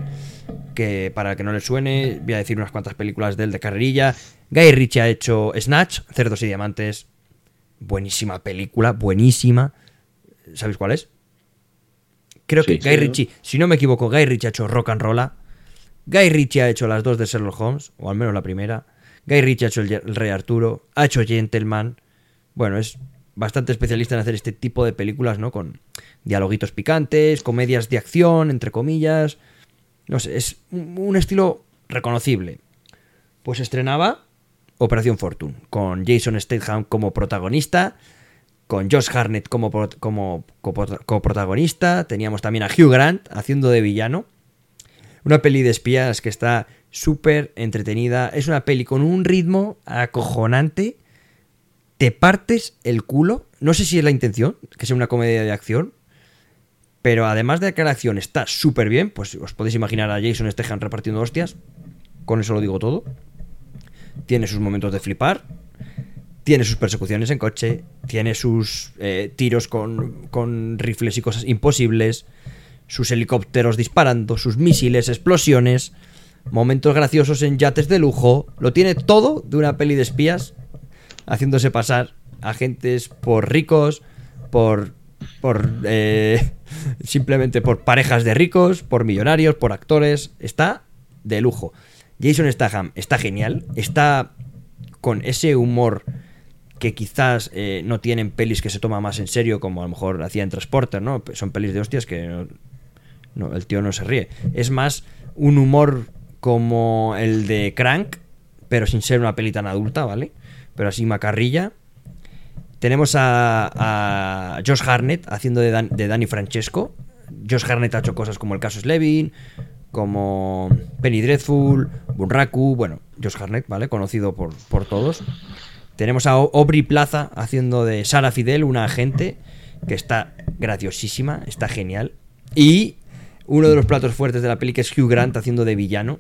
[SPEAKER 2] que para que no le suene, voy a decir unas cuantas películas de él de carrerilla. Guy Ritchie ha hecho Snatch, Cerdos y Diamantes, buenísima película, buenísima. ¿Sabéis cuál es? Creo que Guy
[SPEAKER 4] sí.
[SPEAKER 2] Ritchie, si no me equivoco, Guy Ritchie ha hecho Rock and Rolla. Guy Ritchie ha hecho las dos de Sherlock Holmes, o al menos la primera. Guy Ritchie ha hecho el, el Rey Arturo, ha hecho Gentleman. Bueno, es bastante especialista en hacer este tipo de películas, ¿no? Con dialoguitos picantes, comedias de acción, entre comillas. No sé, es un un estilo reconocible. Pues estrenaba Operación Fortune, con Jason Statham como protagonista, con Josh Harnett como, como coprotagonista, teníamos también a Hugh Grant haciendo de villano. Una peli de espías que está súper entretenida. Es una peli con un ritmo acojonante. Te partes el culo. No sé si es la intención, que sea una comedia de acción. Pero además de que la acción está súper bien, pues os podéis imaginar a Jason Statham repartiendo hostias. Con eso lo digo todo. Tiene sus momentos de flipar. Tiene sus persecuciones en coche. Tiene sus eh, tiros con, con rifles y cosas imposibles. Sus helicópteros disparando. Sus misiles, explosiones. Momentos graciosos en yates de lujo. Lo tiene todo de una peli de espías. Haciéndose pasar agentes por ricos. Por. Por. eh, simplemente por parejas de ricos. Por millonarios. Por actores. Está de lujo. Jason Statham está genial. Está con ese humor que quizás eh, no tienen pelis que se toma más en serio, como a lo mejor hacía en Transporter, ¿no? Son pelis de hostias que no, el tío no se ríe. Es más un humor como el de Crank, pero sin ser una peli tan adulta, ¿vale? Pero así macarrilla. Tenemos a, a Josh Harnett haciendo de Danny Francesco. Josh Harnett ha hecho cosas como el caso Slevin, como Penny Dreadful, Bunraku, bueno, Josh Harnett, ¿vale? Conocido por, por todos. Tenemos a Aubrey Plaza haciendo de Sara Fidel, una agente que está graciosísima, está genial. Y uno de los platos fuertes de la peli que es Hugh Grant haciendo de villano,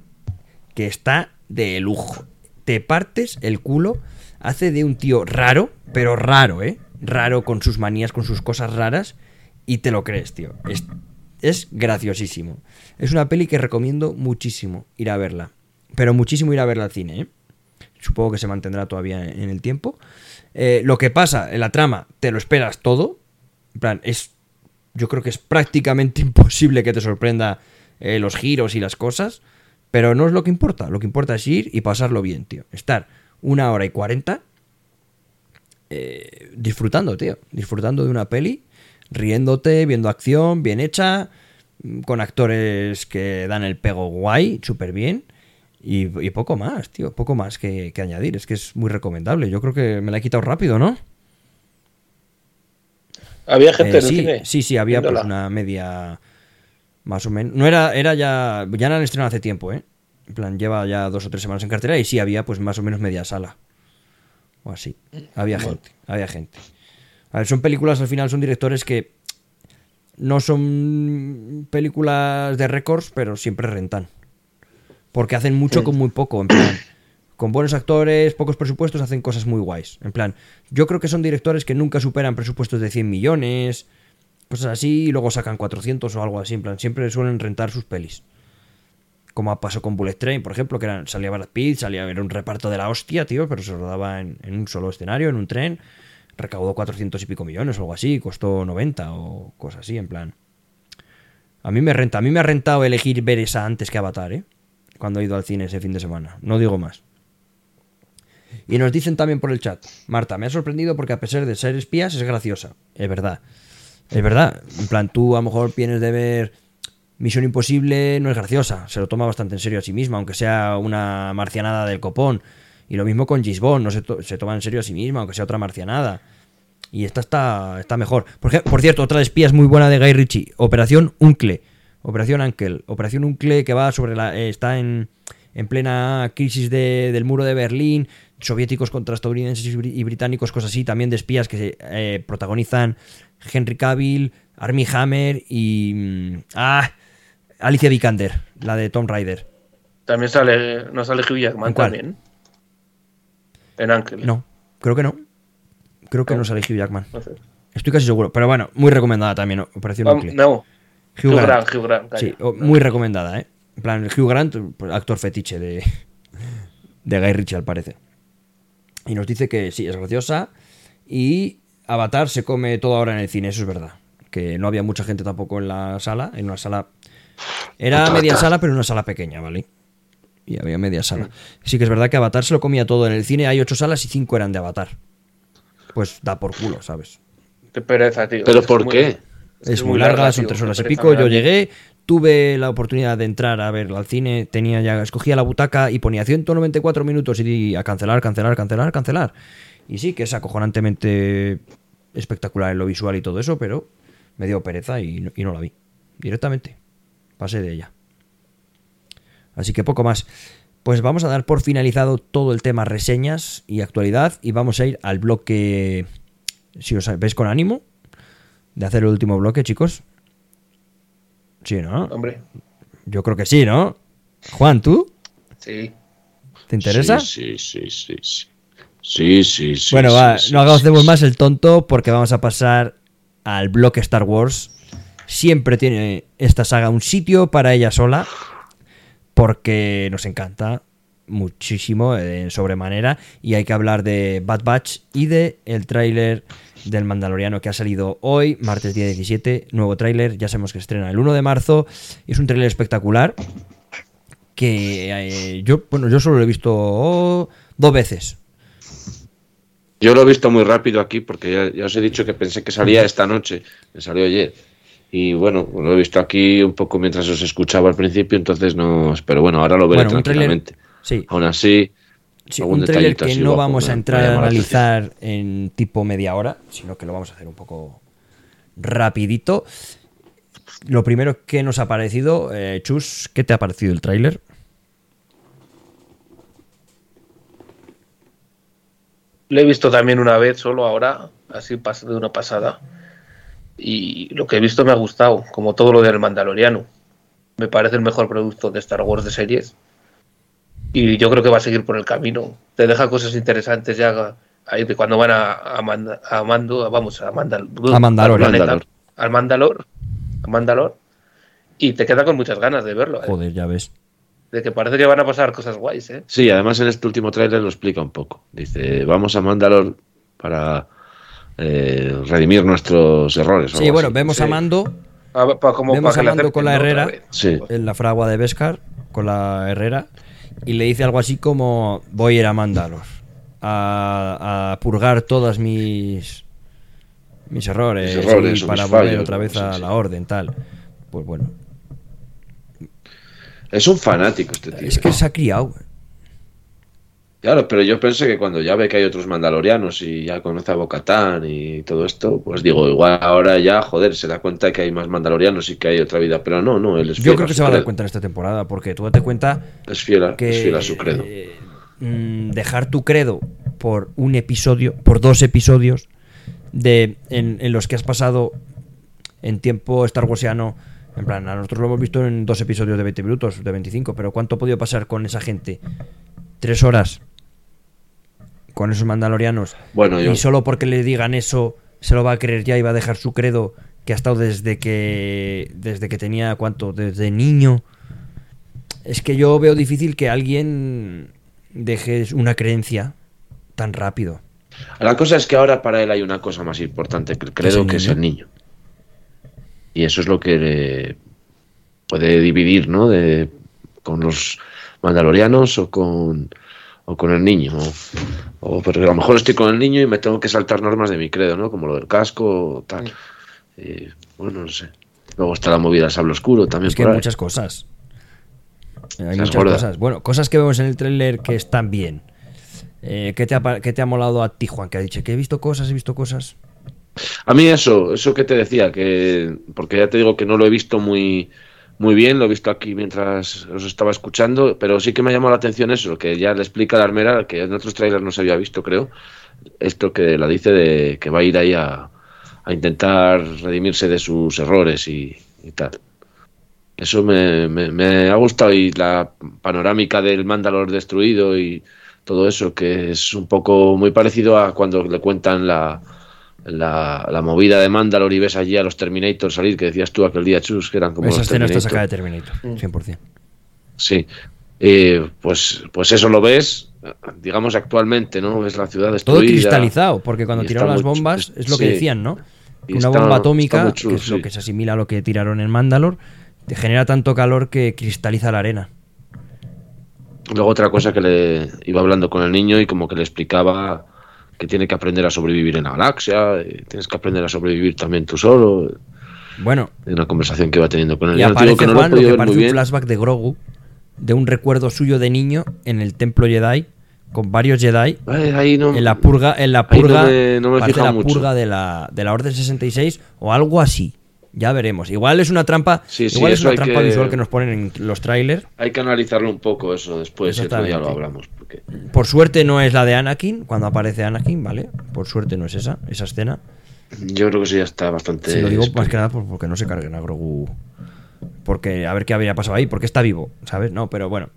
[SPEAKER 2] que está de lujo. Te partes el culo, hace de un tío raro, pero raro, ¿eh? Raro con sus manías, con sus cosas raras, y te lo crees, tío. Es, es graciosísimo. Es una peli que recomiendo muchísimo ir a verla. Pero muchísimo ir a verla al cine, ¿eh? Supongo que se mantendrá todavía en el tiempo. Eh, lo que pasa en la trama, te lo esperas todo. En plan, es. Yo creo que es prácticamente imposible que te sorprenda eh, los giros y las cosas. Pero no es lo que importa. Lo que importa es ir y pasarlo bien, tío. Estar una hora y cuarenta eh, disfrutando, tío. Disfrutando de una peli, riéndote, viendo acción, bien hecha, mm, con actores que dan el pego guay, súper bien. Y, y poco más, tío, poco más que, que añadir. Es que es muy recomendable. Yo creo que me la he quitado rápido, ¿no?
[SPEAKER 3] Había gente
[SPEAKER 2] Eh,
[SPEAKER 3] en el
[SPEAKER 2] sí,
[SPEAKER 3] cine.
[SPEAKER 2] sí, sí, había pues una media más o menos. No era, era ya, ya la han estrenado hace tiempo, ¿eh? En plan, lleva ya dos o tres semanas en cartera y sí había pues más o menos media sala. O así. Había gente, había gente. A ver, son películas al final, son directores que no son películas de récords, pero siempre rentan. Porque hacen mucho con muy poco, en plan. Con buenos actores, pocos presupuestos, hacen cosas muy guays. En plan, yo creo que son directores que nunca superan presupuestos de 100 millones, cosas así, y luego sacan 400 o algo así. En plan, siempre suelen rentar sus pelis. Como pasó con Bullet Train, por ejemplo, que eran, salía Brad Pitt, salía era un reparto de la hostia, tío, pero se rodaba en, en un solo escenario, en un tren. Recaudó 400 y pico millones o algo así, costó 90 o cosas así, en plan. A mí me renta, a mí me ha rentado elegir ver esa antes que Avatar, ¿eh? Cuando he ido al cine ese fin de semana. No digo más. Y nos dicen también por el chat, Marta, me ha sorprendido porque a pesar de ser espías es graciosa. Es verdad. Es verdad. En plan, tú a lo mejor vienes de ver Misión Imposible, no es graciosa. Se lo toma bastante en serio a sí misma, aunque sea una marcianada del copón. Y lo mismo con Gisbon, no se, to- se toma en serio a sí misma, aunque sea otra marcianada. Y esta está, está mejor. Por, por cierto, otra de espías muy buena de Guy Ritchie, Operación Uncle. Operación Uncle. Operación Uncle que va sobre la. eh, está en, en plena crisis de- del muro de Berlín. Soviéticos contra estadounidenses y bri- y británicos, cosas así. También de espías que se, eh, protagonizan Henry Cavill, Armie Hammer y. mm, Ah, Alicia Vikander, la de Tom Rider.
[SPEAKER 3] También sale, no sale Hugh Jackman
[SPEAKER 2] ¿En cuál?
[SPEAKER 3] también. En Ángel.
[SPEAKER 2] No, creo que no. Creo que
[SPEAKER 3] No.
[SPEAKER 2] no sale Hugh Jackman.
[SPEAKER 3] No sé.
[SPEAKER 2] Estoy casi seguro. Pero bueno, muy recomendada también, Operación
[SPEAKER 3] Vam-
[SPEAKER 2] Uncle.
[SPEAKER 3] no,
[SPEAKER 2] Hugh
[SPEAKER 3] Hugh
[SPEAKER 2] Grant.
[SPEAKER 3] Grant, Hugh Grant.
[SPEAKER 2] Sí, o- muy recomendada, ¿eh? En plan, Hugh Grant, pues, actor fetiche de, de Guy Ritchie, al parecer. Y nos dice que sí, es graciosa. Y Avatar se come todo ahora en el cine, eso es verdad. Que no había mucha gente tampoco en la sala. En una sala. Era media sala, pero una sala pequeña, ¿vale? Y había media sala. Sí que es verdad que Avatar se lo comía todo. En el cine hay ocho salas y cinco eran de Avatar. Pues da por culo, ¿sabes?
[SPEAKER 3] Qué pereza, tío.
[SPEAKER 4] ¿Pero
[SPEAKER 3] Es
[SPEAKER 4] por qué?
[SPEAKER 2] Es, muy larga, son tres horas y pico. Yo llegué, tuve la oportunidad de entrar a ver al cine, tenía ya, escogía la butaca y ponía 194 minutos y di a cancelar, cancelar, cancelar, cancelar. Y sí, que es acojonantemente espectacular en lo visual y todo eso, pero me dio pereza y no, y no la vi. Directamente. Pasé de ella. Así que poco más. pues vamos a dar por finalizado todo el tema reseñas y actualidad y vamos a ir al bloque, si os veis con ánimo, de hacer el último bloque, chicos. Sí, ¿no?
[SPEAKER 3] Hombre,
[SPEAKER 2] Yo creo que sí, ¿no? Juan, ¿tú?
[SPEAKER 3] sí.
[SPEAKER 2] ¿Te interesa?
[SPEAKER 4] Sí, sí, sí, sí. Sí, sí, sí.
[SPEAKER 2] bueno,
[SPEAKER 4] sí,
[SPEAKER 2] va,
[SPEAKER 4] sí,
[SPEAKER 2] no hagamos
[SPEAKER 4] sí,
[SPEAKER 2] más el tonto porque vamos a pasar al bloque Star Wars. Siempre tiene esta saga un sitio para ella sola porque nos encanta muchísimo en sobremanera y hay que hablar de Bad Batch y de el tráiler del Mandaloriano que ha salido hoy, martes día 17, nuevo tráiler, ya sabemos que estrena el 1 de marzo, es un tráiler espectacular que eh, yo, bueno, yo solo lo he visto dos veces.
[SPEAKER 4] Yo lo he visto muy rápido aquí porque ya, ya os he dicho que pensé que salía esta noche, me salió ayer. Y bueno, lo he visto aquí un poco mientras os escuchaba al principio, entonces no. Pero bueno, ahora lo veré
[SPEAKER 2] Bueno,
[SPEAKER 4] tranquilamente.
[SPEAKER 2] Sí,
[SPEAKER 4] Aún así,
[SPEAKER 2] Sí,
[SPEAKER 4] algún
[SPEAKER 2] un trailer que no vamos a entrar a analizar en tipo media hora, sino que lo vamos a hacer un poco rapidito. Lo primero que nos ha parecido, eh, Chus, ¿qué te ha parecido el tráiler?
[SPEAKER 3] Lo he visto también una vez, solo ahora, así pas- de una pasada. Y lo que he visto me ha gustado, como todo lo del Mandaloriano. Me parece el mejor producto de Star Wars de series. Y yo creo que va a seguir por el camino. Te deja cosas interesantes ya ahí de cuando van a, a, Manda- a Mando, a- vamos, a, Mandal
[SPEAKER 2] A Mandalor.
[SPEAKER 3] al planeta,
[SPEAKER 4] Mandalor.
[SPEAKER 3] al Mandalor, a Mandalor. Y te queda con muchas ganas de verlo. ¿eh?
[SPEAKER 2] Joder, ya ves.
[SPEAKER 3] De que parece que van a pasar cosas guays, ¿eh?
[SPEAKER 4] Sí, además en este último tráiler lo explica un poco. Dice, vamos a Mandalor para eh, redimir nuestros errores.
[SPEAKER 2] Sí, bueno,
[SPEAKER 4] así.
[SPEAKER 2] vemos a. Mando
[SPEAKER 3] A ver, pa- como
[SPEAKER 2] Vemos a Mando con la. Herrera.
[SPEAKER 4] Sí.
[SPEAKER 2] en la fragua de Beskar con la Herrera y le dice algo así como voy a ir a Mandalor a, a purgar todas mis mis errores,
[SPEAKER 4] Mis errores
[SPEAKER 2] y
[SPEAKER 4] o
[SPEAKER 2] para
[SPEAKER 4] mis
[SPEAKER 2] volver
[SPEAKER 4] fallos,
[SPEAKER 2] otra vez
[SPEAKER 4] sí,
[SPEAKER 2] a
[SPEAKER 4] sí.
[SPEAKER 2] la orden tal pues bueno
[SPEAKER 4] Es un fanático este tío.
[SPEAKER 2] es que se ha criado
[SPEAKER 4] Claro, pero yo pensé que cuando ya ve que hay otros mandalorianos y ya conoce a Bocatán y todo esto, pues digo, igual ahora ya, joder, se da cuenta que hay más mandalorianos y que hay otra vida. Pero no, no, él es
[SPEAKER 2] yo creo que se va a dar cuenta en esta temporada porque tú date cuenta
[SPEAKER 4] Es fiel a,
[SPEAKER 2] que
[SPEAKER 4] es fiel a su credo.
[SPEAKER 2] eh, mm, dejar tu credo por un episodio, por dos episodios de en, en los que has pasado en tiempo Star Warsiano. En plan, a nosotros lo hemos visto en dos episodios de 20 minutos, de 25, pero ¿cuánto ha podido pasar con esa gente? Tres horas con esos mandalorianos.
[SPEAKER 4] Bueno, yo-
[SPEAKER 2] Y solo porque le digan eso, se lo va a creer ya y va a dejar su credo que ha estado desde que desde que tenía cuánto, desde niño. Es que yo veo difícil que alguien deje una creencia tan rápido.
[SPEAKER 4] La cosa es que ahora para él hay una cosa más importante que el credo, que es el niño. Y eso es lo que le puede dividir, ¿no? De, con los mandalorianos o con, o con el niño. O, o porque a lo mejor estoy con el niño y me tengo que saltar normas de mi credo, ¿no? Como lo del casco o tal. Y, bueno, no sé. Luego está la movida del sable oscuro también.
[SPEAKER 2] Es que
[SPEAKER 4] por
[SPEAKER 2] hay
[SPEAKER 4] ahí.
[SPEAKER 2] muchas cosas. Hay
[SPEAKER 4] Esas
[SPEAKER 2] muchas
[SPEAKER 4] gordas.
[SPEAKER 2] cosas. Bueno, cosas que vemos en el tráiler que están bien. Eh, ¿qué, te ha, qué te ha molado a ti, Juan? Que ha dicho que he visto cosas, he visto cosas.
[SPEAKER 4] A mí eso, eso que te decía, que porque ya te digo que no lo he visto muy muy bien, lo he visto aquí mientras os estaba escuchando, pero sí que me ha llamado la atención eso, que ya le explica la armera, que en otros trailers no se había visto, creo, esto que la dice de que va a ir ahí a, a intentar redimirse de sus errores y, y tal. Eso me, me- me ha gustado y la panorámica del Mandalor destruido y todo eso, que es un poco muy parecido a cuando le cuentan la, la, la movida de Mandalor y ves allí a los Terminator salir, que decías tú aquel día, Chus, que eran como
[SPEAKER 2] Esa
[SPEAKER 4] los
[SPEAKER 2] escena está sacada de Terminator, 100%.
[SPEAKER 4] Sí. Eh, pues, pues eso lo ves, digamos, actualmente, ¿no? Ves la ciudad
[SPEAKER 2] Todo cristalizado, porque cuando tiraron las
[SPEAKER 4] muy
[SPEAKER 2] bombas, es lo que
[SPEAKER 4] sí.
[SPEAKER 2] decían, ¿no?
[SPEAKER 4] Y
[SPEAKER 2] Una
[SPEAKER 4] está-
[SPEAKER 2] bomba atómica,
[SPEAKER 4] chulo,
[SPEAKER 2] que es lo que se asimila a lo que tiraron en Mandalor, te genera tanto calor que cristaliza la arena.
[SPEAKER 4] Luego otra cosa que le iba hablando con el niño y como que le explicaba que tiene que aprender a sobrevivir en la galaxia, y tienes que aprender a sobrevivir también tú solo.
[SPEAKER 2] Bueno,
[SPEAKER 4] En una conversación que iba teniendo con él.
[SPEAKER 2] y
[SPEAKER 4] Ya os
[SPEAKER 2] aparece
[SPEAKER 4] digo que no lo
[SPEAKER 2] Juan lo
[SPEAKER 4] podido
[SPEAKER 2] que parece un flashback de Grogu, de un recuerdo suyo de niño en el templo Jedi, con varios Jedi,
[SPEAKER 4] Ay, ahí no-
[SPEAKER 2] en la purga, en la
[SPEAKER 4] no
[SPEAKER 2] purga,
[SPEAKER 4] me- no me fijado
[SPEAKER 2] la
[SPEAKER 4] mucho.
[SPEAKER 2] purga de la, de la Orden 66 o algo así. Ya veremos. Igual es una trampa,
[SPEAKER 4] Sí, sí,
[SPEAKER 2] igual es una trampa
[SPEAKER 4] que-
[SPEAKER 2] visual que nos ponen en los trailers.
[SPEAKER 4] Hay que analizarlo un poco eso después, y otro día lo hablamos.
[SPEAKER 2] Por suerte no es la de Anakin, cuando aparece Anakin, ¿vale? Por suerte no es esa, esa escena.
[SPEAKER 4] Yo creo que eso ya está bastante.
[SPEAKER 2] Si lo digo más que nada por- porque no se carguen a Grogu. Porque a ver qué habría pasado ahí, porque está vivo, ¿sabes? No, pero bueno.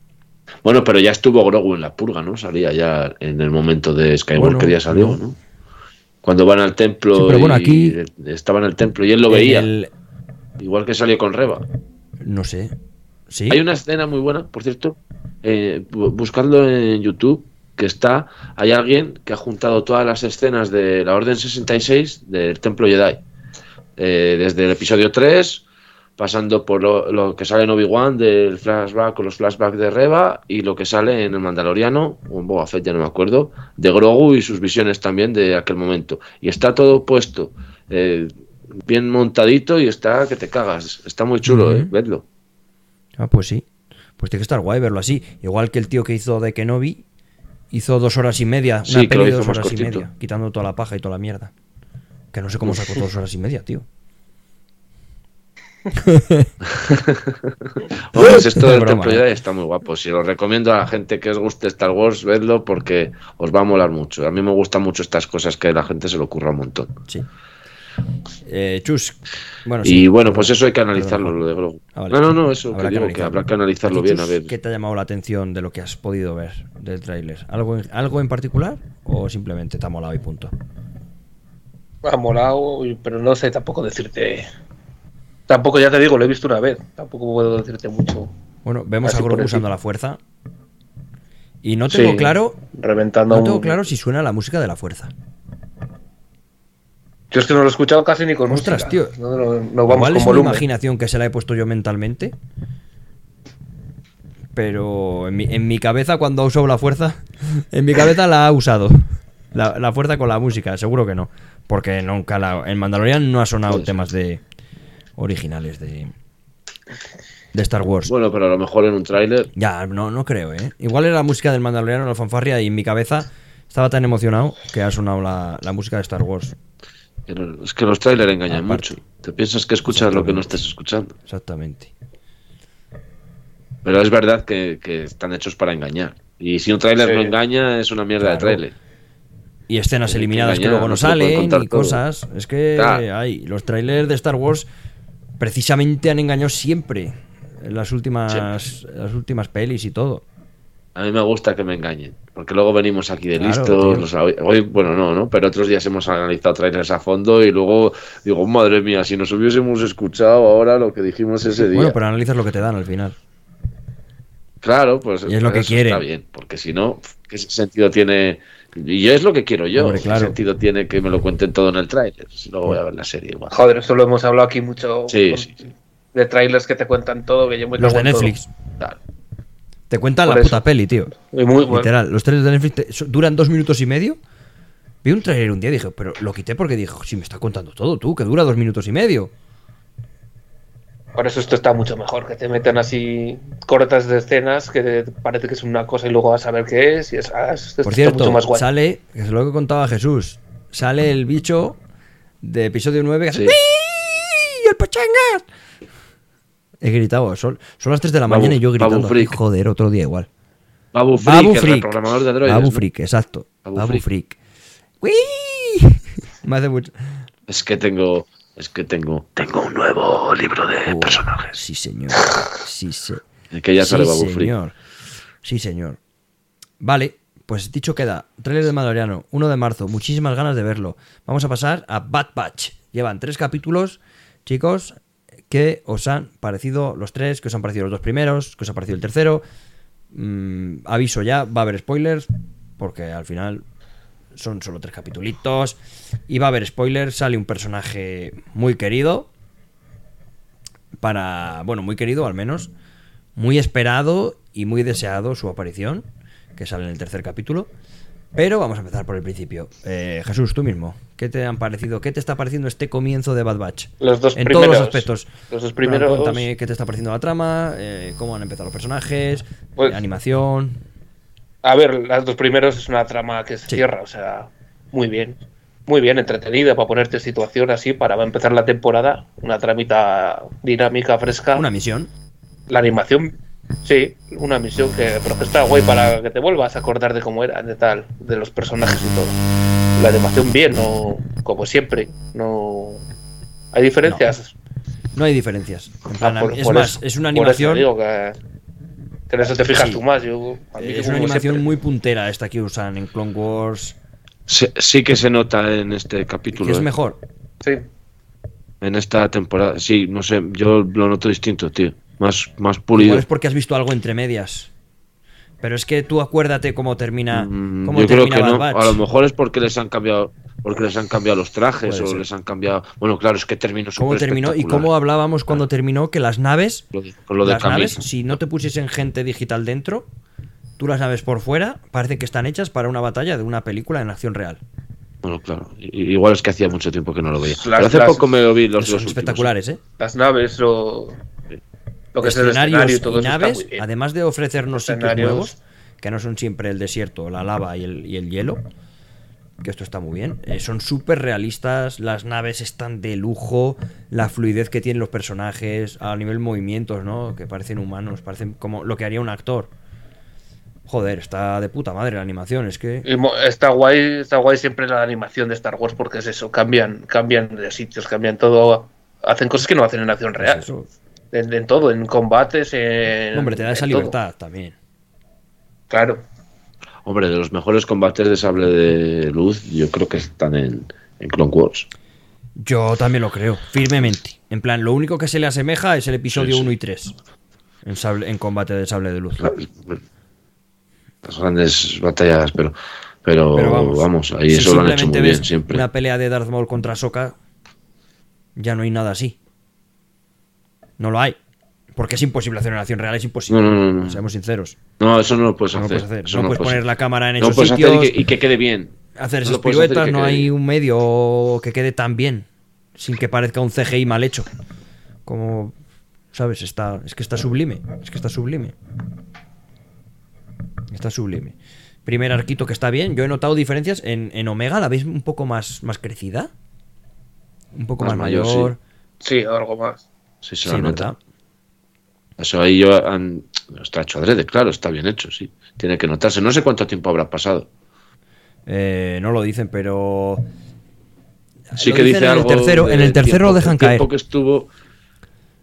[SPEAKER 4] Bueno, pero ya estuvo Grogu en la purga, ¿no? Salía ya en el momento de Skywalker,
[SPEAKER 2] Bueno,
[SPEAKER 4] ya salió,
[SPEAKER 2] no.
[SPEAKER 4] ¿no? Cuando van al templo
[SPEAKER 2] Sí, pero bueno, aquí-
[SPEAKER 4] estaba en el templo y él lo veía,
[SPEAKER 2] el-
[SPEAKER 4] igual que salió con Reba.
[SPEAKER 2] no sé. ¿Sí?
[SPEAKER 4] Hay una escena muy buena, por cierto, eh, bu- buscadlo en YouTube, que está, hay alguien que ha juntado todas las escenas de la Orden 66 del Templo Jedi. Eh, desde el episodio 3, pasando por lo, lo que sale en Obi-Wan del flashback o los flashbacks de Reba y lo que sale en el Mandaloriano, o en Boba Fett, ya no me acuerdo, de Grogu y sus visiones también de aquel momento. Y está todo puesto, eh, bien montadito y está que te cagas. Está muy chulo, eh, vedlo.
[SPEAKER 2] Ah, pues sí. Pues tiene que estar guay verlo así. Igual que el tío que hizo de Kenobi hizo dos horas y media. Una
[SPEAKER 4] Sí,
[SPEAKER 2] peli de dos horas y media. Quitando toda la paja y toda la mierda. Que no sé cómo sacó dos horas y media, tío.
[SPEAKER 4] Hombre, pues esto
[SPEAKER 2] Es
[SPEAKER 4] del Templo. Jedi está muy guapo. Si lo recomiendo a la gente que os guste Star Wars, vedlo porque os va a molar mucho. A mí me gustan mucho estas cosas que la gente se lo ocurra un montón.
[SPEAKER 2] Sí. Eh, Chus. Bueno,
[SPEAKER 4] y bueno, pues eso hay que analizarlo, lo de Grogu.
[SPEAKER 2] Ah, vale.
[SPEAKER 4] No, no, no, eso
[SPEAKER 2] Habrá
[SPEAKER 4] que
[SPEAKER 2] que
[SPEAKER 4] digo, que
[SPEAKER 2] analizarlo.
[SPEAKER 4] habrá que analizarlo
[SPEAKER 2] ¿A ti,
[SPEAKER 4] bien,
[SPEAKER 2] Chus,
[SPEAKER 4] a ver.
[SPEAKER 2] ¿Qué te ha llamado la atención de lo que has podido ver del tráiler? ¿Algo en, ¿Algo en particular? ¿O simplemente te ha molado y punto?
[SPEAKER 3] Ha molado, pero no sé tampoco decirte. Tampoco, ya te digo, lo he visto una vez. Tampoco puedo decirte mucho.
[SPEAKER 2] Bueno, vemos
[SPEAKER 3] Así
[SPEAKER 2] a Grogu usando la fuerza. Y no tengo
[SPEAKER 3] Sí,
[SPEAKER 2] claro.
[SPEAKER 3] Reventando
[SPEAKER 2] No tengo
[SPEAKER 3] un-
[SPEAKER 2] claro si suena la música de la fuerza.
[SPEAKER 3] Yo es que no lo he escuchado casi ni con
[SPEAKER 2] Ostras,
[SPEAKER 3] música.
[SPEAKER 2] tío.
[SPEAKER 3] No, no, no vamos
[SPEAKER 2] Igual
[SPEAKER 3] con
[SPEAKER 2] es una
[SPEAKER 3] volumen.
[SPEAKER 2] imaginación que se la he puesto yo mentalmente. Pero en mi, en mi cabeza, cuando ha usado la fuerza, en mi cabeza la ha usado. La, la fuerza con la música, seguro que no. Porque nunca la. En Mandalorian no ha sonado temas de. originales de. de Star Wars.
[SPEAKER 4] Bueno, pero a lo mejor en un tráiler.
[SPEAKER 2] Ya, no, no creo, ¿eh? Igual era la música del Mandaloriano, la fanfarria, y en mi cabeza estaba tan emocionado que ha sonado la, la música de Star Wars.
[SPEAKER 4] Es que los trailers engañan
[SPEAKER 2] Aparte.
[SPEAKER 4] mucho. Te piensas que escuchas lo que no estés escuchando.
[SPEAKER 2] Exactamente.
[SPEAKER 4] Pero es verdad que, que están hechos para engañar. Y si un tráiler
[SPEAKER 3] Sí.
[SPEAKER 4] no engaña, es una mierda de tráiler.
[SPEAKER 2] Y escenas
[SPEAKER 4] Hay
[SPEAKER 2] eliminadas que
[SPEAKER 4] engañar,
[SPEAKER 2] luego no salen y
[SPEAKER 4] todo.
[SPEAKER 2] cosas. Es que
[SPEAKER 4] Claro.
[SPEAKER 2] hay. Los trailers de Star Wars precisamente han engañado siempre. En las últimas, las últimas pelis y todo.
[SPEAKER 4] A mí me gusta que me engañen, porque luego venimos aquí de
[SPEAKER 2] Claro,
[SPEAKER 4] listos. los- hoy, bueno, no, no, pero otros días hemos analizado trailers a fondo y luego digo, madre mía, si nos hubiésemos escuchado ahora lo que dijimos ese día.
[SPEAKER 2] Bueno, pero analizas lo que te dan al final.
[SPEAKER 4] Claro, pues
[SPEAKER 2] Y es lo que
[SPEAKER 4] eso
[SPEAKER 2] quieren.
[SPEAKER 4] Está bien, porque si no, ¿qué sentido tiene? Y es lo que quiero yo.
[SPEAKER 2] Hombre,
[SPEAKER 4] ¿Qué sentido tiene que me lo cuenten todo en el tráiler? Si luego voy a ver la serie igual.
[SPEAKER 3] Joder, esto lo hemos hablado aquí mucho.
[SPEAKER 4] Sí,
[SPEAKER 3] con-
[SPEAKER 4] sí, sí.
[SPEAKER 3] De trailers que te cuentan todo, que yo me
[SPEAKER 2] Los de. Netflix.
[SPEAKER 4] Claro.
[SPEAKER 2] Te cuentan
[SPEAKER 3] Por
[SPEAKER 2] la
[SPEAKER 3] eso.
[SPEAKER 2] puta peli, tío.
[SPEAKER 3] Muy bueno.
[SPEAKER 2] Literal. Los trailers de Netflix te- duran dos minutos y medio. Vi un trailer un día y dije, pero lo quité porque dijo, si me está contando todo tú, que dura dos minutos y medio.
[SPEAKER 3] Por eso esto está mucho mejor, que te meten así cortas de escenas que parece que es una cosa y luego vas a ver qué es. Y es, ah, esto
[SPEAKER 2] Por
[SPEAKER 3] está
[SPEAKER 2] cierto,
[SPEAKER 3] mucho más guay.
[SPEAKER 2] sale, que es lo que contaba Jesús, sale el bicho de episodio 9 que hace
[SPEAKER 4] Sí.
[SPEAKER 2] "¡Uy! ¡El pachangas! He gritado, son, son las 3 de la
[SPEAKER 4] Babu-
[SPEAKER 2] mañana y yo gritando.
[SPEAKER 4] Babu Freak.
[SPEAKER 2] Joder, otro día igual.
[SPEAKER 4] Babu Freak,
[SPEAKER 2] Babu
[SPEAKER 4] el
[SPEAKER 2] Freak.
[SPEAKER 4] reprogramador de droides.
[SPEAKER 2] Babu
[SPEAKER 4] ¿no?
[SPEAKER 2] Freak, exacto.
[SPEAKER 4] Babu
[SPEAKER 2] Babu,
[SPEAKER 4] Freak.
[SPEAKER 2] Freak. Me hace mucho.
[SPEAKER 4] Es que tengo. Es que tengo. Tengo un nuevo libro de
[SPEAKER 2] Oh,
[SPEAKER 4] personajes.
[SPEAKER 2] Sí, señor. Sí, se-
[SPEAKER 4] El que ya sale
[SPEAKER 2] sí,
[SPEAKER 4] Babu Freak.
[SPEAKER 2] señor. Sí, señor. Vale, pues dicho queda. Trailer de Mandaloriano, 1 de marzo. Muchísimas ganas de verlo. Vamos a pasar a Bad Batch. Llevan tres capítulos, chicos. ¿Qué os han parecido los tres? ¿Qué os han parecido los dos primeros? ¿Qué os ha parecido el tercero? Mm, aviso ya, va a haber spoilers. Porque al final son solo tres capitulitos. Y va a haber spoilers. Sale un personaje muy querido. Para. Bueno, muy querido al menos. Muy esperado y muy deseado su aparición. Que sale en el tercer capítulo. Pero vamos a empezar por el principio. Eh, Jesús, tú mismo. ¿Qué te han parecido? ¿Qué te está pareciendo este comienzo de Bad Batch?
[SPEAKER 3] Los dos
[SPEAKER 2] en
[SPEAKER 3] primeros.
[SPEAKER 2] todos los aspectos.
[SPEAKER 3] Los dos primeros.
[SPEAKER 2] Cuéntame qué te está pareciendo la trama, eh, cómo han empezado los personajes,
[SPEAKER 3] Pues-
[SPEAKER 2] eh, animación.
[SPEAKER 3] A ver, las dos primeros es una trama que se
[SPEAKER 2] Sí.
[SPEAKER 3] cierra, o sea, muy bien. muy bien entretenida para ponerte en situación así para empezar la temporada. Una tramita dinámica, fresca.
[SPEAKER 2] Una misión.
[SPEAKER 3] La animación, sí, una misión que, pero que está guay para que te vuelvas a acordar de cómo era, de tal, de los personajes y todo. La animación bien, no, como siempre, no. Hay diferencias.
[SPEAKER 2] No hay diferencias. En plan,
[SPEAKER 3] Ah, por-
[SPEAKER 2] es
[SPEAKER 3] por
[SPEAKER 2] más,
[SPEAKER 3] eso-
[SPEAKER 2] es una
[SPEAKER 3] por eso
[SPEAKER 2] animación.
[SPEAKER 3] digo que, que en eso te fijas
[SPEAKER 2] Sí.
[SPEAKER 3] tú más. Yo, a mí
[SPEAKER 2] Es una animación
[SPEAKER 3] siempre.
[SPEAKER 2] muy puntera esta que usan en Clone Wars.
[SPEAKER 4] Se- sí que se nota en este
[SPEAKER 2] Que
[SPEAKER 4] capítulo.
[SPEAKER 2] es
[SPEAKER 4] eh.
[SPEAKER 2] mejor.
[SPEAKER 3] Sí.
[SPEAKER 4] En esta temporada. Sí, no sé, yo lo noto distinto, tío. Más, más
[SPEAKER 2] Igual
[SPEAKER 4] pulido.
[SPEAKER 2] es porque has visto algo entre medias. Pero es que tú acuérdate cómo termina.
[SPEAKER 4] Mm,
[SPEAKER 2] Cómo
[SPEAKER 4] yo creo que no. A lo mejor es porque les han cambiado porque les han cambiado los trajes
[SPEAKER 2] Puede
[SPEAKER 4] o
[SPEAKER 2] ser.
[SPEAKER 4] les han cambiado. Bueno, claro, es que terminó
[SPEAKER 2] ¿Cómo terminó? Y cómo hablábamos cuando terminó que las naves.
[SPEAKER 4] Lo de- con lo de
[SPEAKER 2] las
[SPEAKER 4] Camino.
[SPEAKER 2] naves, si no te pusiesen gente digital dentro, tú las naves por fuera, parece que están hechas para una batalla de una película en acción real.
[SPEAKER 4] Bueno, claro. Igual es que hacía mucho tiempo que no lo veía.
[SPEAKER 3] Las-
[SPEAKER 4] Pero hace
[SPEAKER 3] las-
[SPEAKER 4] poco me lo vi los dos últimos.
[SPEAKER 2] espectaculares, ¿eh?
[SPEAKER 3] Las naves o. Lo que es el
[SPEAKER 2] Escenarios
[SPEAKER 3] escenario y todo eso
[SPEAKER 2] naves, además de ofrecernos sitios
[SPEAKER 3] Escenarios.
[SPEAKER 2] nuevos, que no son siempre el desierto, la lava y el, y el hielo, que esto está muy bien. eh, son súper realistas, las naves están de lujo, la fluidez que tienen los personajes, a nivel movimientos, ¿no? Que parecen humanos, parecen como lo que haría un actor. Joder, está de puta madre la animación, es que...
[SPEAKER 3] Está guay, está guay siempre la animación de Star Wars porque es eso, cambian, cambian de sitios, cambian todo, hacen cosas que no hacen en acción real.
[SPEAKER 2] pues eso.
[SPEAKER 3] En, en todo, en combates, en.
[SPEAKER 2] Hombre, te da esa
[SPEAKER 3] todo.
[SPEAKER 2] libertad también.
[SPEAKER 3] Claro.
[SPEAKER 4] Hombre, de los mejores combates de sable de luz, yo creo que están en, en Clone Wars.
[SPEAKER 2] Yo también lo creo, firmemente. En plan, lo único que se le asemeja es el episodio
[SPEAKER 4] Sí, sí.
[SPEAKER 2] 1 y 3. En, sable- en combate de sable de luz.
[SPEAKER 4] La- Las grandes batallas, pero. Pero,
[SPEAKER 2] Pero
[SPEAKER 4] vamos,
[SPEAKER 2] vamos,
[SPEAKER 4] ahí
[SPEAKER 2] si
[SPEAKER 4] eso lo han hecho muy bien siempre.
[SPEAKER 2] Una pelea de Darth Maul contra Sokka, ya no hay nada así. No lo hay. Porque es imposible hacer en acción real, es imposible.
[SPEAKER 4] No, no, no, no.
[SPEAKER 2] Seamos sinceros.
[SPEAKER 4] No, eso no lo puedes
[SPEAKER 2] No lo
[SPEAKER 4] hacer.
[SPEAKER 2] puedes hacer. No puedes poner la cámara en
[SPEAKER 4] No
[SPEAKER 2] esos
[SPEAKER 4] puedes hacer
[SPEAKER 2] sitios.
[SPEAKER 4] y que, y que quede bien.
[SPEAKER 2] Hacer
[SPEAKER 4] No
[SPEAKER 2] esas
[SPEAKER 4] hacer
[SPEAKER 2] piruetas,
[SPEAKER 4] que
[SPEAKER 2] no hay
[SPEAKER 4] bien.
[SPEAKER 2] un medio que quede tan bien. Sin que parezca un CGI mal hecho. Como. ¿Sabes? Está, es que está sublime. Es que está sublime. Está sublime. Primer arquito que está bien. Yo he notado diferencias. En, en Omega la veis un poco más, más crecida. Un poco más,
[SPEAKER 4] Más mayor,
[SPEAKER 2] mayor.
[SPEAKER 3] Sí, algo más.
[SPEAKER 4] Sí, se
[SPEAKER 2] Sí,
[SPEAKER 4] lo nota.
[SPEAKER 2] ¿verdad?
[SPEAKER 4] Eso ahí yo han, está hecho adrede, claro, está bien hecho, sí. Tiene que notarse. No sé cuánto tiempo habrá pasado.
[SPEAKER 2] Eh, no lo dicen, pero.
[SPEAKER 4] Sí
[SPEAKER 2] Lo
[SPEAKER 4] que dice
[SPEAKER 2] en el
[SPEAKER 4] algo.
[SPEAKER 2] tercero- en el tercero lo dejan
[SPEAKER 4] el tiempo
[SPEAKER 2] caer.
[SPEAKER 4] que estuvo.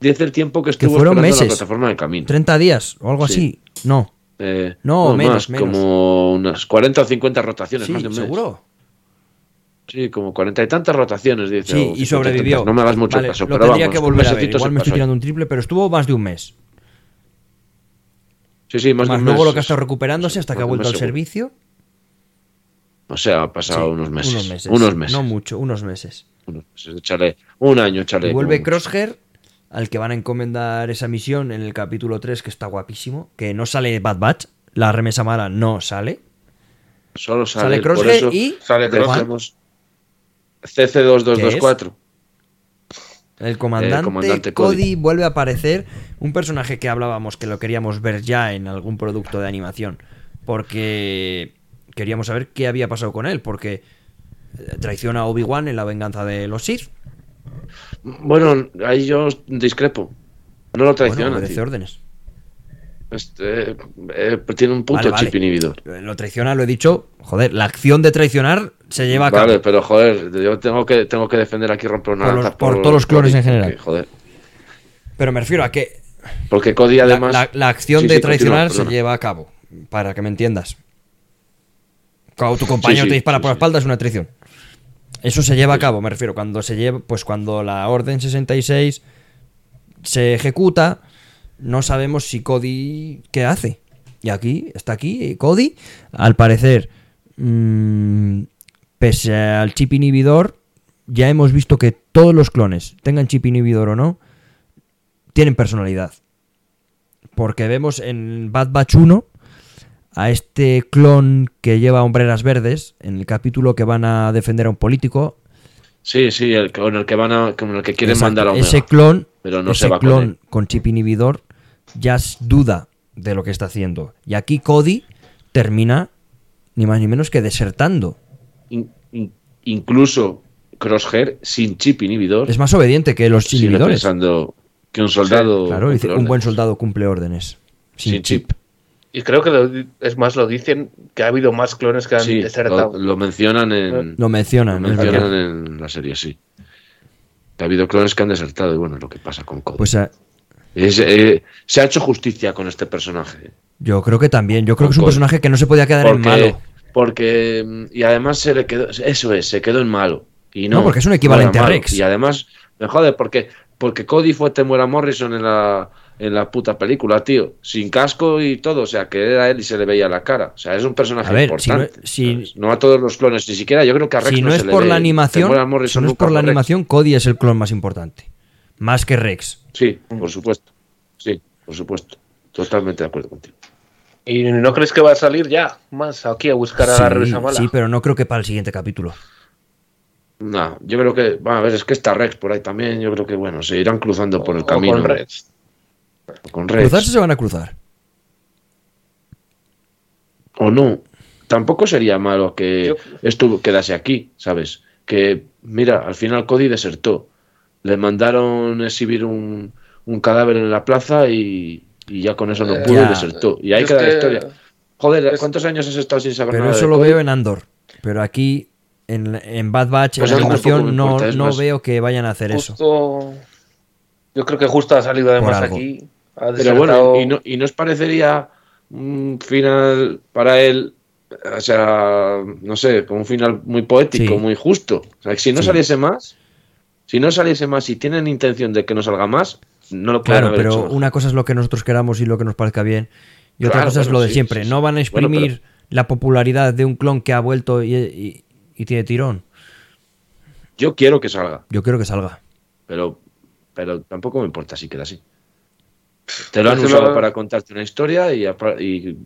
[SPEAKER 4] Dice el tiempo que estuvo
[SPEAKER 2] fueron
[SPEAKER 4] esperando
[SPEAKER 2] meses.
[SPEAKER 4] la plataforma de camino.
[SPEAKER 2] 30 días o algo
[SPEAKER 4] Sí.
[SPEAKER 2] así. No.
[SPEAKER 4] Eh,
[SPEAKER 2] No, menos,
[SPEAKER 4] más,
[SPEAKER 2] menos.
[SPEAKER 4] como unas 40 o 50 rotaciones,
[SPEAKER 2] Sí,
[SPEAKER 4] más de un mes.
[SPEAKER 2] seguro.
[SPEAKER 4] Sí, como 40 y tantas rotaciones, dice.
[SPEAKER 2] Sí, y
[SPEAKER 4] 50 y
[SPEAKER 2] sobrevivió.
[SPEAKER 4] tantas. No me hagas mucho
[SPEAKER 2] Vale,
[SPEAKER 4] caso,
[SPEAKER 2] lo
[SPEAKER 4] pero
[SPEAKER 2] tendría
[SPEAKER 4] vamos,
[SPEAKER 2] que volver a ver. Igual me estoy tirando un triple, pero estuvo más de un mes.
[SPEAKER 4] Sí, sí, más,
[SPEAKER 2] Más,
[SPEAKER 4] de un
[SPEAKER 2] luego
[SPEAKER 4] mes.
[SPEAKER 2] lo que ha estado recuperándose hasta que ha vuelto al
[SPEAKER 4] seguro.
[SPEAKER 2] servicio.
[SPEAKER 4] O sea, ha pasado
[SPEAKER 2] Sí,
[SPEAKER 4] unos meses.
[SPEAKER 2] Unos meses.
[SPEAKER 4] Unos meses.
[SPEAKER 2] No mucho, unos meses.
[SPEAKER 4] Unos meses. Échale un año, échale.
[SPEAKER 2] Y vuelve Crosshair, al que van a encomendar esa misión en el capítulo 3, que está guapísimo. Que no sale Bad Batch. La remesa mala no sale.
[SPEAKER 4] Solo sale,
[SPEAKER 2] Sale Crosshair
[SPEAKER 4] eso
[SPEAKER 2] y.
[SPEAKER 3] Sale Crosshair.
[SPEAKER 4] Decimos CC2224.
[SPEAKER 2] El comandante,
[SPEAKER 4] Eh, comandante
[SPEAKER 2] Cody.
[SPEAKER 4] Cody.
[SPEAKER 2] vuelve a aparecer. Un personaje que hablábamos que lo queríamos ver ya en algún producto de animación. Porque queríamos saber qué había pasado con él. Porque eh, traiciona a Obi-Wan en la venganza de los Sith.
[SPEAKER 4] Bueno, ahí yo discrepo. No lo
[SPEAKER 2] Bueno,
[SPEAKER 4] traiciona.
[SPEAKER 2] obedece
[SPEAKER 4] tío.
[SPEAKER 2] órdenes.
[SPEAKER 4] Este, eh, tiene un
[SPEAKER 2] Vale, vale.
[SPEAKER 4] chip inhibidor.
[SPEAKER 2] Lo traiciona, lo he dicho. Joder, la acción de traicionar se lleva a cabo.
[SPEAKER 4] Vale, pero joder, yo tengo que, tengo que defender aquí romper una
[SPEAKER 2] Por los- por todos los clones en general.
[SPEAKER 4] joder,
[SPEAKER 2] Pero me refiero a que
[SPEAKER 4] porque Cody además.
[SPEAKER 2] la- la acción
[SPEAKER 4] Sí,
[SPEAKER 2] de
[SPEAKER 4] sí, continúa,
[SPEAKER 2] traicionar se lleva a cabo. Para que me entiendas. Cuando tu compañero
[SPEAKER 4] Sí,
[SPEAKER 2] te dispara por la espalda es una traición. Eso se lleva a cabo, me refiero. Cuando se lleva, pues cuando la Orden 66 se ejecuta, no sabemos si Cody qué hace. Y aquí, está aquí, Cody, al parecer, mm, pese al chip inhibidor, ya hemos visto que todos los clones, tengan chip inhibidor o no, tienen personalidad. Porque vemos en Bad Batch 1 a este clon que lleva hombreras verdes, en el capítulo que van a defender a un político.
[SPEAKER 4] Sí, sí, el, con el que van a, con el que quieren
[SPEAKER 2] Exacto,
[SPEAKER 4] mandar a Omega.
[SPEAKER 2] Ese clon,
[SPEAKER 4] pero no
[SPEAKER 2] ese
[SPEAKER 4] se va con
[SPEAKER 2] clon
[SPEAKER 4] él.
[SPEAKER 2] con chip inhibidor ya duda de lo que está haciendo. Y aquí Cody termina ni más ni menos que desertando.
[SPEAKER 4] In- in- incluso Crosshair sin chip inhibidor
[SPEAKER 2] Es más obediente que los
[SPEAKER 4] sigue
[SPEAKER 2] inhibidores.
[SPEAKER 4] pensando que un soldado
[SPEAKER 2] Claro, dice, un buen soldado cumple órdenes.
[SPEAKER 4] sin, chip.
[SPEAKER 3] Y creo que lo- es más, lo dicen que ha habido más clones que han
[SPEAKER 4] Sí,
[SPEAKER 3] desertado.
[SPEAKER 4] lo, lo mencionan en
[SPEAKER 2] Lo mencionan,
[SPEAKER 4] lo mencionan en la serie, sí. Que ha habido clones que han desertado y bueno, es lo que pasa con Cody.
[SPEAKER 2] Pues eh,
[SPEAKER 4] Es, eh, se ha hecho justicia con este personaje.
[SPEAKER 2] yo creo que también. Yo creo
[SPEAKER 4] Con
[SPEAKER 2] que es un
[SPEAKER 4] Cody.
[SPEAKER 2] personaje que no se podía quedar en malo.
[SPEAKER 4] Porque y además se le quedó, eso es, se quedó en malo. Y no,
[SPEAKER 2] No, porque es un equivalente
[SPEAKER 4] no
[SPEAKER 2] a. Rex.
[SPEAKER 4] Y además, me jode, porque, porque Cody fue Temuera Morrison en la, en la puta película, tío. Sin casco y todo, o sea, que era él y se le veía la cara. O sea, es un personaje
[SPEAKER 2] A ver, si no-
[SPEAKER 4] importante.
[SPEAKER 2] si-
[SPEAKER 4] no a todos los clones, ni siquiera yo creo que a Rex
[SPEAKER 2] Si no,
[SPEAKER 4] se
[SPEAKER 2] es por la animación, si no es por la
[SPEAKER 4] Rex.
[SPEAKER 2] animación, Cody es el clon más importante. Más que Rex.
[SPEAKER 4] Sí, por supuesto. Sí, por supuesto. Totalmente de acuerdo contigo.
[SPEAKER 3] ¿Y no crees que va a salir ya más aquí a buscar a la
[SPEAKER 2] Sí,
[SPEAKER 3] revisa mala?
[SPEAKER 2] sí, pero no creo que para el siguiente capítulo.
[SPEAKER 4] No, yo creo que, bueno, a ver, es que está Rex por ahí también. Yo creo que, bueno, se irán cruzando por el camino.
[SPEAKER 3] con Rex.
[SPEAKER 4] Con Rex.
[SPEAKER 2] Cruzarse se van a cruzar.
[SPEAKER 4] o no. Tampoco sería malo que
[SPEAKER 3] Yo-
[SPEAKER 4] esto quedase aquí, ¿sabes? Que, mira, al final Cody desertó. Le mandaron exhibir un, un cadáver en la plaza y, y ya con eso no
[SPEAKER 3] Eh,
[SPEAKER 4] pudo y desertó. Y ahí queda la
[SPEAKER 3] que-
[SPEAKER 4] historia. Joder,
[SPEAKER 3] es-
[SPEAKER 4] ¿cuántos años has estado sin saber
[SPEAKER 2] Pero
[SPEAKER 4] nada
[SPEAKER 2] eso
[SPEAKER 4] de
[SPEAKER 2] lo veo en Andor. Pero aquí, en, en Bad Batch,
[SPEAKER 4] Pues
[SPEAKER 2] en
[SPEAKER 4] a mí tampoco
[SPEAKER 2] animación, no,
[SPEAKER 4] importa, es
[SPEAKER 2] no
[SPEAKER 4] más-
[SPEAKER 2] veo que vayan a hacer eso.
[SPEAKER 3] Yo creo que justo ha salido además aquí. Ha
[SPEAKER 4] Pero bueno, ¿y no, ¿y no os parecería un final para él, o sea, no sé, como un final muy poético,
[SPEAKER 2] Sí.
[SPEAKER 4] muy justo? O sea, que si no
[SPEAKER 2] Sí.
[SPEAKER 4] saliese más, si no saliese más, si tienen intención de que no salga más, no lo pueden
[SPEAKER 2] Claro,
[SPEAKER 4] haber
[SPEAKER 2] pero una cosa es lo que nosotros queramos y lo que nos parezca bien. Y otra cosa es lo de
[SPEAKER 4] sí,
[SPEAKER 2] siempre.
[SPEAKER 4] sí,
[SPEAKER 2] no van a
[SPEAKER 4] Bueno,
[SPEAKER 2] exprimir la popularidad de un clon que ha vuelto y, y- y tiene tirón.
[SPEAKER 4] Yo quiero que salga,
[SPEAKER 2] Yo quiero que salga.
[SPEAKER 4] pero, pero tampoco me importa si queda así. Te lo han usado
[SPEAKER 3] lo-
[SPEAKER 4] para contarte una historia y,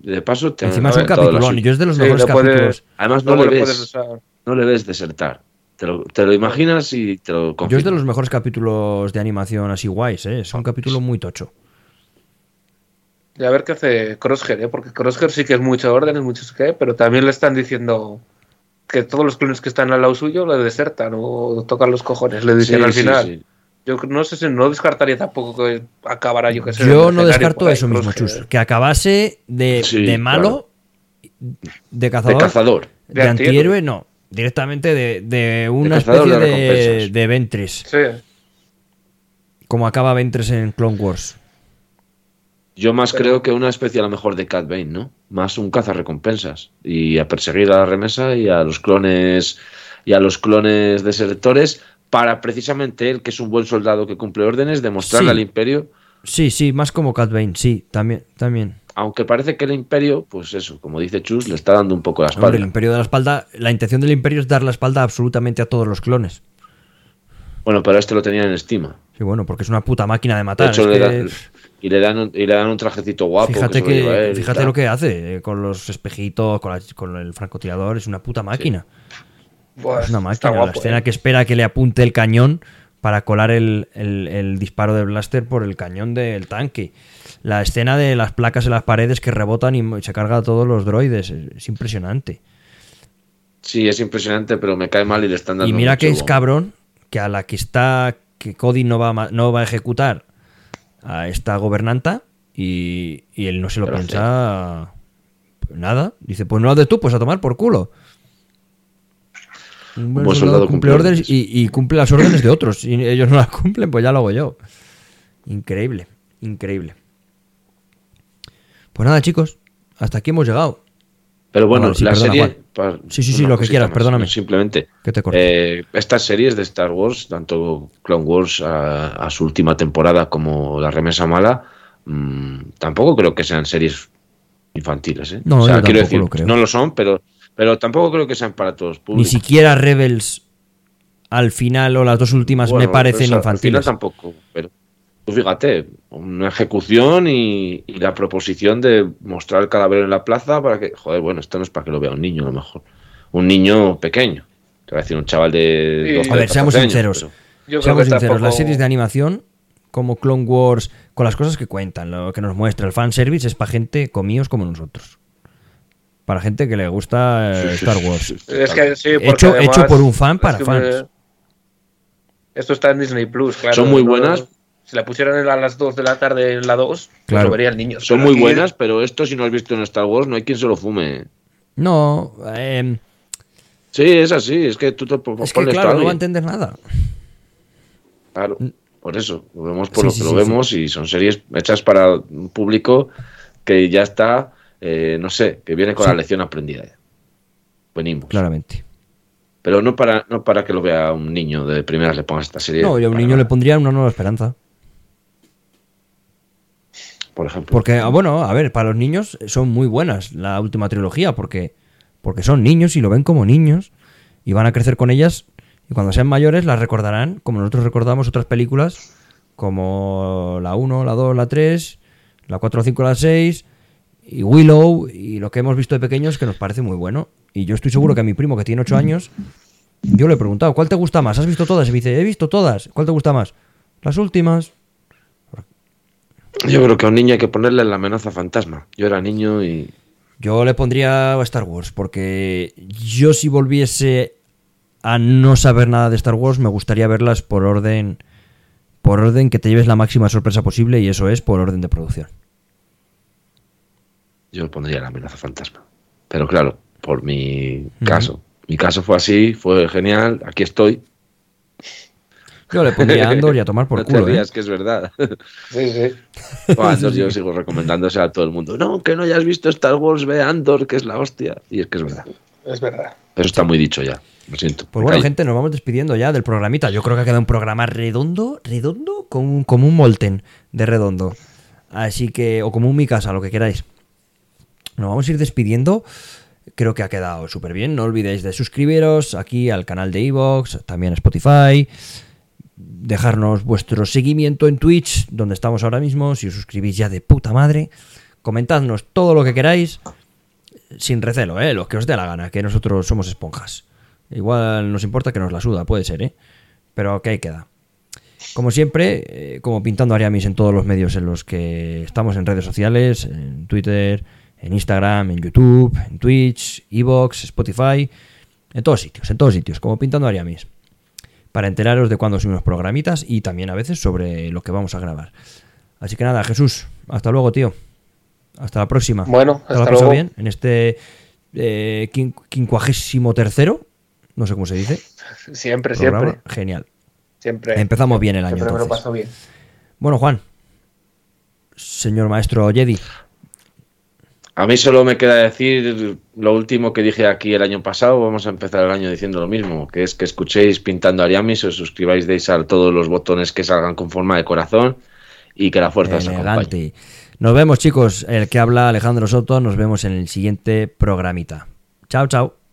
[SPEAKER 4] de paso te
[SPEAKER 2] Encima
[SPEAKER 4] han
[SPEAKER 2] es un capitulón. Yo es de los
[SPEAKER 3] Sí,
[SPEAKER 2] mejores
[SPEAKER 3] lo puede-
[SPEAKER 2] capítulos.
[SPEAKER 4] Además no le ves,
[SPEAKER 3] usar.
[SPEAKER 4] no le ves desertar. Te lo, te lo imaginas y te lo
[SPEAKER 2] Yo es de los mejores capítulos de animación así guays, ¿eh? Es un capítulo muy tocho.
[SPEAKER 3] Y a ver qué hace Crosshair, ¿eh? porque Crosshair sí que es mucho orden, es mucho qué, pero también le están diciendo que todos los clones que están al lado suyo le desertan o tocan los cojones, le dicen
[SPEAKER 4] Sí,
[SPEAKER 3] al final.
[SPEAKER 4] sí.
[SPEAKER 3] Yo no sé si no descartaría tampoco que acabara yo que sé.
[SPEAKER 2] Yo
[SPEAKER 3] de
[SPEAKER 2] no descarto
[SPEAKER 3] ahí,
[SPEAKER 2] eso mismo. Chus. Que acabase de,
[SPEAKER 4] Sí,
[SPEAKER 2] de malo, de
[SPEAKER 4] De
[SPEAKER 2] cazador,
[SPEAKER 4] cazador.
[SPEAKER 2] de,
[SPEAKER 3] De
[SPEAKER 2] antihéroe,
[SPEAKER 3] antihéroe.
[SPEAKER 2] no. Directamente de, de una especie
[SPEAKER 4] de
[SPEAKER 2] de, Ventress.
[SPEAKER 3] Sí.
[SPEAKER 2] Como acaba Ventress en Clone Wars.
[SPEAKER 4] Yo más
[SPEAKER 3] Pero-
[SPEAKER 4] creo que una especie a lo mejor de Cat Bane, ¿no? Más un cazarrecompensas. Y a perseguir a la remesa y a los clones y a los clones desertores para precisamente él, que es un buen soldado que cumple órdenes, demostrarle
[SPEAKER 2] Sí.
[SPEAKER 4] al imperio,
[SPEAKER 2] Sí, sí, más como Cat Bane, sí, también, también.
[SPEAKER 4] Aunque parece que el imperio, pues eso, como dice Chus, le está dando un poco la
[SPEAKER 2] Hombre,
[SPEAKER 4] espalda.
[SPEAKER 2] el Imperio de la Espalda, la intención del Imperio es dar la espalda absolutamente a todos los clones.
[SPEAKER 4] Bueno, pero este lo tenían en estima.
[SPEAKER 2] Sí, bueno, porque es una puta máquina de
[SPEAKER 4] De
[SPEAKER 2] matar.
[SPEAKER 4] hecho, le
[SPEAKER 2] que-
[SPEAKER 4] dan- y, le dan un, y le dan un trajecito guapo.
[SPEAKER 2] fíjate
[SPEAKER 4] que, él
[SPEAKER 2] fíjate lo que hace eh, con los espejitos, con, la- con el francotirador, es una puta máquina.
[SPEAKER 3] Buah,
[SPEAKER 2] es una máquina. la
[SPEAKER 3] guapo,
[SPEAKER 2] escena
[SPEAKER 3] ¿eh?
[SPEAKER 2] que espera que le apunte el cañón para colar el, el- el disparo de blaster por el cañón del tanque. La escena de las placas en las paredes que rebotan y se carga a todos los droides. Es, es impresionante.
[SPEAKER 4] Sí, es impresionante, pero me cae mal y le están dando
[SPEAKER 2] Y mira que es cabrón que a la que está que Cody no va no va a ejecutar a esta gobernanta y, y él no se lo
[SPEAKER 4] Pero
[SPEAKER 2] piensa nada. Dice, pues no lo de tú, pues a tomar por culo. Un buen soldado
[SPEAKER 4] soldado
[SPEAKER 2] cumple
[SPEAKER 4] cumple
[SPEAKER 2] órdenes y, y cumple las órdenes de otros. Y ellos no las cumplen, pues ya lo hago yo. Increíble, increíble. Pues nada, chicos, hasta aquí hemos llegado.
[SPEAKER 4] Pero bueno,
[SPEAKER 2] sí,
[SPEAKER 4] la
[SPEAKER 2] perdona,
[SPEAKER 4] serie.
[SPEAKER 2] Juan.
[SPEAKER 4] pa-
[SPEAKER 2] Sí, sí, sí, lo que quieras,
[SPEAKER 4] más,
[SPEAKER 2] perdóname.
[SPEAKER 4] Simplemente.
[SPEAKER 2] Que te
[SPEAKER 4] eh, estas series de Star Wars, tanto Clone Wars a, a su última temporada como La Remesa Mala, mm, tampoco creo que sean series infantiles. ¿eh?
[SPEAKER 2] No,
[SPEAKER 4] o sea,
[SPEAKER 2] yo
[SPEAKER 4] quiero decir,
[SPEAKER 2] lo creo.
[SPEAKER 4] no lo son, pero, pero tampoco creo que sean para todos
[SPEAKER 2] Ni
[SPEAKER 4] públicos.
[SPEAKER 2] siquiera Rebels al final o las dos últimas
[SPEAKER 4] Bueno,
[SPEAKER 2] me parecen
[SPEAKER 4] pues, al final
[SPEAKER 2] infantiles.
[SPEAKER 4] tampoco, pero tú fíjate, una ejecución y, y la proposición de mostrar el cadáver en la plaza para que, joder, bueno, esto no es para que lo vea un niño a lo mejor, un niño pequeño, te voy a decir un chaval de
[SPEAKER 3] Sí.
[SPEAKER 4] 12,
[SPEAKER 2] A ver, seamos
[SPEAKER 4] 14 años,
[SPEAKER 2] sinceros.
[SPEAKER 4] pero-
[SPEAKER 3] Yo creo
[SPEAKER 2] Seamos
[SPEAKER 3] que
[SPEAKER 2] sinceros,
[SPEAKER 3] tampoco-
[SPEAKER 2] las series de animación como Clone Wars, con las cosas que cuentan, lo que nos muestra el fanservice es para gente comíos como nosotros. Para gente que le gusta eh, Star Wars.
[SPEAKER 4] sí, sí,
[SPEAKER 3] Es que sí, porque
[SPEAKER 2] Hecho-
[SPEAKER 3] además-
[SPEAKER 2] hecho por un fan
[SPEAKER 3] es
[SPEAKER 2] para
[SPEAKER 3] que
[SPEAKER 2] fans.
[SPEAKER 3] me- Esto está en Disney Plus, claro.
[SPEAKER 4] Son muy
[SPEAKER 3] no-
[SPEAKER 4] buenas.
[SPEAKER 3] Si la pusieran a las 2 de la tarde en la 2, pues
[SPEAKER 2] Claro.
[SPEAKER 3] lo vería el niño.
[SPEAKER 4] Son
[SPEAKER 3] Pero
[SPEAKER 4] muy buenas, pero esto si no has visto en Star Wars no hay quien se lo fume.
[SPEAKER 2] No, eh,
[SPEAKER 4] Sí, es así, es que tú te
[SPEAKER 2] es que claro,
[SPEAKER 4] a
[SPEAKER 2] no va a entender nada.
[SPEAKER 4] Claro, por eso, lo vemos por
[SPEAKER 2] Sí,
[SPEAKER 4] lo
[SPEAKER 2] sí,
[SPEAKER 4] que
[SPEAKER 2] sí,
[SPEAKER 4] lo vemos y son series hechas para un público que ya está, eh, no sé, que viene con
[SPEAKER 2] Sí.
[SPEAKER 4] la lección aprendida. ya. Venimos.
[SPEAKER 2] Claramente.
[SPEAKER 4] Pero no para, no para que lo vea un niño de primeras le pongas esta serie.
[SPEAKER 2] No, yo a un niño le pondría una nueva esperanza.
[SPEAKER 4] Por ejemplo.
[SPEAKER 2] Porque, ah, bueno, a ver, para los niños son muy buenas la última trilogía, porque, porque son niños y lo ven como niños y van a crecer con ellas y cuando sean mayores las recordarán como nosotros recordamos otras películas como la 1, la 2, la 3, la 4, la 5, la 6 y Willow y lo que hemos visto de pequeños que nos parece muy bueno. Y yo estoy seguro que a mi primo que tiene 8 años, yo le he preguntado, ¿cuál te gusta más? ¿Has visto todas? Y me dice, he visto todas. ¿Cuál te gusta más? Las últimas.
[SPEAKER 4] Yo creo que a un niño hay que ponerle la amenaza fantasma. Yo era niño y
[SPEAKER 2] Yo le pondría a Star Wars, porque yo si volviese a no saber nada de Star Wars, me gustaría verlas por orden, por orden que te lleves la máxima sorpresa posible, y eso es por orden de producción.
[SPEAKER 4] yo pondría la amenaza fantasma. Pero claro, por mi caso. Mi caso fue así, fue genial, aquí estoy.
[SPEAKER 2] Yo le pondría a Andor y a tomar por
[SPEAKER 4] no
[SPEAKER 2] culo,
[SPEAKER 4] te
[SPEAKER 2] ¿eh?
[SPEAKER 4] que es verdad.
[SPEAKER 3] Sí, sí.
[SPEAKER 4] Bueno, Andor yo sigo recomendándose a todo el mundo. No, que no hayas visto Star Wars, ve Andor, que es la hostia. Y es que es verdad.
[SPEAKER 3] Es verdad.
[SPEAKER 4] Eso está muy dicho ya. Lo siento.
[SPEAKER 2] Pues bueno,
[SPEAKER 4] callo.
[SPEAKER 2] gente, nos vamos despidiendo ya del programita. Yo creo que ha quedado un programa redondo, redondo, como un, como un molten de redondo. Así que, o como un mi casa, lo que queráis. Nos vamos a ir despidiendo. Creo que ha quedado súper bien. No olvidéis de suscribiros aquí al canal de Evox, también a Spotify. Dejarnos vuestro seguimiento en Twitch, donde estamos ahora mismo. Si os suscribís ya de puta madre. Comentadnos todo lo que queráis. Sin recelo, ¿eh? Lo que os dé la gana, que nosotros somos esponjas. Igual nos importa que nos la suda, puede ser, ¿eh? Pero que ahí queda. Como siempre, eh, como pintando Ariamis en todos los medios en los que estamos en redes sociales, en Twitter, en Instagram, en YouTube, en Twitch, Evox, Spotify, en todos sitios, en todos sitios, como pintando Ariamis. Para enteraros de cuándo subimos programitas y también a veces sobre lo que vamos a grabar. Así que nada, Jesús, hasta luego, tío. Hasta la próxima.
[SPEAKER 3] Bueno,
[SPEAKER 2] ¿Te lo has
[SPEAKER 3] hasta luego.
[SPEAKER 2] bien? En este eh, quin- quincuagésimo tercero, no sé cómo se dice.
[SPEAKER 3] Siempre,
[SPEAKER 2] programa.
[SPEAKER 3] siempre.
[SPEAKER 2] Genial.
[SPEAKER 3] Siempre.
[SPEAKER 2] Empezamos bien el año.
[SPEAKER 3] Siempre me lo paso bien.
[SPEAKER 2] Bueno, Juan. Señor maestro Jedi.
[SPEAKER 4] A mí solo me queda decir lo último que dije aquí el año pasado. Vamos a empezar el año diciendo lo mismo, que es que escuchéis Pintando Ariamis, os suscribáis, deis a todos los botones que salgan con forma de corazón y que la fuerza os acompañe.
[SPEAKER 2] Nos vemos, chicos. El que habla Alejandro Soto. Nos vemos en el siguiente programita. Chao, chao.